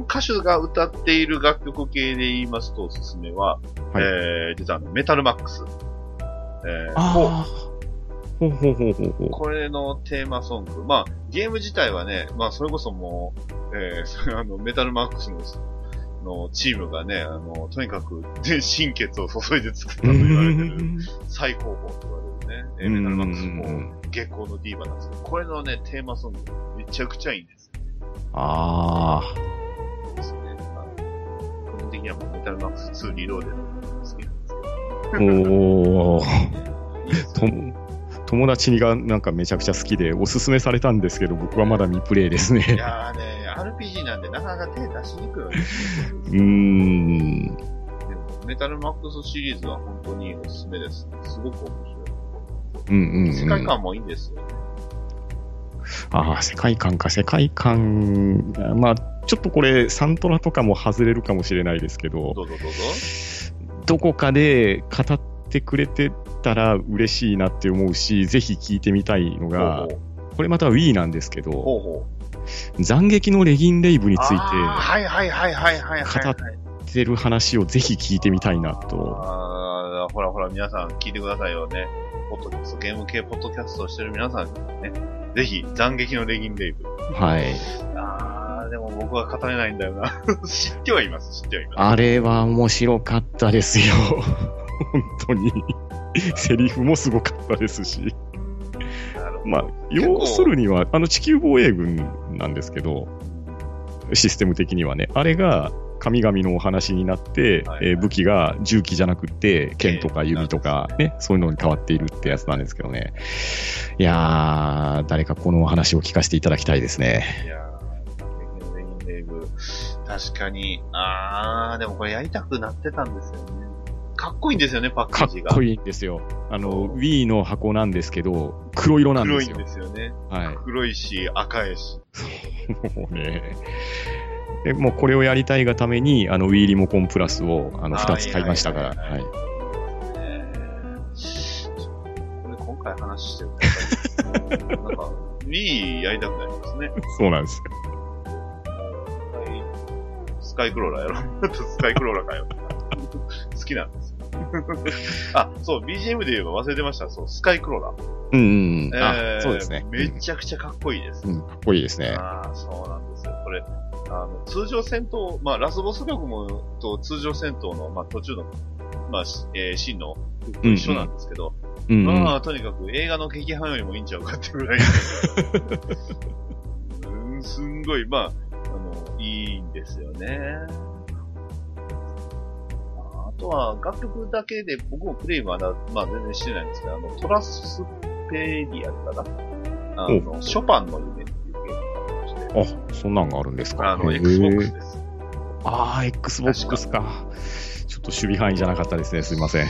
Speaker 3: 歌手が歌っている楽曲系で言いますと、おすすめは、
Speaker 1: はい
Speaker 3: えー、実はメタルマックス。えー、
Speaker 1: ああ。ほうほうほうほうほう。
Speaker 3: これのテーマソング。まあ、ゲーム自体はね、まあ、それこそもう、えー、あの、メタルマックスの、のチームがね、あの、とにかく全心血を注いで作ったと言われてる 最高峰と言われるね、えーメタルマックスも月光のディーバなんですけど、これのね、テーマソングめちゃくちゃいいんです
Speaker 1: あ
Speaker 3: ですね。まあ個人的にはもうメタルマックス2リローデの好きなんですけ
Speaker 1: あ。おー。友達がなんかめちゃくちゃ好きでおすすめされたんですけど、僕はまだ未プレイです
Speaker 3: い
Speaker 1: ね。
Speaker 3: やーね、RPG なんでなかなか手出しにくいわけですよ
Speaker 1: うーん。
Speaker 3: でもメタルマックスシリーズは本当におすすめです。すごく面
Speaker 1: うんうん。うん。
Speaker 3: 世界観もいいんですよ。
Speaker 1: ああ、世界観か、世界観。まあ、ちょっとこれ、サントラとかも外れるかもしれないですけど、
Speaker 3: どうぞどうぞ。
Speaker 1: どこかで語ってくれてたら嬉しいなって思うし、ぜひ聞いてみたいのが
Speaker 3: ほう、
Speaker 1: これまた Wii なんですけど、
Speaker 3: ほうほうほう。
Speaker 1: 斬撃のレギンレイブについて
Speaker 3: はいはいはいはいはいはい、
Speaker 1: 語ってる話をぜひ聞いてみたいなと。
Speaker 3: あーほらほら皆さん聞いてくださいよね。ポッドキャスト、ゲーム系ポッドキャストをしてる皆さんね。ぜひ、斬撃のレギンレイブ。
Speaker 1: はい。
Speaker 3: あー、でも僕は語れないんだよな。知ってはいます、知ってはいます。
Speaker 1: あれは面白かったですよ。本当に。セリフもすごかったですし。まあ、要するには、あの地球防衛軍なんですけど、システム的にはね、あれが神々のお話になって、
Speaker 3: はい
Speaker 1: えー武器が銃器じゃなくって、剣とか弓とかね、そういうのに変わっているってやつなんですけどね。いやー、誰かこのお話を聞かせていただきたいですね。
Speaker 3: いやー、レギンレイブ。確かに、あー、でもこれやりたくなってたんですよね。かっこいいんですよね、パッケ
Speaker 1: かっ
Speaker 3: ージが。
Speaker 1: こいいんですよ。あの、Wii の箱なんですけど、黒色なんですよ。
Speaker 3: 黒いんですよね。
Speaker 1: はい。
Speaker 3: 黒いし、赤いし。
Speaker 1: もうね。で、もうこれをやりたいがために、あの、Wii リモコンプラスを、あの、
Speaker 3: あー
Speaker 1: 二つ買いましたから、
Speaker 3: はいこれ今回話してるから、なんか、Wii やりたくなりますね。
Speaker 1: そうなんですよ。
Speaker 3: スカイクローラーやろ。スカイクローラーかよ。好きなんですよ。あ、そう、BGM で言えば忘れてました。そう、スカイクローラー。
Speaker 1: うんうんうん。
Speaker 3: え
Speaker 1: あ、
Speaker 3: ー
Speaker 1: そうですね。
Speaker 3: めちゃくちゃかっこいいです。
Speaker 1: うん、うんかっこいいですね。
Speaker 3: ああ、そうなんですよ。これ、あの、通常戦闘、まあ、ラスボス力も、と通常戦闘の、まあ、途中の、まあ、しえーシーンの、一緒なんですけど、
Speaker 1: うん、うん。
Speaker 3: まあ、とにかく映画の劇伴よりもいいんちゃうかってぐらい、うん、すんごい、まあ、あの、いいんですよね。あとは、楽曲だけで、僕もプレイまだ、まあ全然してないんですけど、あの、トラスペディアかなあの、ショパンの夢あ
Speaker 1: そんなんがあるんですか。
Speaker 3: あの、Xbox です。
Speaker 1: ああ、Xbox か。ちょっと守備範囲じゃなかったですね。すいません。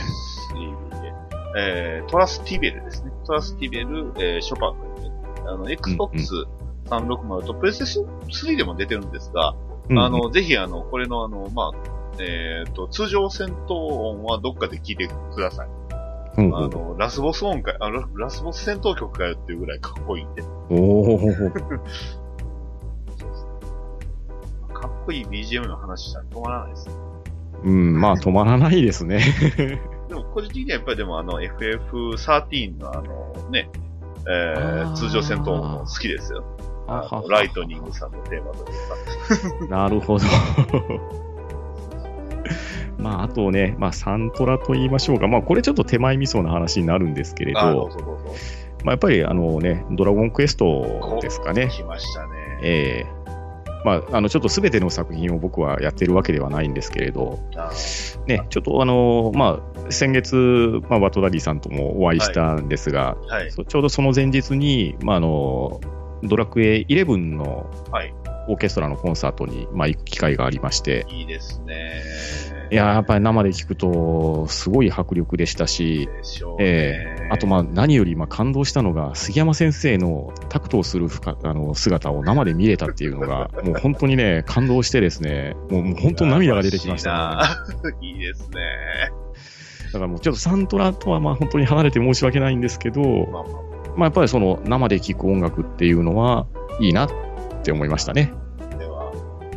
Speaker 3: えー、トラスティベルですね。トラスティベル、えー、ショパンの夢。あの、Xbox 360とプレイステーション3でも出てるんですが、
Speaker 1: うん
Speaker 3: あ、の、ぜひあの、これのあの、まあ、えっ、と、通常戦闘音はどっかで聞いてください。
Speaker 1: うん
Speaker 3: あの、ラスボス音かあララスボス戦闘曲かよっていうぐらいかっこいいんで。
Speaker 1: おお。
Speaker 3: かっこいい BGM の話したら止まらないです。
Speaker 1: うん、まあ止まらないですね。
Speaker 3: でも、個人的にはやっぱりでもあの、FF13 のあの、ね、えー、通常戦闘音も好きですよ。ライトニングさんのテーマというか。
Speaker 1: なるほど。まあ、あとね、まあ、サントラと言いましょうか。まあ、これちょっと手前味噌な話になるんですけれ
Speaker 3: あ、ど。
Speaker 1: まあ、やっぱりあのね、ドラゴンクエストですかね。
Speaker 3: 来ましたね。
Speaker 1: ええまあ、あの、ちょっとすべての作品を僕はやってるわけではないんですけれど、
Speaker 3: あ
Speaker 1: ね、ちょっとあの、まあ、先月、まあ、バトダディさんともお会いしたんですが、
Speaker 3: はい。
Speaker 1: そうちょうどその前日に、まあ、あの、ドラクエ11の
Speaker 3: はい。
Speaker 1: オーケストラのコンサートに、まあ、行く機会がありまして、
Speaker 3: いいですね。
Speaker 1: いやーやっぱり生で聞くと、すごい迫力でしたし、
Speaker 3: でし。
Speaker 1: ええあと、まあ、何よりまあ感動したのが、杉山先生のタクトをするあの姿を生で見れたっていうのが、もう本当にね、感動してですね、もうもう本当に涙が出てきました、ね。
Speaker 3: いいですね。
Speaker 1: だからもうちょっとサントラとはまあ本当に離れて申し訳ないんですけど、
Speaker 3: まあまあ
Speaker 1: まあやっぱりその生で聴く音楽っていうのはいいなって思いましたね。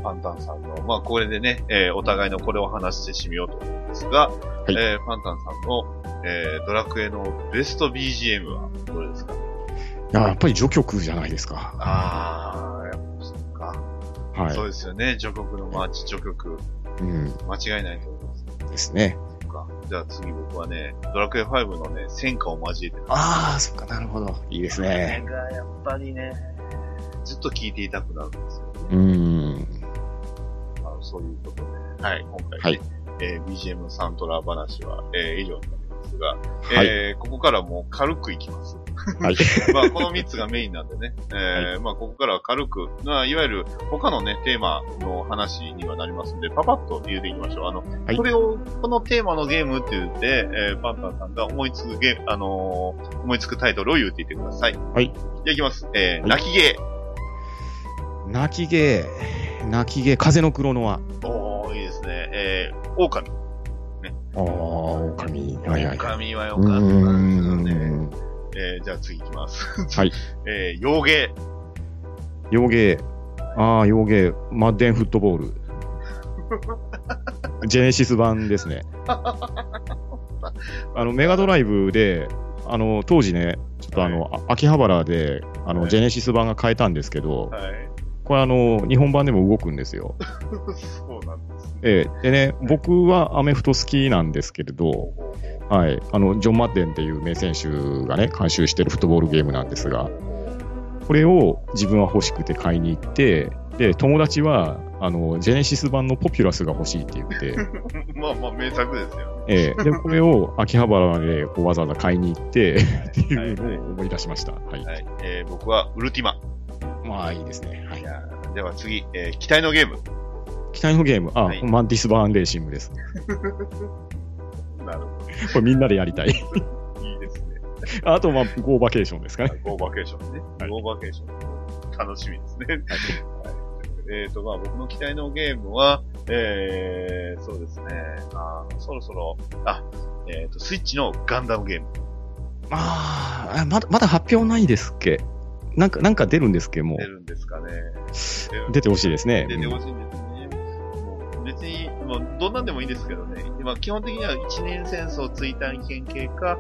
Speaker 3: パンタンさんの、まあ、これでね、えーお互いのこれを話して締めようと思うんですが、
Speaker 1: い
Speaker 3: えーパンタンさんの、えードラクエのベスト BGM はどれですか？
Speaker 1: いや、やっぱり序曲じゃないですか。
Speaker 3: あー、やっぱそっか。
Speaker 1: はい。
Speaker 3: そうですよね、序曲のマーチ序曲。
Speaker 1: うん。
Speaker 3: 間違いないと思います。
Speaker 1: ですね。
Speaker 3: そっか。じゃあ次僕はね、ドラクエ5のね、戦果を交えて、
Speaker 1: ああ、そっか、なるほど。いいです
Speaker 3: これ
Speaker 1: ね。
Speaker 3: がやっぱりね、ずっと聴いていたくなるんですよね。
Speaker 1: うーん。
Speaker 3: そういうことで、はい、今回ね、
Speaker 1: はい
Speaker 3: えー BGM サントラ話は、えー以上になりますが、
Speaker 1: はい。
Speaker 3: えーここからもう軽くいきます。
Speaker 1: はい。
Speaker 3: まあ、この3つがメインなんでね、えーまあ、ここからは軽く、まあ、いわゆる他のね、テーマの話にはなりますんで、パパッと言うていきましょう。あの、
Speaker 1: はい
Speaker 3: これを、このテーマのゲームって言って、えーパンタンさんが思いつくゲーム、あのー思いつくタイトルを言うていってください。
Speaker 1: はい。
Speaker 3: じゃあいきます。えー
Speaker 1: はい
Speaker 3: 泣きゲ
Speaker 1: 泣き芸、泣き芸、風の黒の輪。
Speaker 3: ー。おー、いいですね。えー、狼。
Speaker 1: ああ、狼。はいはい。
Speaker 3: 狼はよ
Speaker 1: う
Speaker 3: かったですね。
Speaker 1: ん。
Speaker 3: えー、じゃあ次いきます。
Speaker 1: はい。
Speaker 3: えー、洋芸。
Speaker 1: 洋芸。ああ、洋芸。マッデンフットボール。ジェネシス版ですね。あの、メガドライブで、あの、当時ね、ちょっとあの、あ秋葉原で、あの、
Speaker 3: はい
Speaker 1: ジェネシス版が買えたんですけど、
Speaker 3: はい。
Speaker 1: これあの、日本版でも動くんですよ。
Speaker 3: そうなんですね。
Speaker 1: ええでね、僕はアメフト好きなんですけれど、はい、あの、ジョン・マッデンっていう名選手がね、監修してるフットボールゲームなんですが、これを自分は欲しくて買いに行って、で、友達は、あの、ジェネシス版のポピュラスが欲しいって言って、
Speaker 3: まあまあ名作ですよね。
Speaker 1: ええで、これを秋葉原でこうわざわざ買いに行って、っていうのを思い出しました。はい。
Speaker 3: はい。えー、僕はウルティマ。
Speaker 1: まあ、いいですね。はい
Speaker 3: では次、えー、期待のゲーム。
Speaker 1: 期待のゲーム、あ、
Speaker 3: はい
Speaker 1: マンティス・バーンレーシングです。
Speaker 3: なるほ
Speaker 1: これみんなでやりたい。
Speaker 3: ど。いいですね。
Speaker 1: あと、まあ、ゴーバケーションですかね。
Speaker 3: ゴーバケーションね。
Speaker 1: はい
Speaker 3: ゴーバケーション。楽しみですね。はいえっ、と、まあ僕の期待のゲームは、えー、そうですね。あーそろそろ、あ、えっ、と、スイッチのガンダムゲーム。
Speaker 1: ああ、まだ、まだ発表ないですっけ？なんか、なんか出るんですっけ、も
Speaker 3: 出るんですかね。
Speaker 1: う。出てほしいですね。
Speaker 3: 出てほしいんですね。もう別に、もうどんなんでもいいですけどね。まあ基本的には一年戦争追体験系か、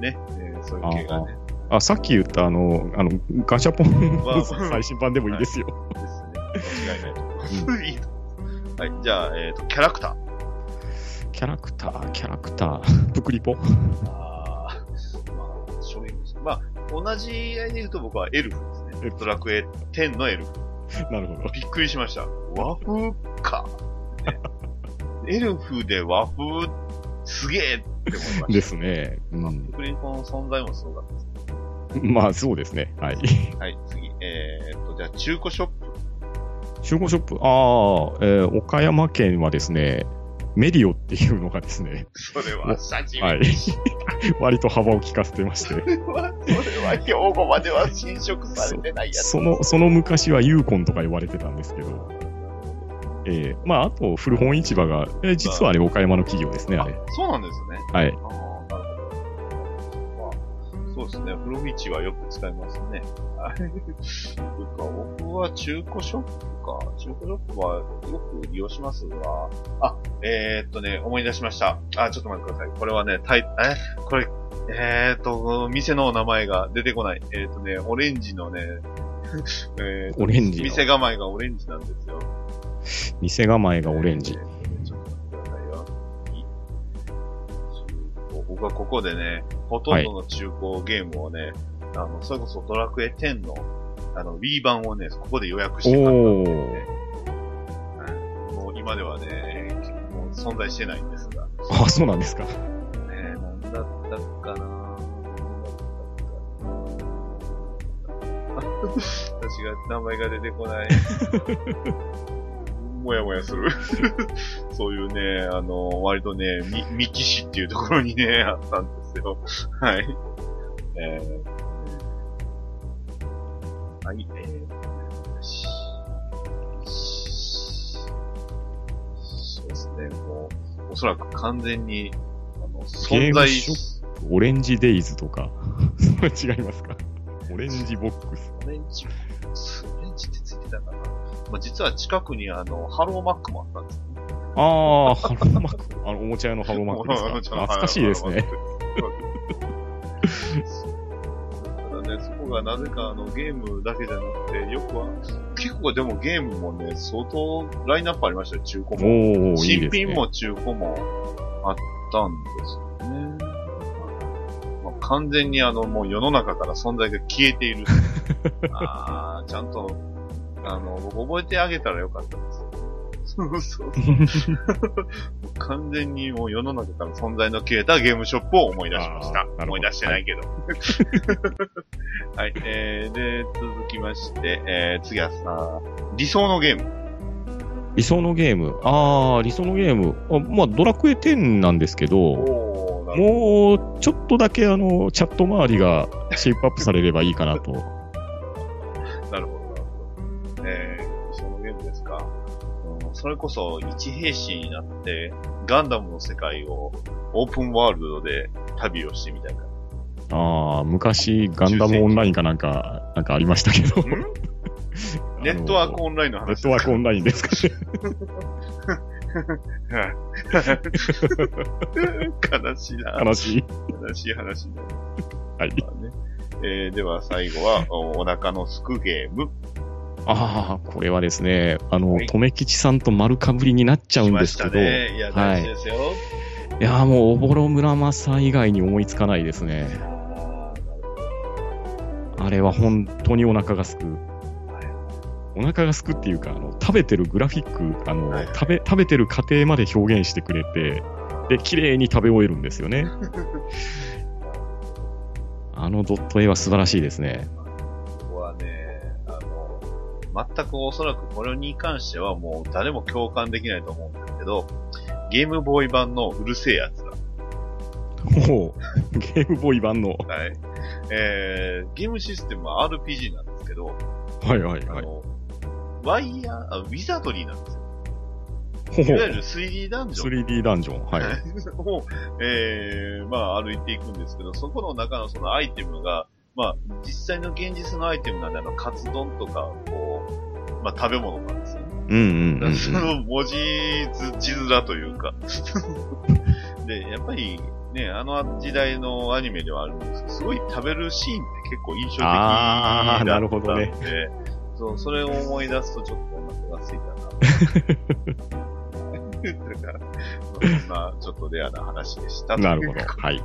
Speaker 3: ね、えーそういう系がね。
Speaker 1: あ、さっき言ったあの、あの、ガシャポン 最新版でもいいですよ。
Speaker 3: ですね。間違いないと思います。いいと思います。はい、じゃあ、えっ、と、キャラクター。
Speaker 1: キャラクター、キャラクター、プクリポ。
Speaker 3: あ、同じ絵で言うと僕はエルフですね。ドラクエ10のエルフ。
Speaker 1: なるほど。
Speaker 3: びっくりしました。和風か。ね エルフで和風、すげえって思いました。
Speaker 1: ですね。うん。
Speaker 3: プリコの存在もすごかったです。
Speaker 1: まあ、そうですね。はい。
Speaker 3: はい、次。えー、っと、じゃあ、中古ショップ。
Speaker 1: 中古ショップ、ああ、えー岡山県はですね、メディオっていうのがですね、
Speaker 3: それは、写真。
Speaker 1: はい。割と幅を利かせてまして、
Speaker 3: それは、それは、兵庫までは侵食されてないやつ。
Speaker 1: その、その昔はユーコンとか呼ばれてたんですけど、えーまあ、あと、古本市場が、えー実はあれ、岡山の企業ですね、あれ。
Speaker 3: そうなんですね。
Speaker 1: はい。
Speaker 3: ああ、なるほど。まあ、そうですね。フロフィッチはよく使いますね。はい。そっか僕は中古ショップか。中古ショップはよく利用しますが、あ、えー、っとね、思い出しました。あ、ちょっと待ってください。これはね、タイ、え？これ、えー、っと、店の名前が出てこない。えー、っとね、オレンジのね、え
Speaker 1: オレンジの
Speaker 3: 店構えがオレンジなんですよ。
Speaker 1: 店構えがオレンジ。
Speaker 3: ちょっと待ってくださいよ。い僕はここでね、ほとんどの中古ゲームをね、あの、それこそドラクエ10の、あの、Wii 版をね、ここで予約して買ったんですよね。はいもう今ではね、もう存在してないんですが。
Speaker 1: あ、そうなんですか。
Speaker 3: ね、なんだったかな 私が名前が出てこない。もやもやする。そういうね、あの、割とね、み、三木市っていうところにね、あったんですよ。はい。えー、はい、えー、しそうですね、もう、おそらく完全に、あの、存在
Speaker 1: オレンジデイズとか、それ違いますか？オレンジボックス。
Speaker 3: オレンジ、オレンジってついてたかな。まあ、実は近くにあの、ハローマックもあったんですよね。
Speaker 1: ああ、ハローマック。あの、おもちゃ屋のハローマックですか？懐かしいですね。。
Speaker 3: ただね、そこがなぜかあのゲームだけじゃなくて、よくは、結構でもゲームもね、相当ラインナップありましたよ、中古も。新。品も中古もあったんですよね。まあ、完全にあの、もう世の中から存在が消えている。あー、ちゃんと、あの、僕覚えてあげたらよかったです。そうそう。完全にもう世の中から存在の消えたゲームショップを思い出しました思い出してないけど。はい、えー、で、続きまして、えー、次はさ、理想のゲーム。
Speaker 1: 理想のゲーム。ああ、理想のゲーム。あまあ、ドラクエ10なんですけど。もう、ちょっとだけあの、チャット周りがシェイプアップされればいいかなと。
Speaker 3: それこそ、一兵士になって、ガンダムの世界をオープンワールドで旅をしてみたいな。
Speaker 1: ああ、昔、ガンダムオンラインかなんか、なんかありましたけど。
Speaker 3: ネットワークオンラインの
Speaker 1: ネ
Speaker 3: 話
Speaker 1: ットワークオンラインですかね。
Speaker 3: 悲しいな。
Speaker 1: 悲しい。
Speaker 3: 悲しい話だ。
Speaker 1: はい。
Speaker 3: まあねえー、では最後は、おお腹のすくゲーム。
Speaker 1: ああ、これはですね、あの、
Speaker 3: はい
Speaker 1: とめきちさんと丸かぶりになっちゃうんですけど、
Speaker 3: ね。いや、ですよ。
Speaker 1: いやーもう、おぼろ村正以外に思いつかないですね。あれは本当にお腹がすく。お腹がすくっていうか、あの食べてるグラフィック、あの、
Speaker 3: はい
Speaker 1: 食べ、食べてる過程まで表現してくれて、で、綺麗に食べ終えるんですよね。あのドット絵は素晴らしいですね。
Speaker 3: 全くおそらくこれに関してはもう誰も共感できないと思うんですけど、ゲームボーイ版のうるせえやつら。
Speaker 1: ほう。ゲームボーイ版の。
Speaker 3: はい。えー、ゲームシステムは RPG なんですけど、
Speaker 1: はいはいはい。
Speaker 3: あの、ワイヤー、あウィザードリーなんですよ。
Speaker 1: ほ
Speaker 3: いわゆる 3D ダン
Speaker 1: う。
Speaker 3: ジョン
Speaker 1: 3D ダンジョン。はい。
Speaker 3: を、えー、まあ歩いていくんですけど、そこの中のそのアイテムが、まあ実際の現実のアイテムなんで、あの、カツ丼とか、こう、まあ食べ物なんですよね。
Speaker 1: うんうんうんうん。
Speaker 3: その文字図、字面というか。で、やっぱりね、あの時代のアニメではあるんですけど、すごい食べるシーンって結構印象的だった
Speaker 1: なるほどね
Speaker 3: そう、それを思い出すとちょっとお腹が空いたな。だから、そんなちょっとレアな話でした。
Speaker 1: なるほどはい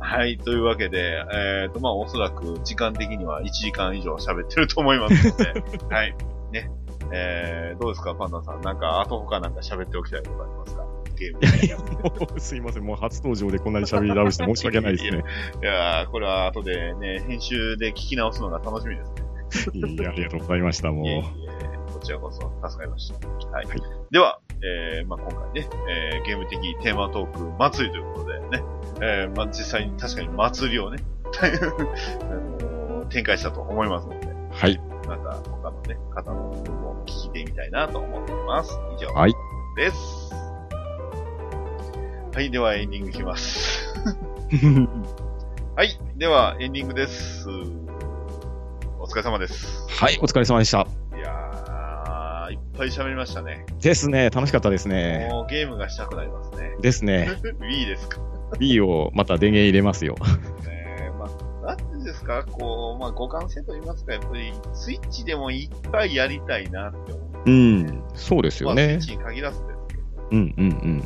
Speaker 3: はい、というわけで、えっ、と、まあ、おそらく時間的には1時間以上喋ってると思いますので、はい。ね。えー、どうですか、パンダさん。なんか、後他なんか喋っておきたいことありますか？ゲーム
Speaker 1: いやいや、もう、すいません。もう初登場でこんなに喋り倒して申し訳ないですね。
Speaker 3: いやー、これは後でね、編集で聞き直すのが楽しみですね。
Speaker 1: いや、ありがとうございました。も
Speaker 3: いえいえ
Speaker 1: う。
Speaker 3: こちらこそ助かりました。はい。
Speaker 1: はい
Speaker 3: では、えー、まあ今回ね、えー、ゲーム的テーマトーク祭りということでね、えー、まあ実際に確かに祭りをね、あのー展開したと思いますので、
Speaker 1: はい。
Speaker 3: なんか他のね、方の分も聞いてみたいなと思っています。以上
Speaker 1: はい。
Speaker 3: です。はい、ではエンディングいきます。はい、ではエンディングです。お疲れ様です。
Speaker 1: はい、お疲れ様でした。
Speaker 3: ぱい喋りましたね。
Speaker 1: ですね。楽しかったですね。
Speaker 3: もうゲームがしたくなりますね。
Speaker 1: ですね。
Speaker 3: Wii ですか
Speaker 1: B をまた電源入れますよ。
Speaker 3: ね。まあ、なんていうんですか、こう、まあ、互換性と言いますか、やっぱり、スイッチでもいっぱいやりたいなって思う。
Speaker 1: うん。そうですよね
Speaker 3: まあ、スイッ。チに限らずですけど。
Speaker 1: うんうんうん。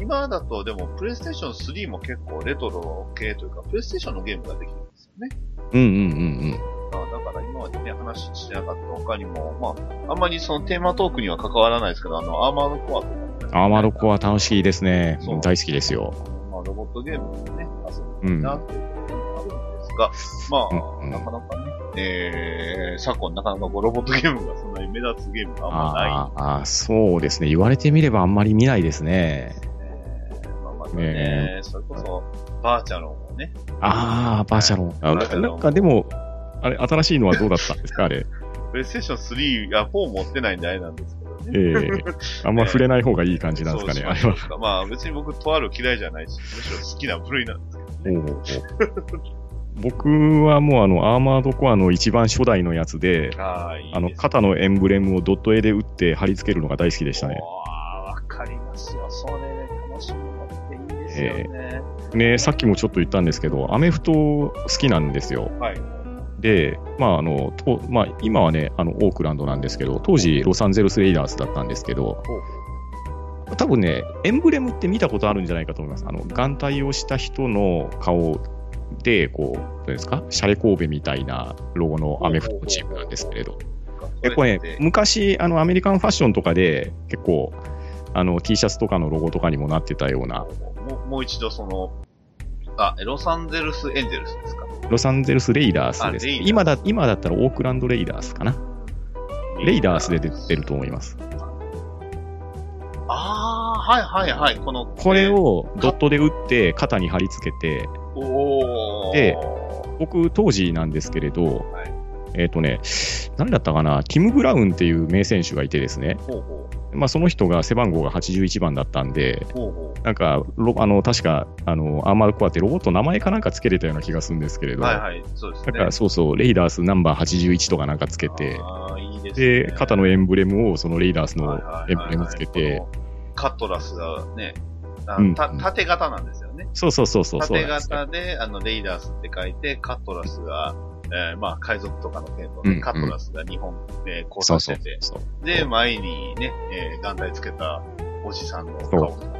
Speaker 3: 今だと、でも、プレイステーション3も結構レトロ系というか、プレイステーションのゲームができるんですよね。
Speaker 1: うんうんうん
Speaker 3: あだから今までね、話してなかった他にも、まあ、あんまりそのテーマトークには関わらないですけど、あの、アーマードコアとかもね、
Speaker 1: うん。アーマードコア楽しいですね。大好きですよ。
Speaker 3: まあ、ロボットゲームでね、遊んでなっていうところもあるんですが、まあ、
Speaker 1: うんうん
Speaker 3: なかなかね、えー、昨今なかなかこうロボットゲームがそんなに目立つゲームがあんまない
Speaker 1: あーあー、そうですね。言われてみればあんまり見ないですね。
Speaker 3: えーまあ、またね
Speaker 1: ね
Speaker 3: それこそ、バーチャロンをね、
Speaker 1: ああ、バーチャロン。なんかでも、あれ、新しいのはどうだったんですか？あれ。
Speaker 3: プレイステーション3、あ、4持ってないんであれなんですけど
Speaker 1: え
Speaker 3: ね。
Speaker 1: えあんま触れない方がいい感じなんですかね、あれは。
Speaker 3: しまあ別に僕、とある嫌いじゃないし、むしろ好きな部類なんですけどね。
Speaker 1: お僕はもうあの、アーマードコアの一番初代のやつで、
Speaker 3: あ
Speaker 1: の、肩のエンブレムをドット絵で打って貼り付けるのが大好きでしたね。
Speaker 3: ああ、わかりますよ。それね、楽しみもっていいですよね。
Speaker 1: ね、さっきもちょっと言ったんですけど、アメフト好きなんですよ。
Speaker 3: はい。
Speaker 1: で、まああの、とまあ、今はね、あの、オークランドなんですけど、当時、ロサンゼルス・レイダースだったんですけど、多分ね、エンブレムって見たことあるんじゃないかと思います。あの、眼帯をした人の顔で、こう、どうですか、シャレ神戸みたいなロゴのアメフトチームなんですけれど。え、これね、昔、あの、アメリカンファッションとかで、結構、あの、T シャツとかのロゴとかにもなってたような、
Speaker 3: もうもう一度その、あ、ロサンゼルスエンゼルスですか？
Speaker 1: ロサンゼルス・レイダースです今だ、今だったらオークランド・レイダースかな。レイダースで出てると思います。
Speaker 3: ああ、はいはいはい。この、
Speaker 1: これをドットで打って肩に貼り付けて、で僕当時なんですけれど、
Speaker 3: はい
Speaker 1: えっ、とね、誰だったかな、ティム・ブラウンっていう名選手がいてですね、
Speaker 3: ほうほ
Speaker 1: まあ、その人が背番号が81番だったんで、なんか、ロあの確かあのアーマードコアってロボット名前かなんかつけれたような気がするんですけれ
Speaker 3: う。
Speaker 1: ど、
Speaker 3: はいはい。そうですね。
Speaker 1: だからそうそう、レイダースナンバー81とかなんかつけて、
Speaker 3: ああ、いいですね。
Speaker 1: で、肩のエンブレムをそのレイダースのエンブレムつけて、
Speaker 3: カットラスがね、縦型なんですよね。
Speaker 1: そうそうそうそうそう
Speaker 3: 縦型で、あの、レイダースって書いて、カットラスが、えー、まあ、海賊とかの剣道で、
Speaker 1: うんうん
Speaker 3: カットラスが2本、えー、交差してて。で、前にね、えー、眼帯つけたおじさんの
Speaker 1: そ
Speaker 3: 顔。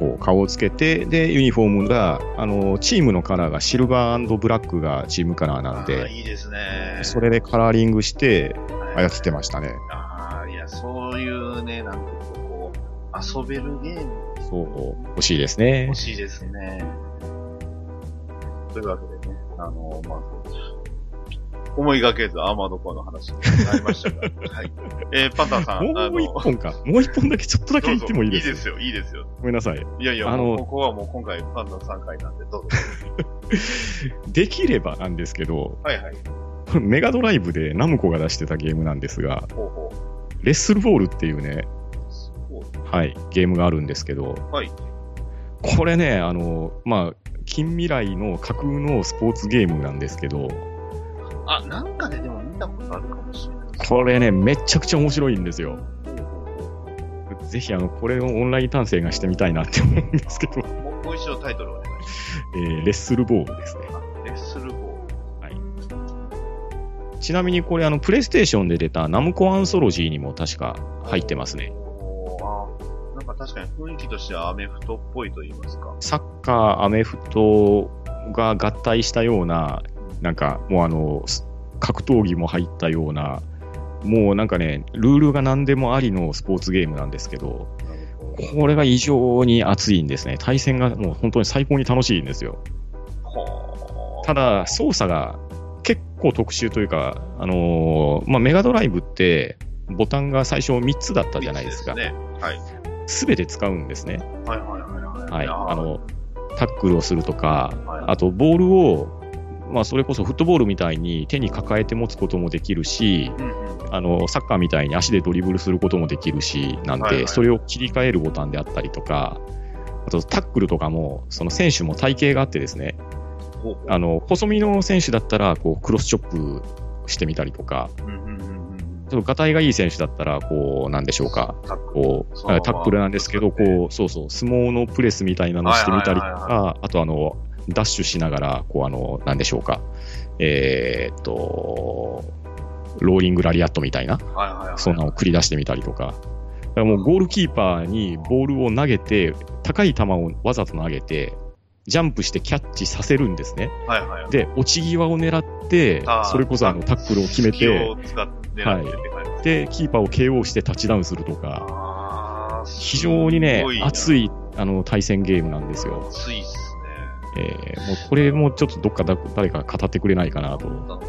Speaker 1: こう顔をつけて、で、ユニフォームが、あの、チームのカラーがシルバーブラックがチームカラーなんで、
Speaker 3: いいですね。
Speaker 1: それでカラーリングして
Speaker 3: はい
Speaker 1: 操ってましたね。
Speaker 3: ああ、いや、そういうね、なんかこう、遊べるゲーム
Speaker 1: そう、欲しいですね
Speaker 3: 欲。しいですね。というわけでね、あの、まあ、思いがけずアーマードコアの話になりましたが。はい。えー、パンタンさん、
Speaker 1: もう一本か。もう一本だけちょっとだけ言ってもいいです
Speaker 3: いいですよ、いいですよ。
Speaker 1: ごめんなさい。
Speaker 3: いやいや、
Speaker 1: あの
Speaker 3: ここはもう今回パンタンさん回なんで、どうぞ。
Speaker 1: できればなんですけど、
Speaker 3: はいはい。
Speaker 1: メガドライブでナムコが出してたゲームなんですが、
Speaker 3: ほうほ
Speaker 1: レッスルボールっていうね。はい、ゲームがあるんですけど、
Speaker 3: はい。
Speaker 1: これね、あの、まあ、近未来の架空のスポーツゲームなんですけど、
Speaker 3: あ、なんかででも見たことあるかもしれない。
Speaker 1: これね、めちゃくちゃ面白いんですよ。ぜひ、あの、これをオンライン単性がしてみたいなって思うんですけど、
Speaker 3: もう一度タイトルをお願いします。
Speaker 1: えーレッスルボールですね。
Speaker 3: あ、レッスルボール。
Speaker 1: ちなみにこれ、あの、プレイステーションで出たナムコアンソロジーにも確か入ってますね。
Speaker 3: なんか確かに雰囲気としてはアメフトっぽいと言いますか。
Speaker 1: サッカー、アメフトが合体したような、なんかもうあの、す格闘技も入ったような、もうなんかね、ルールが何でもありのスポーツゲームなんですけど、これが異常に熱いんですね。対戦がもう本当に最高に楽しいんですよ。
Speaker 3: は
Speaker 1: ただ、操作が結構特殊というか、あのーまあ、メガドライブって、ボタンが最初3つだったじゃないですか。
Speaker 3: ね。はい。
Speaker 1: すべて使うんですね。
Speaker 3: はいはいはいはい。
Speaker 1: はい。
Speaker 3: やー
Speaker 1: あの、タックルをするとか、
Speaker 3: はい
Speaker 1: あと、ボールを、まあ、それこそフットボールみたいに手に抱えて持つこともできるし。あの、サッカーみたいに足でドリブルすることもできるし、なんで、それを切り替えるボタンであったりとか、あと、タックルとかも、その選手も体型があってですね、あの、細身の選手だったら、こう、クロスチョップしてみたりとか、ちょっと、がたいがいい選手だったら、こう、なんでしょうか、
Speaker 3: タックル。
Speaker 1: こう、タックルなんですけど、こう、そうそう、相撲のプレスみたいなのしてみたりとか、あとあの、ダッシュしながら、こう、あの、なんでしょうか、えーっと、ローリングラリアットみたいな、
Speaker 3: はいはいはい。
Speaker 1: そんなのを繰り出してみたりとか、だからもうゴールキーパーにボールを投げて、高い球をわざと投げて、ジャンプしてキャッチさせるんですね。
Speaker 3: はいはいはい。
Speaker 1: で、落ち際を狙ってそれこそあのタックルを決め
Speaker 3: 隙
Speaker 1: て
Speaker 3: を、使って狙ってって感じで
Speaker 1: キーパーを KO してタッチダウンするとか、非常にね、熱
Speaker 3: い。
Speaker 1: いあの対戦ゲームなんですよ。
Speaker 3: 熱いっす
Speaker 1: えーもうこれもちょっとどっかだ誰か語ってくれないかなと。
Speaker 3: ね。本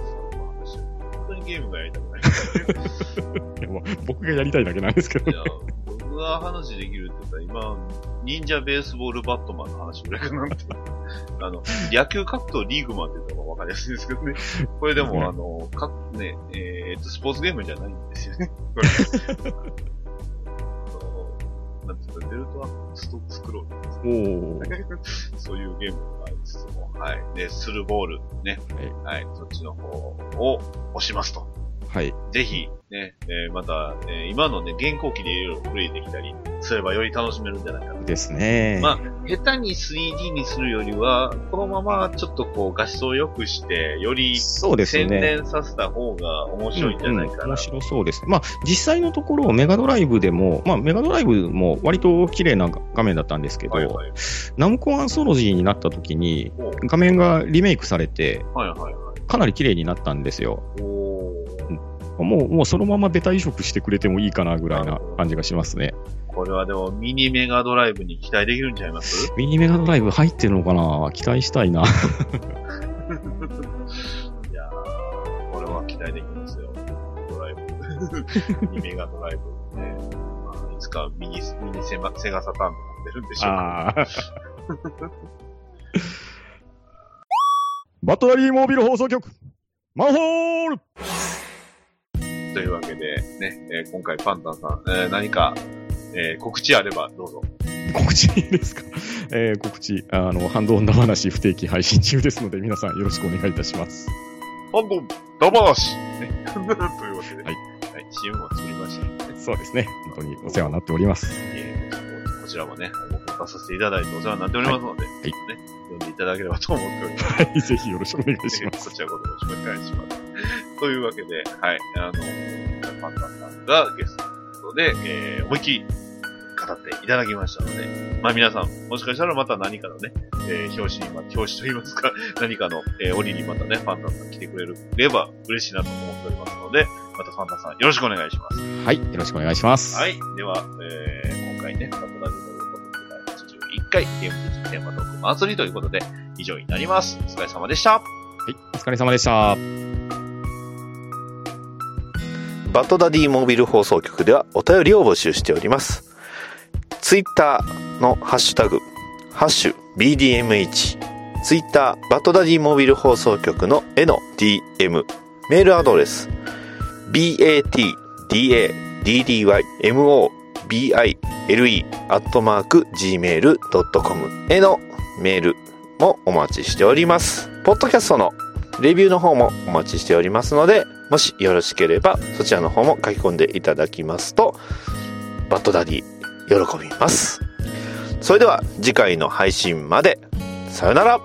Speaker 3: 当にゲームがやりたくない。
Speaker 1: いやもう僕がやりたいだけなんですけど
Speaker 3: い。や、僕が話できるって言ったら、今、忍者ベースボールバットマンの話ぐらいかなって。あの、野球格闘リーグマンって言った方がわかりやすいんですけどね。これでも、あの、か、ね、えーっと、スポーツゲームじゃないんですよね。これ。なんていうか、デルトアストスクロール
Speaker 1: おー
Speaker 3: そういうゲームがありつつも、はい。で、スルーボール、ね。はい。そっちの方を押しますと。
Speaker 1: はい。
Speaker 3: ぜひ、ね、えーまた、えー今のね、現行機でいろいろプレイできたりすればより楽しめるんじゃないかな。
Speaker 1: ですね。
Speaker 3: まあ、下手に 3D にするよりは、このままちょっとこう画質を良くして、より
Speaker 1: そうです
Speaker 3: 洗
Speaker 1: ね。
Speaker 3: 練させた方が面白いんじゃないかな。
Speaker 1: うんうん面白そうです。まあ、実際のところ、メガドライブでも、まあ、メガドライブも割と綺麗な画面だったんですけど、
Speaker 3: はいはい。
Speaker 1: ナムコアンソロジーになった時に、
Speaker 3: お
Speaker 1: 画面がリメイクされて、
Speaker 3: はいはいはい。
Speaker 1: かなり綺麗になったんですよ。もう、もうそのままベタ移植してくれてもいいかなぐらいな感じがしますね。
Speaker 3: これはでもミニメガドライブに期待できるんちゃいます？
Speaker 1: ミニメガドライブ入ってるのかな？期待したいな。
Speaker 3: いやー、これは期待できますよ。ドライブ。ミニメガドライブ。ね。まあ、いつかミニ、ミニセマセガサターンとかも出るんでしょうか。
Speaker 1: バトラリーモービル放送局、マンホール
Speaker 3: というわけで、ね、えー今回パンタンさん、えー何か、えー告知あればどうぞ。
Speaker 1: 告知ですか、えー告知、あの、ハンドオンダ話不定期配信中ですので、皆さんよろしくお願いいたします。
Speaker 3: ハンドン、ダバーシね。というわけで、
Speaker 1: はい。
Speaker 3: はい、CM も作りましたので、
Speaker 1: そうですね。本当にお世話になっております。
Speaker 3: えーこちらもね、出させていただいてお世話になっておりますので、
Speaker 1: い
Speaker 3: ね、読んでいただければと思っております。
Speaker 1: はい、ぜひよろしくお願いします。
Speaker 3: こちらこそよろしくお願いします。というわけで、はい、あの、パンタンさんがゲストことで、えー、思いっきり語っていただきましたので、まあ皆さん、もしかしたらまた何かのね、えー、表紙に、ま、表紙と言いますか、何かの、えー、折にまたね、パンタンさん来てくれれば嬉しいなと思っておりますので、またパンタンさんよろしくお願いします。
Speaker 1: はい、よろしくお願いします。
Speaker 3: はい。では、えー、今回ね、パトラジオの第81回ゲーム的テーマトーク祭りということで、以上になります。お疲れ様でした。
Speaker 1: はい、お疲れ様でした。
Speaker 8: バトダディモビル放送局ではお便りを募集しております。ツイッターのハッシュタグ、ハッシュ BDM1、ツイッターバトダディモビル放送局の絵の DM、メールアドレス、batdaddymobile アットマーク gmail.com へのメールもお待ちしております。ポッドキャストのレビューの方もお待ちしておりますので、もしよろしければそちらの方も書き込んでいただきますと、バッドダディ喜びます。それでは次回の配信まで、さよなら